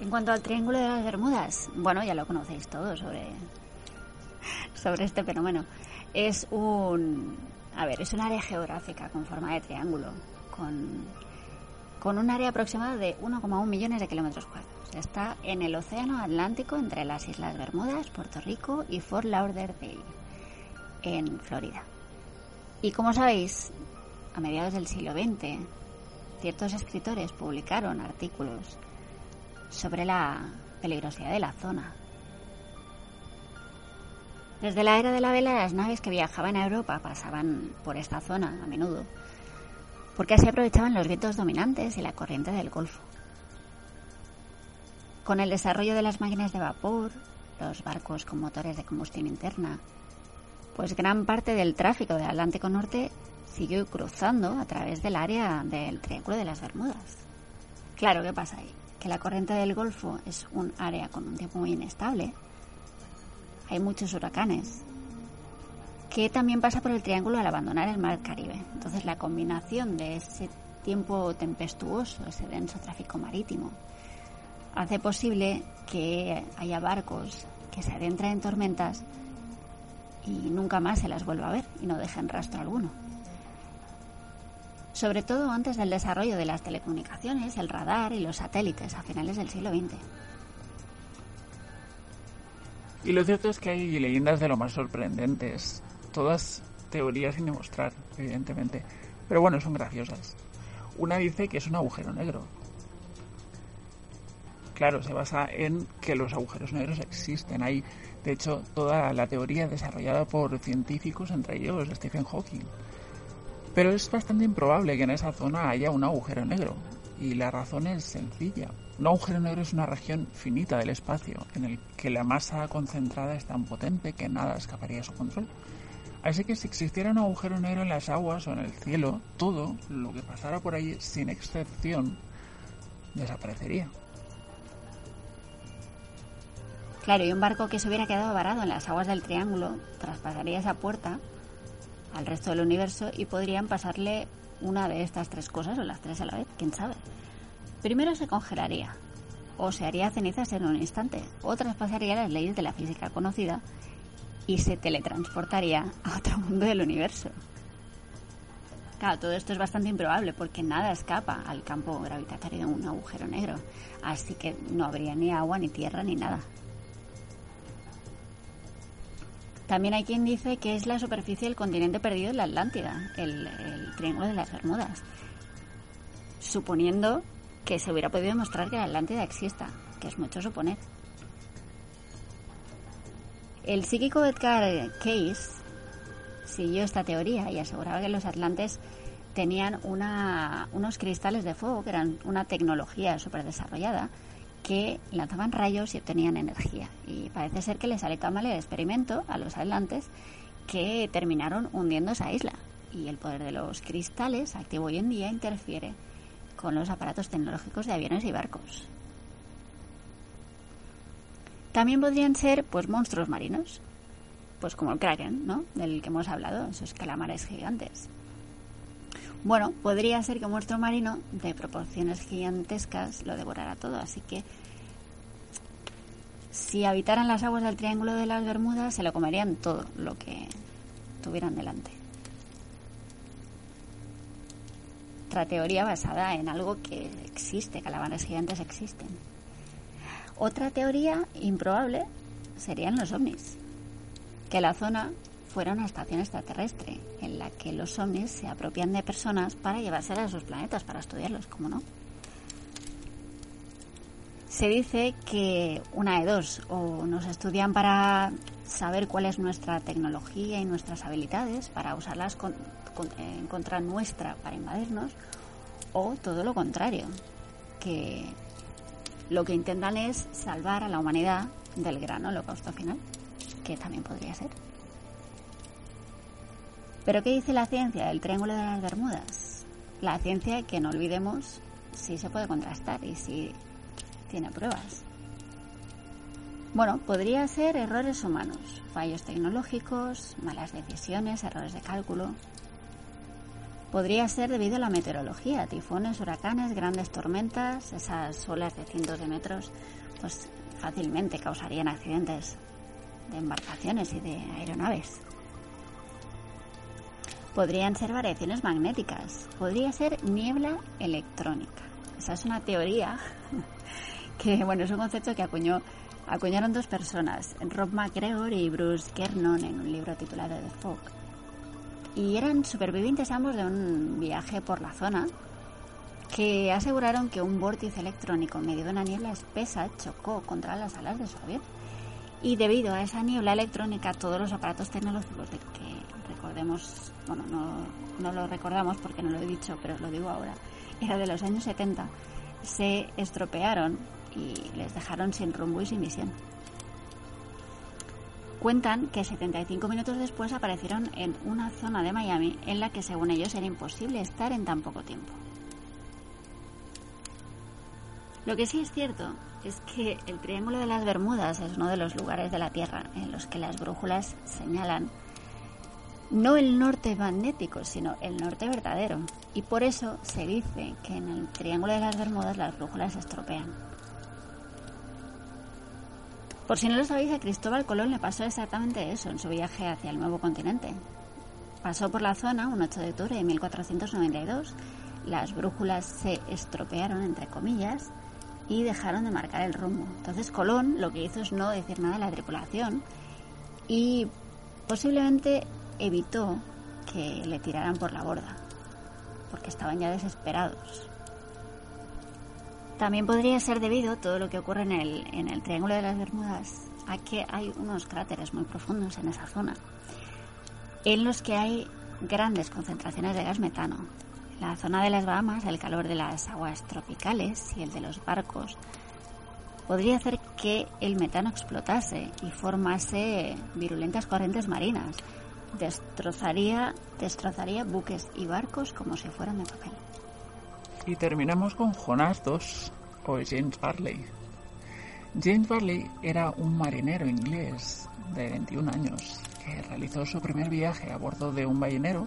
En cuanto al Triángulo de las Bermudas, bueno, ya lo conocéis todos sobre, sobre este fenómeno. Es un, a ver, es un área geográfica con forma de triángulo, con, con un área aproximada de 1,1 millones de kilómetros cuadrados. Está en el Océano Atlántico entre las Islas Bermudas, Puerto Rico y Fort Lauderdale en Florida. Y como sabéis, a mediados del siglo XX, ciertos escritores publicaron artículos sobre la peligrosidad de la zona. Desde la era de la vela, las naves que viajaban a Europa pasaban por esta zona a menudo, porque así aprovechaban los vientos dominantes y la corriente del Golfo. Con el desarrollo de las máquinas de vapor, los barcos con motores de combustión interna pues gran parte del tráfico del Atlántico Norte siguió cruzando a través del área del Triángulo de las Bermudas. Claro, ¿qué pasa ahí? Que la corriente del Golfo es un área con un tiempo muy inestable. Hay muchos huracanes. Que también pasa por el triángulo al abandonar el mar Caribe. Entonces la combinación de ese tiempo tempestuoso, ese denso tráfico marítimo, hace posible que haya barcos que se adentran en tormentas y nunca más se las vuelva a ver y no dejen rastro alguno. Sobre todo antes del desarrollo de las telecomunicaciones, el radar y los satélites a finales del siglo XX. Y lo cierto es que hay leyendas de lo más sorprendentes, todas teorías sin demostrar, evidentemente, pero bueno, son graciosas. Una dice que es un agujero negro. Claro, se basa en que los agujeros negros existen. Hay de hecho, toda la teoría desarrollada por científicos, entre ellos Stephen Hawking. Pero es bastante improbable que en esa zona haya un agujero negro. Y la razón es sencilla. Un agujero negro es una región finita del espacio, en el que la masa concentrada es tan potente que nada escaparía a su control. Así que si existiera un agujero negro en las aguas o en el cielo, todo lo que pasara por allí, sin excepción, desaparecería. Claro, y un barco que se hubiera quedado varado en las aguas del Triángulo traspasaría esa puerta al resto del universo y podrían pasarle una de estas tres cosas o las tres a la vez, quién sabe. Primero se congelaría, o se haría cenizas en un instante, o traspasaría las leyes de la física conocida y se teletransportaría a otro mundo del universo. Claro, todo esto es bastante improbable porque nada escapa al campo gravitatorio de un agujero negro, así que no habría ni agua, ni tierra, ni nada. También hay quien dice que es la superficie del continente perdido en la Atlántida, el, Triángulo de las Bermudas, suponiendo que se hubiera podido demostrar que la Atlántida exista, que es mucho suponer. El psíquico Edgar Case siguió esta teoría y aseguraba que los atlantes tenían unos cristales de fuego, que eran una tecnología súper desarrollada, que lanzaban rayos y obtenían energía. Y parece ser que les salió tan mal el experimento a los atlantes que terminaron hundiendo esa isla. Y el poder de los cristales, activo hoy en día, interfiere con los aparatos tecnológicos de aviones y barcos. También podrían ser pues monstruos marinos, pues como el kraken, ¿no? Del que hemos hablado, esos calamares gigantes. Bueno, podría ser que un monstruo marino de proporciones gigantescas lo devorara todo, así que si habitaran las aguas del Triángulo de las Bermudas se lo comerían todo lo que tuvieran delante. Otra teoría basada en algo que existe, calamares gigantes existen. Otra teoría improbable serían los ovnis, que la zona fuera una estación extraterrestre en la que los ovnis se apropian de personas para llevárselas a sus planetas, para estudiarlos, como no. Se dice que una de dos, o nos estudian para saber cuál es nuestra tecnología y nuestras habilidades, para usarlas en contra nuestra para invadirnos, o todo lo contrario, que lo que intentan es salvar a la humanidad del gran holocausto final, que también podría ser. Pero ¿qué dice la ciencia del Triángulo de las Bermudas? La ciencia que no olvidemos si se puede contrastar y si tiene pruebas. Bueno, podría ser errores humanos, fallos tecnológicos, malas decisiones, errores de cálculo. Podría ser debido a la meteorología, tifones, huracanes, grandes tormentas, esas olas de cientos de metros, pues fácilmente causarían accidentes de embarcaciones y de aeronaves. Podrían ser variaciones magnéticas, podría ser niebla electrónica. Esa es una teoría que, bueno, es un concepto que acuñó, acuñaron dos personas, Rob McGregor y Bruce Kernon, en un libro titulado The Fog. Y eran supervivientes ambos de un viaje por la zona que aseguraron que un vórtice electrónico medio de una niebla espesa chocó contra las alas de su avión. Y debido a esa niebla electrónica, todos los aparatos tecnológicos de que recordemos, bueno, no, lo recordamos porque no lo he dicho, pero lo digo ahora, era de los años 70, se estropearon y les dejaron sin rumbo y sin visión. Cuentan que 75 minutos después aparecieron en una zona de Miami en la que según ellos era imposible estar en tan poco tiempo. Lo que sí es cierto es que el Triángulo de las Bermudas es uno de los lugares de la Tierra en los que las brújulas señalan no el norte magnético, sino el norte verdadero. Y por eso se dice que en el Triángulo de las Bermudas las brújulas se estropean. Por si no lo sabéis, a Cristóbal Colón le pasó exactamente eso en su viaje hacia el nuevo continente. Pasó por la zona un 8 de octubre de 1492, las brújulas se estropearon, entre comillas, y dejaron de marcar el rumbo. Entonces Colón lo que hizo es no decir nada a la tripulación y posiblemente evitó que le tiraran por la borda, porque estaban ya desesperados. También podría ser debido todo lo que ocurre en el, en el Triángulo de las Bermudas a que hay unos cráteres muy profundos en esa zona, en los que hay grandes concentraciones de gas metano. La zona de las Bahamas, el calor de las aguas tropicales y el de los barcos podría hacer que el metano explotase y formase virulentas corrientes marinas. Destrozaría, destrozaría buques y barcos como si fueran de papel. Y terminamos con Jonas II o James Barley. James Barley era un marinero inglés de 21 años que realizó su primer viaje a bordo de un ballenero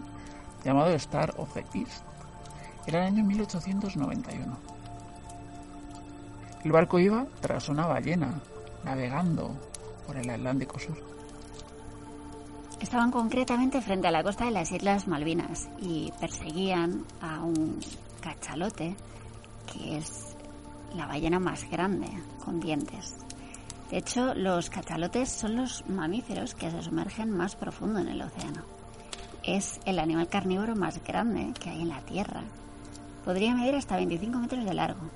llamado Star of the East. Era el año 1891. El barco iba tras una ballena, navegando por el Atlántico Sur. Estaban concretamente frente a la costa de las Islas Malvinas y perseguían a un cachalote, que es la ballena más grande con dientes. De hecho, los cachalotes son los mamíferos que se sumergen más profundo en el océano. Es el animal carnívoro más grande que hay en la Tierra. Podría medir hasta 25 metros de largo.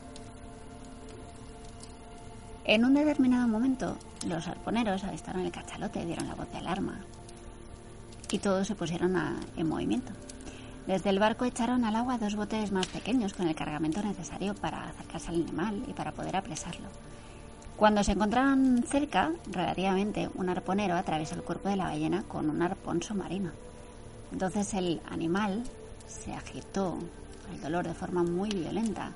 En un determinado momento, los arponeros avistaron el cachalote, dieron la voz de alarma y todos se pusieron en movimiento. Desde el barco echaron al agua dos botes más pequeños con el cargamento necesario para acercarse al animal y para poder apresarlo. Cuando se encontraban cerca, relativamente, un arponero atravesó el cuerpo de la ballena con un arpón submarino. Entonces el animal se agitó el dolor de forma muy violenta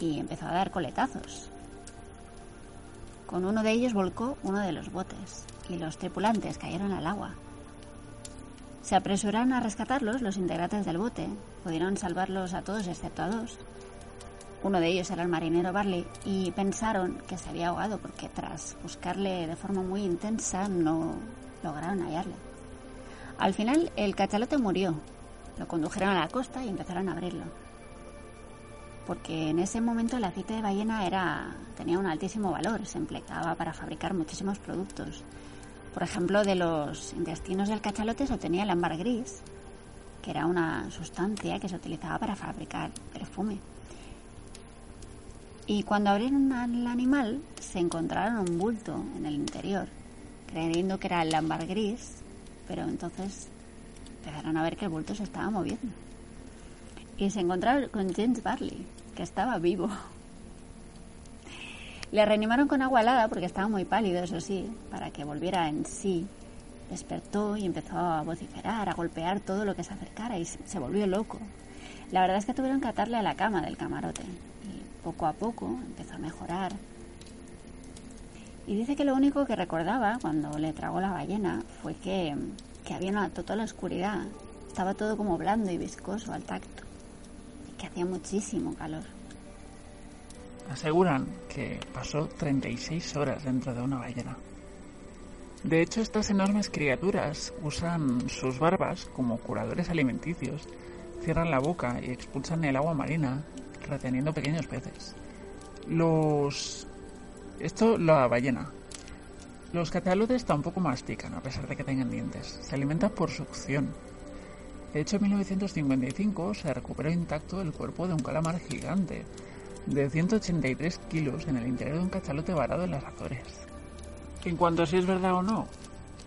y empezó a dar coletazos. Con uno de ellos volcó uno de los botes y los tripulantes cayeron al agua. Se apresuraron a rescatarlos los integrantes del bote. Pudieron salvarlos a todos excepto a dos. Uno de ellos era el marinero Barley y pensaron que se había ahogado porque tras buscarle de forma muy intensa no lograron hallarle. Al final el cachalote murió. Lo condujeron a la costa y empezaron a abrirlo. Porque en ese momento el aceite de ballena era, tenía un altísimo valor, se empleaba para fabricar muchísimos productos. Por ejemplo, de los intestinos del cachalote se obtenía el ámbar gris, que era una sustancia que se utilizaba para fabricar perfume. Y cuando abrieron al animal, se encontraron un bulto en el interior, creyendo que era el ámbar gris, pero entonces empezaron a ver que el bulto se estaba moviendo. Y se encontraron con James Barley, que estaba vivo. Le reanimaron con agua helada porque estaba muy pálido, eso sí, para que volviera en sí. Despertó y empezó a vociferar, a golpear todo lo que se acercara y se volvió loco. La verdad es que tuvieron que atarle a la cama del camarote y poco a poco empezó a mejorar. Y dice que lo único que recordaba cuando le tragó la ballena fue que, había una total oscuridad. Estaba todo como blando y viscoso al tacto y que hacía muchísimo calor. Aseguran que pasó 36 horas dentro de una ballena. De hecho, estas enormes criaturas usan sus barbas como curadores alimenticios, cierran la boca y expulsan el agua marina, reteniendo pequeños peces. Los... Esto la ballena. Los catalotes tampoco mastican, a pesar de que tengan dientes. Se alimentan por succión. De hecho, en 1955 se recuperó intacto el cuerpo de un calamar gigante, de 183 kilos en el interior de un cachalote varado en las Azores. En cuanto a si es verdad o no,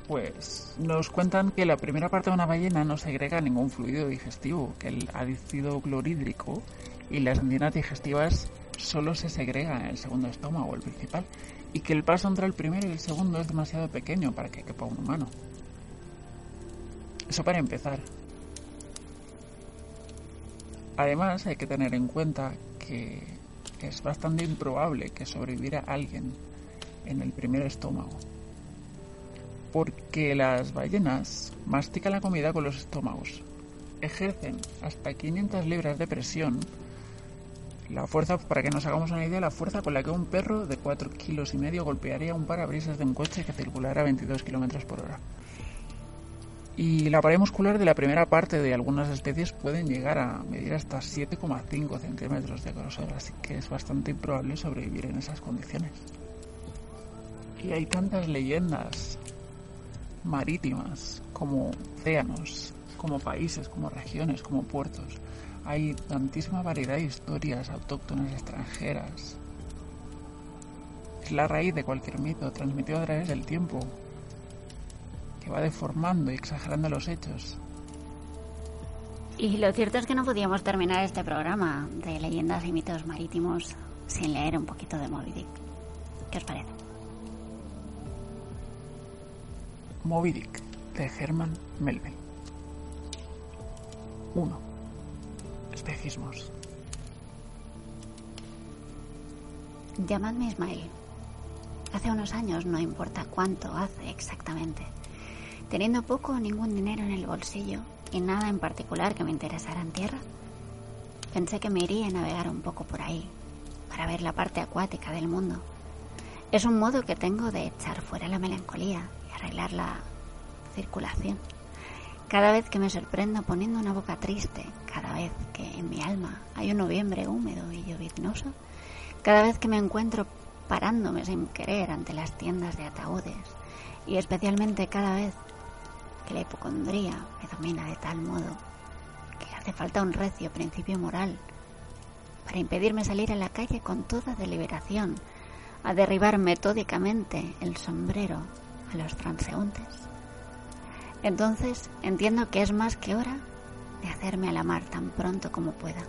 pues nos cuentan que la primera parte de una ballena no segrega ningún fluido digestivo, que el ácido clorhídrico y las enzimas digestivas solo se segregan en el segundo estómago, el principal, y que el paso entre el primero y el segundo es demasiado pequeño para que quepa un humano. Eso para empezar. Además, hay que tener en cuenta que es bastante improbable que sobreviviera alguien en el primer estómago. Porque las ballenas mastican la comida con los estómagos. Ejercen hasta 500 libras de presión. La fuerza, para que nos hagamos una idea, la fuerza con la que un perro de 4 kilos y medio golpearía un parabrisas de un coche que circulara a 22 kilómetros por hora. Y la pared muscular de la primera parte de algunas especies pueden llegar a medir hasta 7,5 centímetros de grosor, así que es bastante improbable sobrevivir en esas condiciones. Y hay tantas leyendas marítimas como océanos, como países, como regiones, como puertos. Hay tantísima variedad de historias autóctonas extranjeras. Es la raíz de cualquier mito transmitido a través del tiempo, que va deformando y exagerando los hechos. Y lo cierto es que no podíamos terminar este programa de leyendas y mitos marítimos sin leer un poquito de Moby Dick. ¿Qué os parece? Moby Dick, de Herman Melville. 1. Espejismos. Llamadme Ismael. Hace unos años, no importa cuánto hace exactamente, teniendo poco o ningún dinero en el bolsillo y nada en particular que me interesara en tierra, pensé que me iría a navegar un poco por ahí, para ver la parte acuática del mundo. Es un modo que tengo de echar fuera la melancolía y arreglar la circulación. Cada vez que me sorprendo poniendo una boca triste, cada vez que en mi alma hay un noviembre húmedo y lloviznoso, cada vez que me encuentro parándome sin querer ante las tiendas de ataúdes, y especialmente cada vez que la hipocondría me domina de tal modo que hace falta un recio principio moral para impedirme salir a la calle con toda deliberación a derribar metódicamente el sombrero a los transeúntes. Entonces entiendo que es más que hora de hacerme a la mar tan pronto como pueda.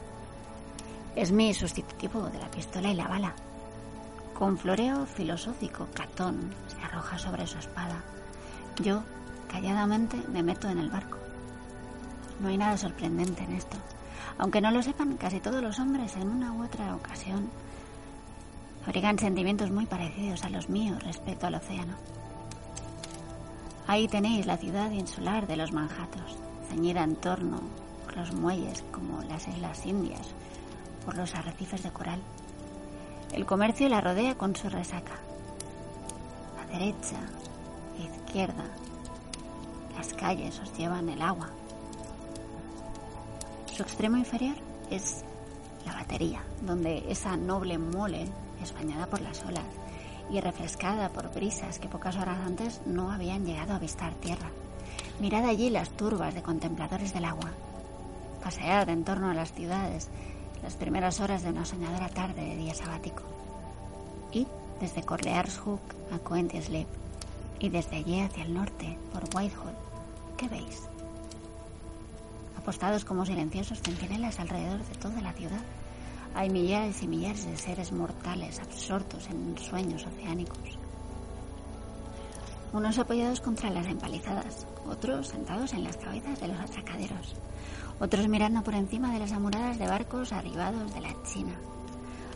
Es mi sustitutivo de la pistola y la bala. Con floreo filosófico, Catón se arroja sobre su espada. Yo calladamente me meto en el barco. No hay nada sorprendente en esto. Aunque no lo sepan, casi todos los hombres en una u otra ocasión abrigan sentimientos muy parecidos a los míos respecto al océano. Ahí tenéis la ciudad insular de los Manjatos, ceñida en torno por los muelles como las Islas Indias, por los arrecifes de coral. El comercio la rodea con su resaca. A derecha e izquierda, las calles os llevan el agua. Su extremo inferior es la batería, donde esa noble mole es bañada por las olas y refrescada por brisas que pocas horas antes no habían llegado a avistar tierra. Mirad allí las turbas de contempladores del agua. Pasead en torno a las ciudades las primeras horas de una soñadora tarde de día sabático. Y desde Corlears Hook a Coenty y desde allí hacia el norte por Whitehall, ¿qué veis? Apostados como silenciosos centinelas alrededor de toda la ciudad, hay millares y millares de seres mortales absortos en sueños oceánicos. Unos apoyados contra las empalizadas, otros sentados en las cabezas de los atracaderos, otros mirando por encima de las amuradas de barcos arribados de la China,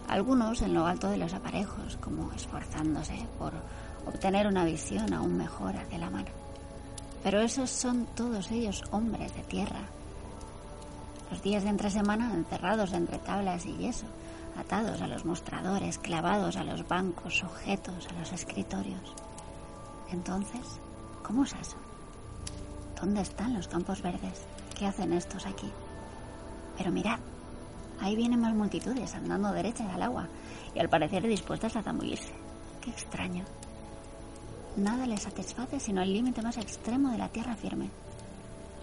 algunos en lo alto de los aparejos, como esforzándose por obtener una visión aún mejor hacia la mar. Pero esos son todos ellos hombres de tierra, los días de entre semana encerrados entre tablas y yeso, atados a los mostradores, clavados a los bancos, sujetos a los escritorios. Entonces, ¿cómo es eso? ¿Dónde están los campos verdes? ¿Qué hacen estos aquí? Pero mirad, ahí vienen más multitudes andando derechas al agua y al parecer dispuestas a zambullirse. Qué extraño. Nada les satisface sino el límite más extremo de la tierra firme.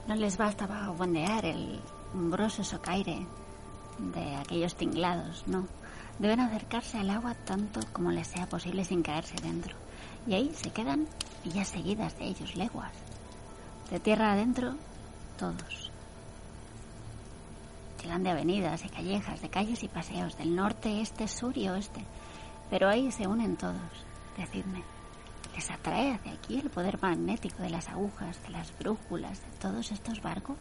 No les basta bondear el umbroso socaire de aquellos tinglados, no. Deben acercarse al agua tanto como les sea posible sin caerse dentro. Y ahí se quedan ya seguidas de ellos leguas. De tierra adentro, todos. Llegan de avenidas y callejas, de calles y paseos, del norte, este, sur y oeste. Pero ahí se unen todos. Decidme, ¿les atrae hacia aquí el poder magnético de las agujas, de las brújulas, de todos estos barcos?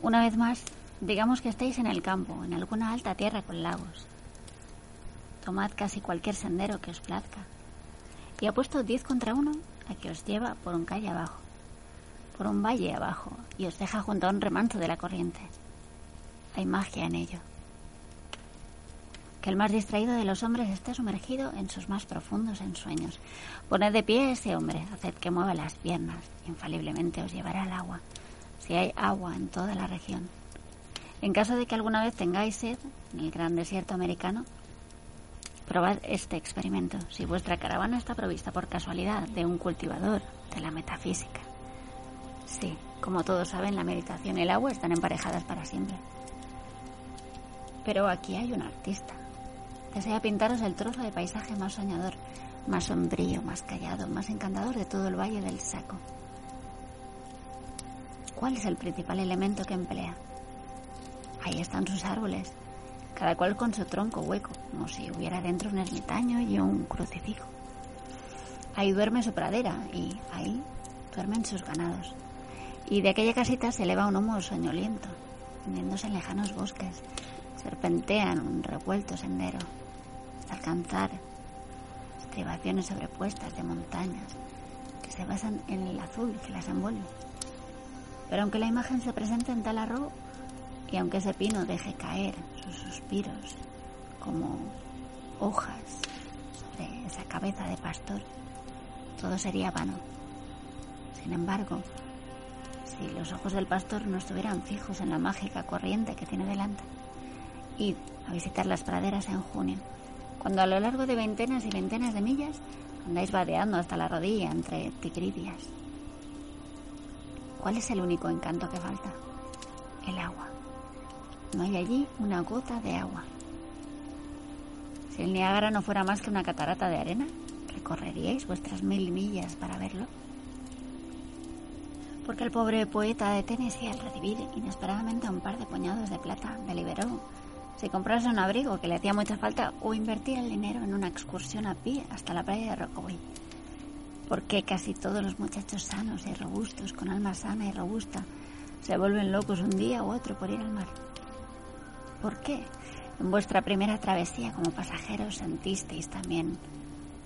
Una vez más, digamos que estáis en el campo, en alguna alta tierra con lagos. Tomad casi cualquier sendero que os plazca. Y apuesto diez contra uno a que os lleva por un calle abajo, por un valle abajo, y os deja junto a un remanso de la corriente. Hay magia en ello. Que el más distraído de los hombres esté sumergido en sus más profundos ensueños. Poned de pie a ese hombre, haced que mueva las piernas, infaliblemente os llevará al agua si hay agua en toda la región. En caso de que alguna vez tengáis sed en el gran desierto americano, probad este experimento si vuestra caravana está provista por casualidad de un cultivador de la metafísica. Sí, como todos saben, la meditación y el agua están emparejadas para siempre. Pero aquí hay un artista. Desea pintaros el trozo de paisaje más soñador, más sombrío, más callado, más encantador de todo el Valle del Saco. ¿Cuál es el principal elemento que emplea? Ahí están sus árboles, cada cual con su tronco hueco, como si hubiera dentro un ermitaño y un crucifijo. Ahí duerme su pradera y ahí duermen sus ganados. Y de aquella casita se eleva un humo soñoliento, hundiéndose en lejanos bosques, serpentean un revuelto sendero, alcanzar estribaciones sobrepuestas de montañas que se basan en el azul que las envuelve. Pero aunque la imagen se presente en tal arrobo, y aunque ese pino deje caer sus suspiros como hojas sobre esa cabeza de pastor, todo sería vano. Sin embargo, si los ojos del pastor no estuvieran fijos en la mágica corriente que tiene delante, id a visitar las praderas en junio, cuando a lo largo de veintenas y veintenas de millas andáis vadeando hasta la rodilla entre tigridias. ¿Cuál es el único encanto que falta? El agua. No hay allí una gota de agua. Si el Niágara no fuera más que una catarata de arena, ¿recorreríais vuestras mil millas para verlo? Porque el pobre poeta de Tennessee, al recibir inesperadamente un par de puñados de plata, deliberó si comprarse un abrigo que le hacía mucha falta o invertir el dinero en una excursión a pie hasta la playa de Rockaway porque casi todos los muchachos sanos y robustos, con alma sana y robusta, se vuelven locos un día u otro por ir al mar. ¿Por qué? En vuestra primera travesía como pasajeros sentisteis también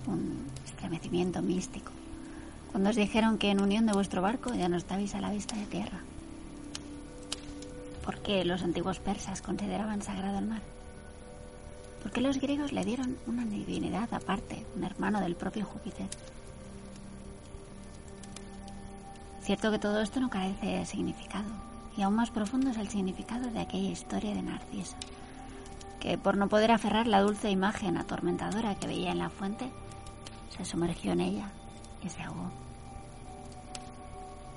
un estremecimiento místico, cuando os dijeron que en unión de vuestro barco ya no estabais a la vista de tierra. ¿Por qué los antiguos persas consideraban sagrado el mar? ¿Por qué los griegos le dieron una divinidad aparte, un hermano del propio Júpiter? Cierto que todo esto no carece de significado, y aún más profundo es el significado de aquella historia de Narciso, que por no poder aferrar la dulce imagen atormentadora que veía en la fuente, se sumergió en ella y se ahogó.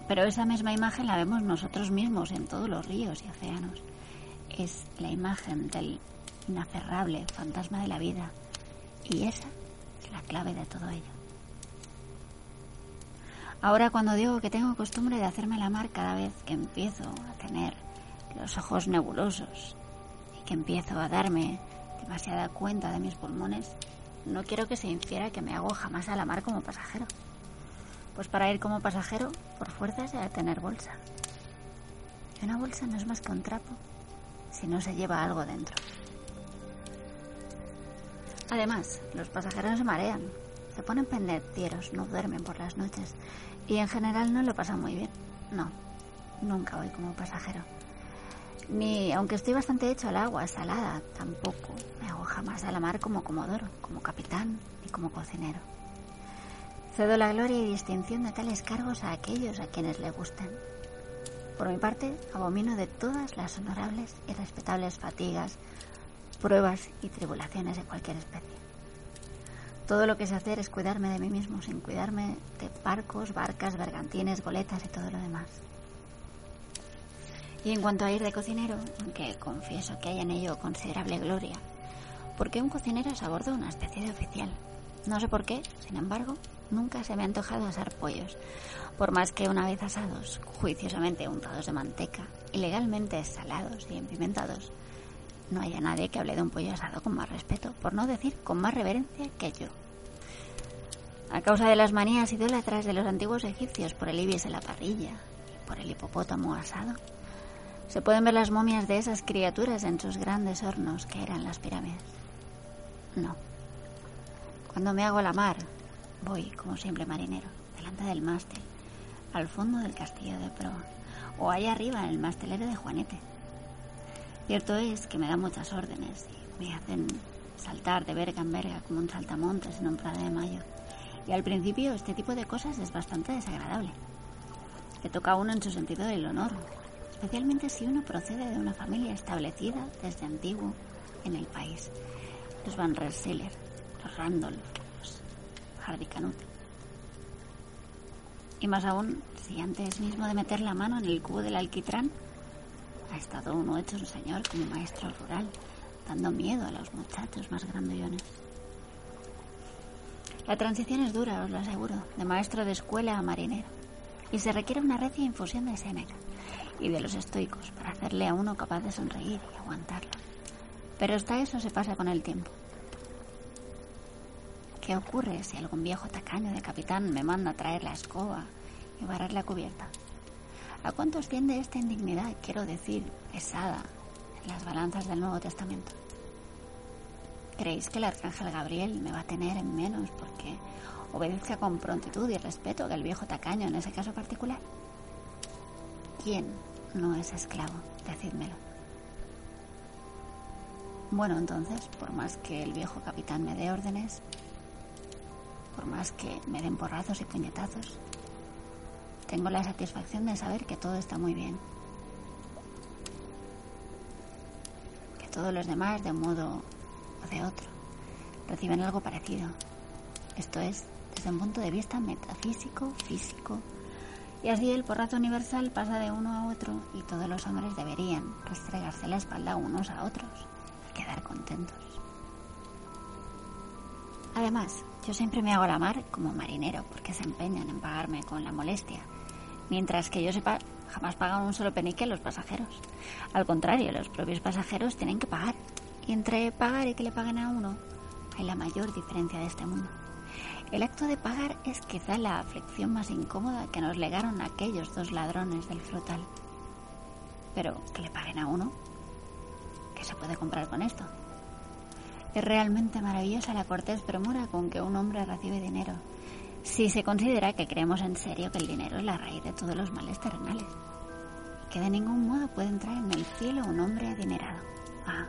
Pero esa misma imagen la vemos nosotros mismos en todos los ríos y océanos. Es la imagen del inaferrable fantasma de la vida y esa es la clave de todo ello. Ahora cuando digo que tengo costumbre de hacerme la mar cada vez que empiezo a tener los ojos nebulosos y que empiezo a darme demasiada cuenta de mis pulmones, no quiero que se infiera que me hago jamás a la mar como pasajero. Pues para ir como pasajero, por fuerza se ha de tener bolsa. Y una bolsa no es más que un trapo si no se lleva algo dentro. Además, los pasajeros se marean, se ponen pendencieros, no duermen por las noches y en general no lo pasan muy bien. No, nunca voy como pasajero. Ni, aunque estoy bastante hecho al agua salada, tampoco me hago jamás a la mar como comodoro, como capitán y como cocinero. Cedo la gloria y distinción de tales cargos a aquellos a quienes le gusten. Por mi parte, abomino de todas las honorables y respetables fatigas, pruebas y tribulaciones de cualquier especie. Todo lo que sé hacer es cuidarme de mí mismo, sin cuidarme de barcos, barcas, bergantines, goletas y todo lo demás. Y en cuanto a ir de cocinero, aunque confieso que hay en ello considerable gloria, porque un cocinero es a bordo una especie de oficial. No sé por qué, sin embargo, nunca se me ha antojado asar pollos, por más que una vez asados, juiciosamente untados de manteca, ilegalmente salados y empimentados, no haya nadie que hable de un pollo asado con más respeto, por no decir con más reverencia que yo. A causa de las manías idólatras de los antiguos egipcios por el ibis en la parrilla y por el hipopótamo asado, se pueden ver las momias de esas criaturas en sus grandes hornos que eran las pirámides. No. Cuando me hago la mar, voy como siempre marinero, delante del mástil, al fondo del castillo de proa, o allá arriba en el mastelero de Juanete, Cierto es que me dan muchas órdenes y me hacen saltar de verga en verga como un saltamontes en un prado de mayo. Y al principio este tipo de cosas es bastante desagradable. Le toca a uno en su sentido del honor, especialmente si uno procede de una familia establecida desde antiguo en el país. Los Van Rensselaer, los Randolph, Hardicanut. Y más aún, si antes mismo de meter la mano en el cubo del alquitrán ha estado uno hecho un señor como maestro rural, dando miedo a los muchachos más grandollones. La transición es dura, os lo aseguro, de maestro de escuela a marinero, y se requiere una recia infusión de Séneca y de los estoicos para hacerle a uno capaz de sonreír y aguantarlo. Pero hasta eso se pasa con el tiempo. ¿Qué ocurre si algún viejo tacaño de capitán me manda a traer la escoba y barrer la cubierta? ¿A cuánto asciende esta indignidad, quiero decir, pesada, en las balanzas del Nuevo Testamento? ¿Creéis que el arcángel Gabriel me va a tener en menos porque obedezca con prontitud y respeto que el viejo tacaño en ese caso particular? ¿Quién no es esclavo? Decídmelo. Bueno, entonces, por más que el viejo capitán me dé órdenes, por más que me den porrazos y puñetazos, tengo la satisfacción de saber que todo está muy bien. Que todos los demás, de un modo o de otro, reciben algo parecido. Esto es, desde un punto de vista metafísico, físico. Y así el porrazo universal pasa de uno a otro y todos los hombres deberían restregarse la espalda unos a otros y quedar contentos. Además, yo siempre me hago la mar como marinero porque se empeñan en pagarme con la molestia Mientras que yo sepa, jamás pagan un solo penique los pasajeros. Al contrario, los propios pasajeros tienen que pagar. Y entre pagar y que le paguen a uno, hay la mayor diferencia de este mundo. El acto de pagar es quizá la aflicción más incómoda que nos legaron aquellos dos ladrones del frutal. Pero que le paguen a uno, ¿qué se puede comprar con esto? Es realmente maravillosa la cortés premura con que un hombre recibe dinero, si se considera que creemos en serio que el dinero es la raíz de todos los males terrenales, que de ningún modo puede entrar en el cielo un hombre adinerado. Ah,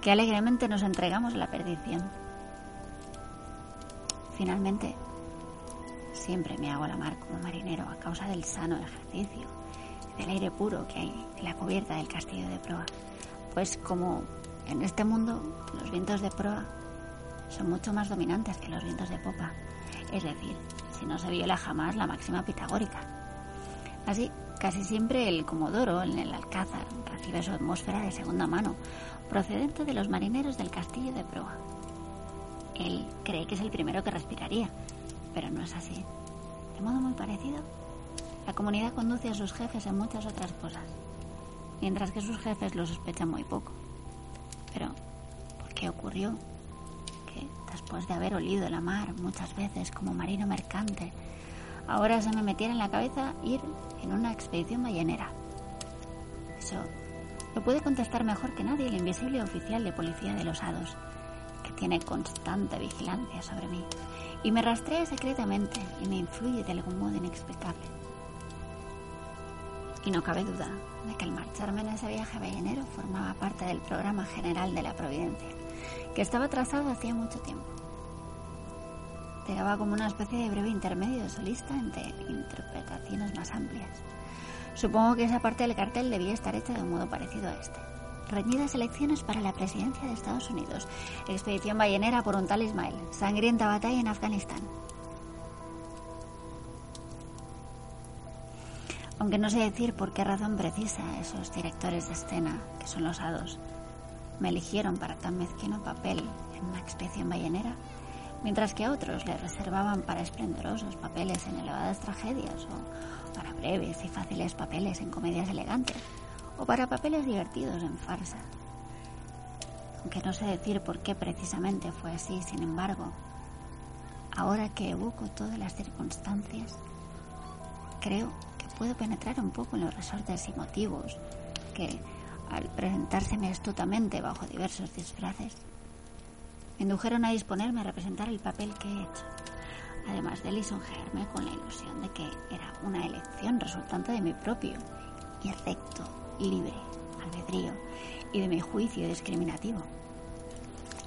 que alegremente nos entregamos a la perdición. Finalmente, siempre me hago la mar como marinero a causa del sano ejercicio, del aire puro que hay en la cubierta del castillo de proa. Pues como en este mundo los vientos de proa son mucho más dominantes que los vientos de popa, es decir, si no se viola jamás la máxima pitagórica. Así, casi siempre el comodoro en el alcázar recibe su atmósfera de segunda mano, procedente de los marineros del castillo de proa. Él cree que es el primero que respiraría, pero no es así. De modo muy parecido, la comunidad conduce a sus jefes en muchas otras cosas, mientras que sus jefes lo sospechan muy poco. Pero, ¿por qué ocurrió? Que después de haber olido la mar muchas veces como marino mercante, ahora se me metiera en la cabeza ir en una expedición ballenera. Eso lo puede contestar mejor que nadie el invisible oficial de policía de los Hados, que tiene constante vigilancia sobre mí y me rastrea secretamente y me influye de algún modo inexplicable. Y no cabe duda de que el marcharme en ese viaje ballenero formaba parte del programa general de la Providencia, que estaba trazado hacía mucho tiempo. Llegaba como una especie de breve intermedio solista entre interpretaciones más amplias. Supongo que esa parte del cartel debía estar hecha de un modo parecido a este. Reñidas elecciones para la presidencia de Estados Unidos. Expedición ballenera por un tal Ismael. Sangrienta batalla en Afganistán. Aunque no sé decir por qué razón precisa esos directores de escena, que son los hados, me eligieron para tan mezquino papel en una expedición ballenera, mientras que a otros le reservaban para esplendorosos papeles en elevadas tragedias o para breves y fáciles papeles en comedias elegantes o para papeles divertidos en farsa. Aunque no sé decir por qué precisamente fue así, sin embargo, ahora que evoco todas las circunstancias, creo puedo penetrar un poco en los resortes y motivos que, al presentárseme astutamente bajo diversos disfraces, indujeron a disponerme a representar el papel que he hecho, además de lisonjearme con la ilusión de que era una elección resultante de mi propio y recto, libre albedrío y de mi juicio discriminativo.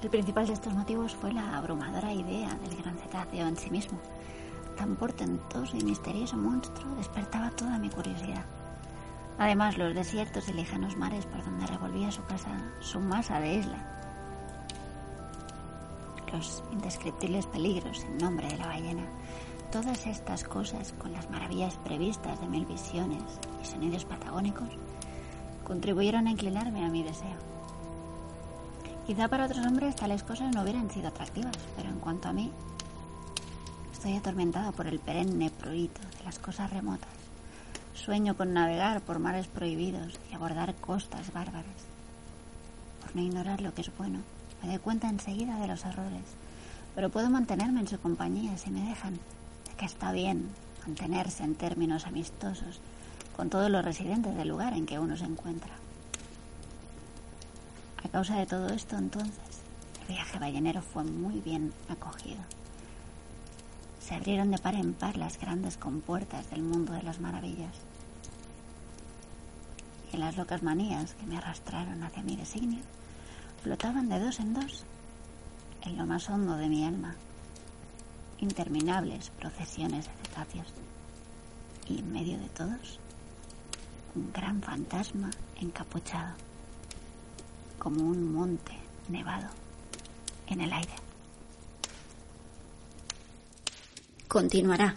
El principal de estos motivos fue la abrumadora idea del gran cetáceo en sí mismo. Tan portentoso y misterioso monstruo despertaba toda mi curiosidad. Además, los desiertos y lejanos mares por donde revolvía su casa su masa de isla. Los indescriptibles peligros en nombre de la ballena. Todas estas cosas, con las maravillas previstas de mil visiones y sonidos patagónicos, contribuyeron a inclinarme a mi deseo. Quizá para otros hombres tales cosas no hubieran sido atractivas, pero en cuanto a mí, estoy atormentada por el perenne pruito de las cosas remotas. Sueño con navegar por mares prohibidos y abordar costas bárbaras. Por no ignorar lo que es bueno, me doy cuenta enseguida de los errores, pero puedo mantenerme en su compañía si me dejan, de que está bien mantenerse en términos amistosos con todos los residentes del lugar en que uno se encuentra. A causa de todo esto, entonces, el viaje ballenero fue muy bien acogido. Se abrieron de par en par las grandes compuertas del mundo de las maravillas. Y las locas manías que me arrastraron hacia mi designio, flotaban de dos en dos, en lo más hondo de mi alma, interminables procesiones de cetáceos. Y en medio de todos, un gran fantasma encapuchado, como un monte nevado en el aire. Continuará.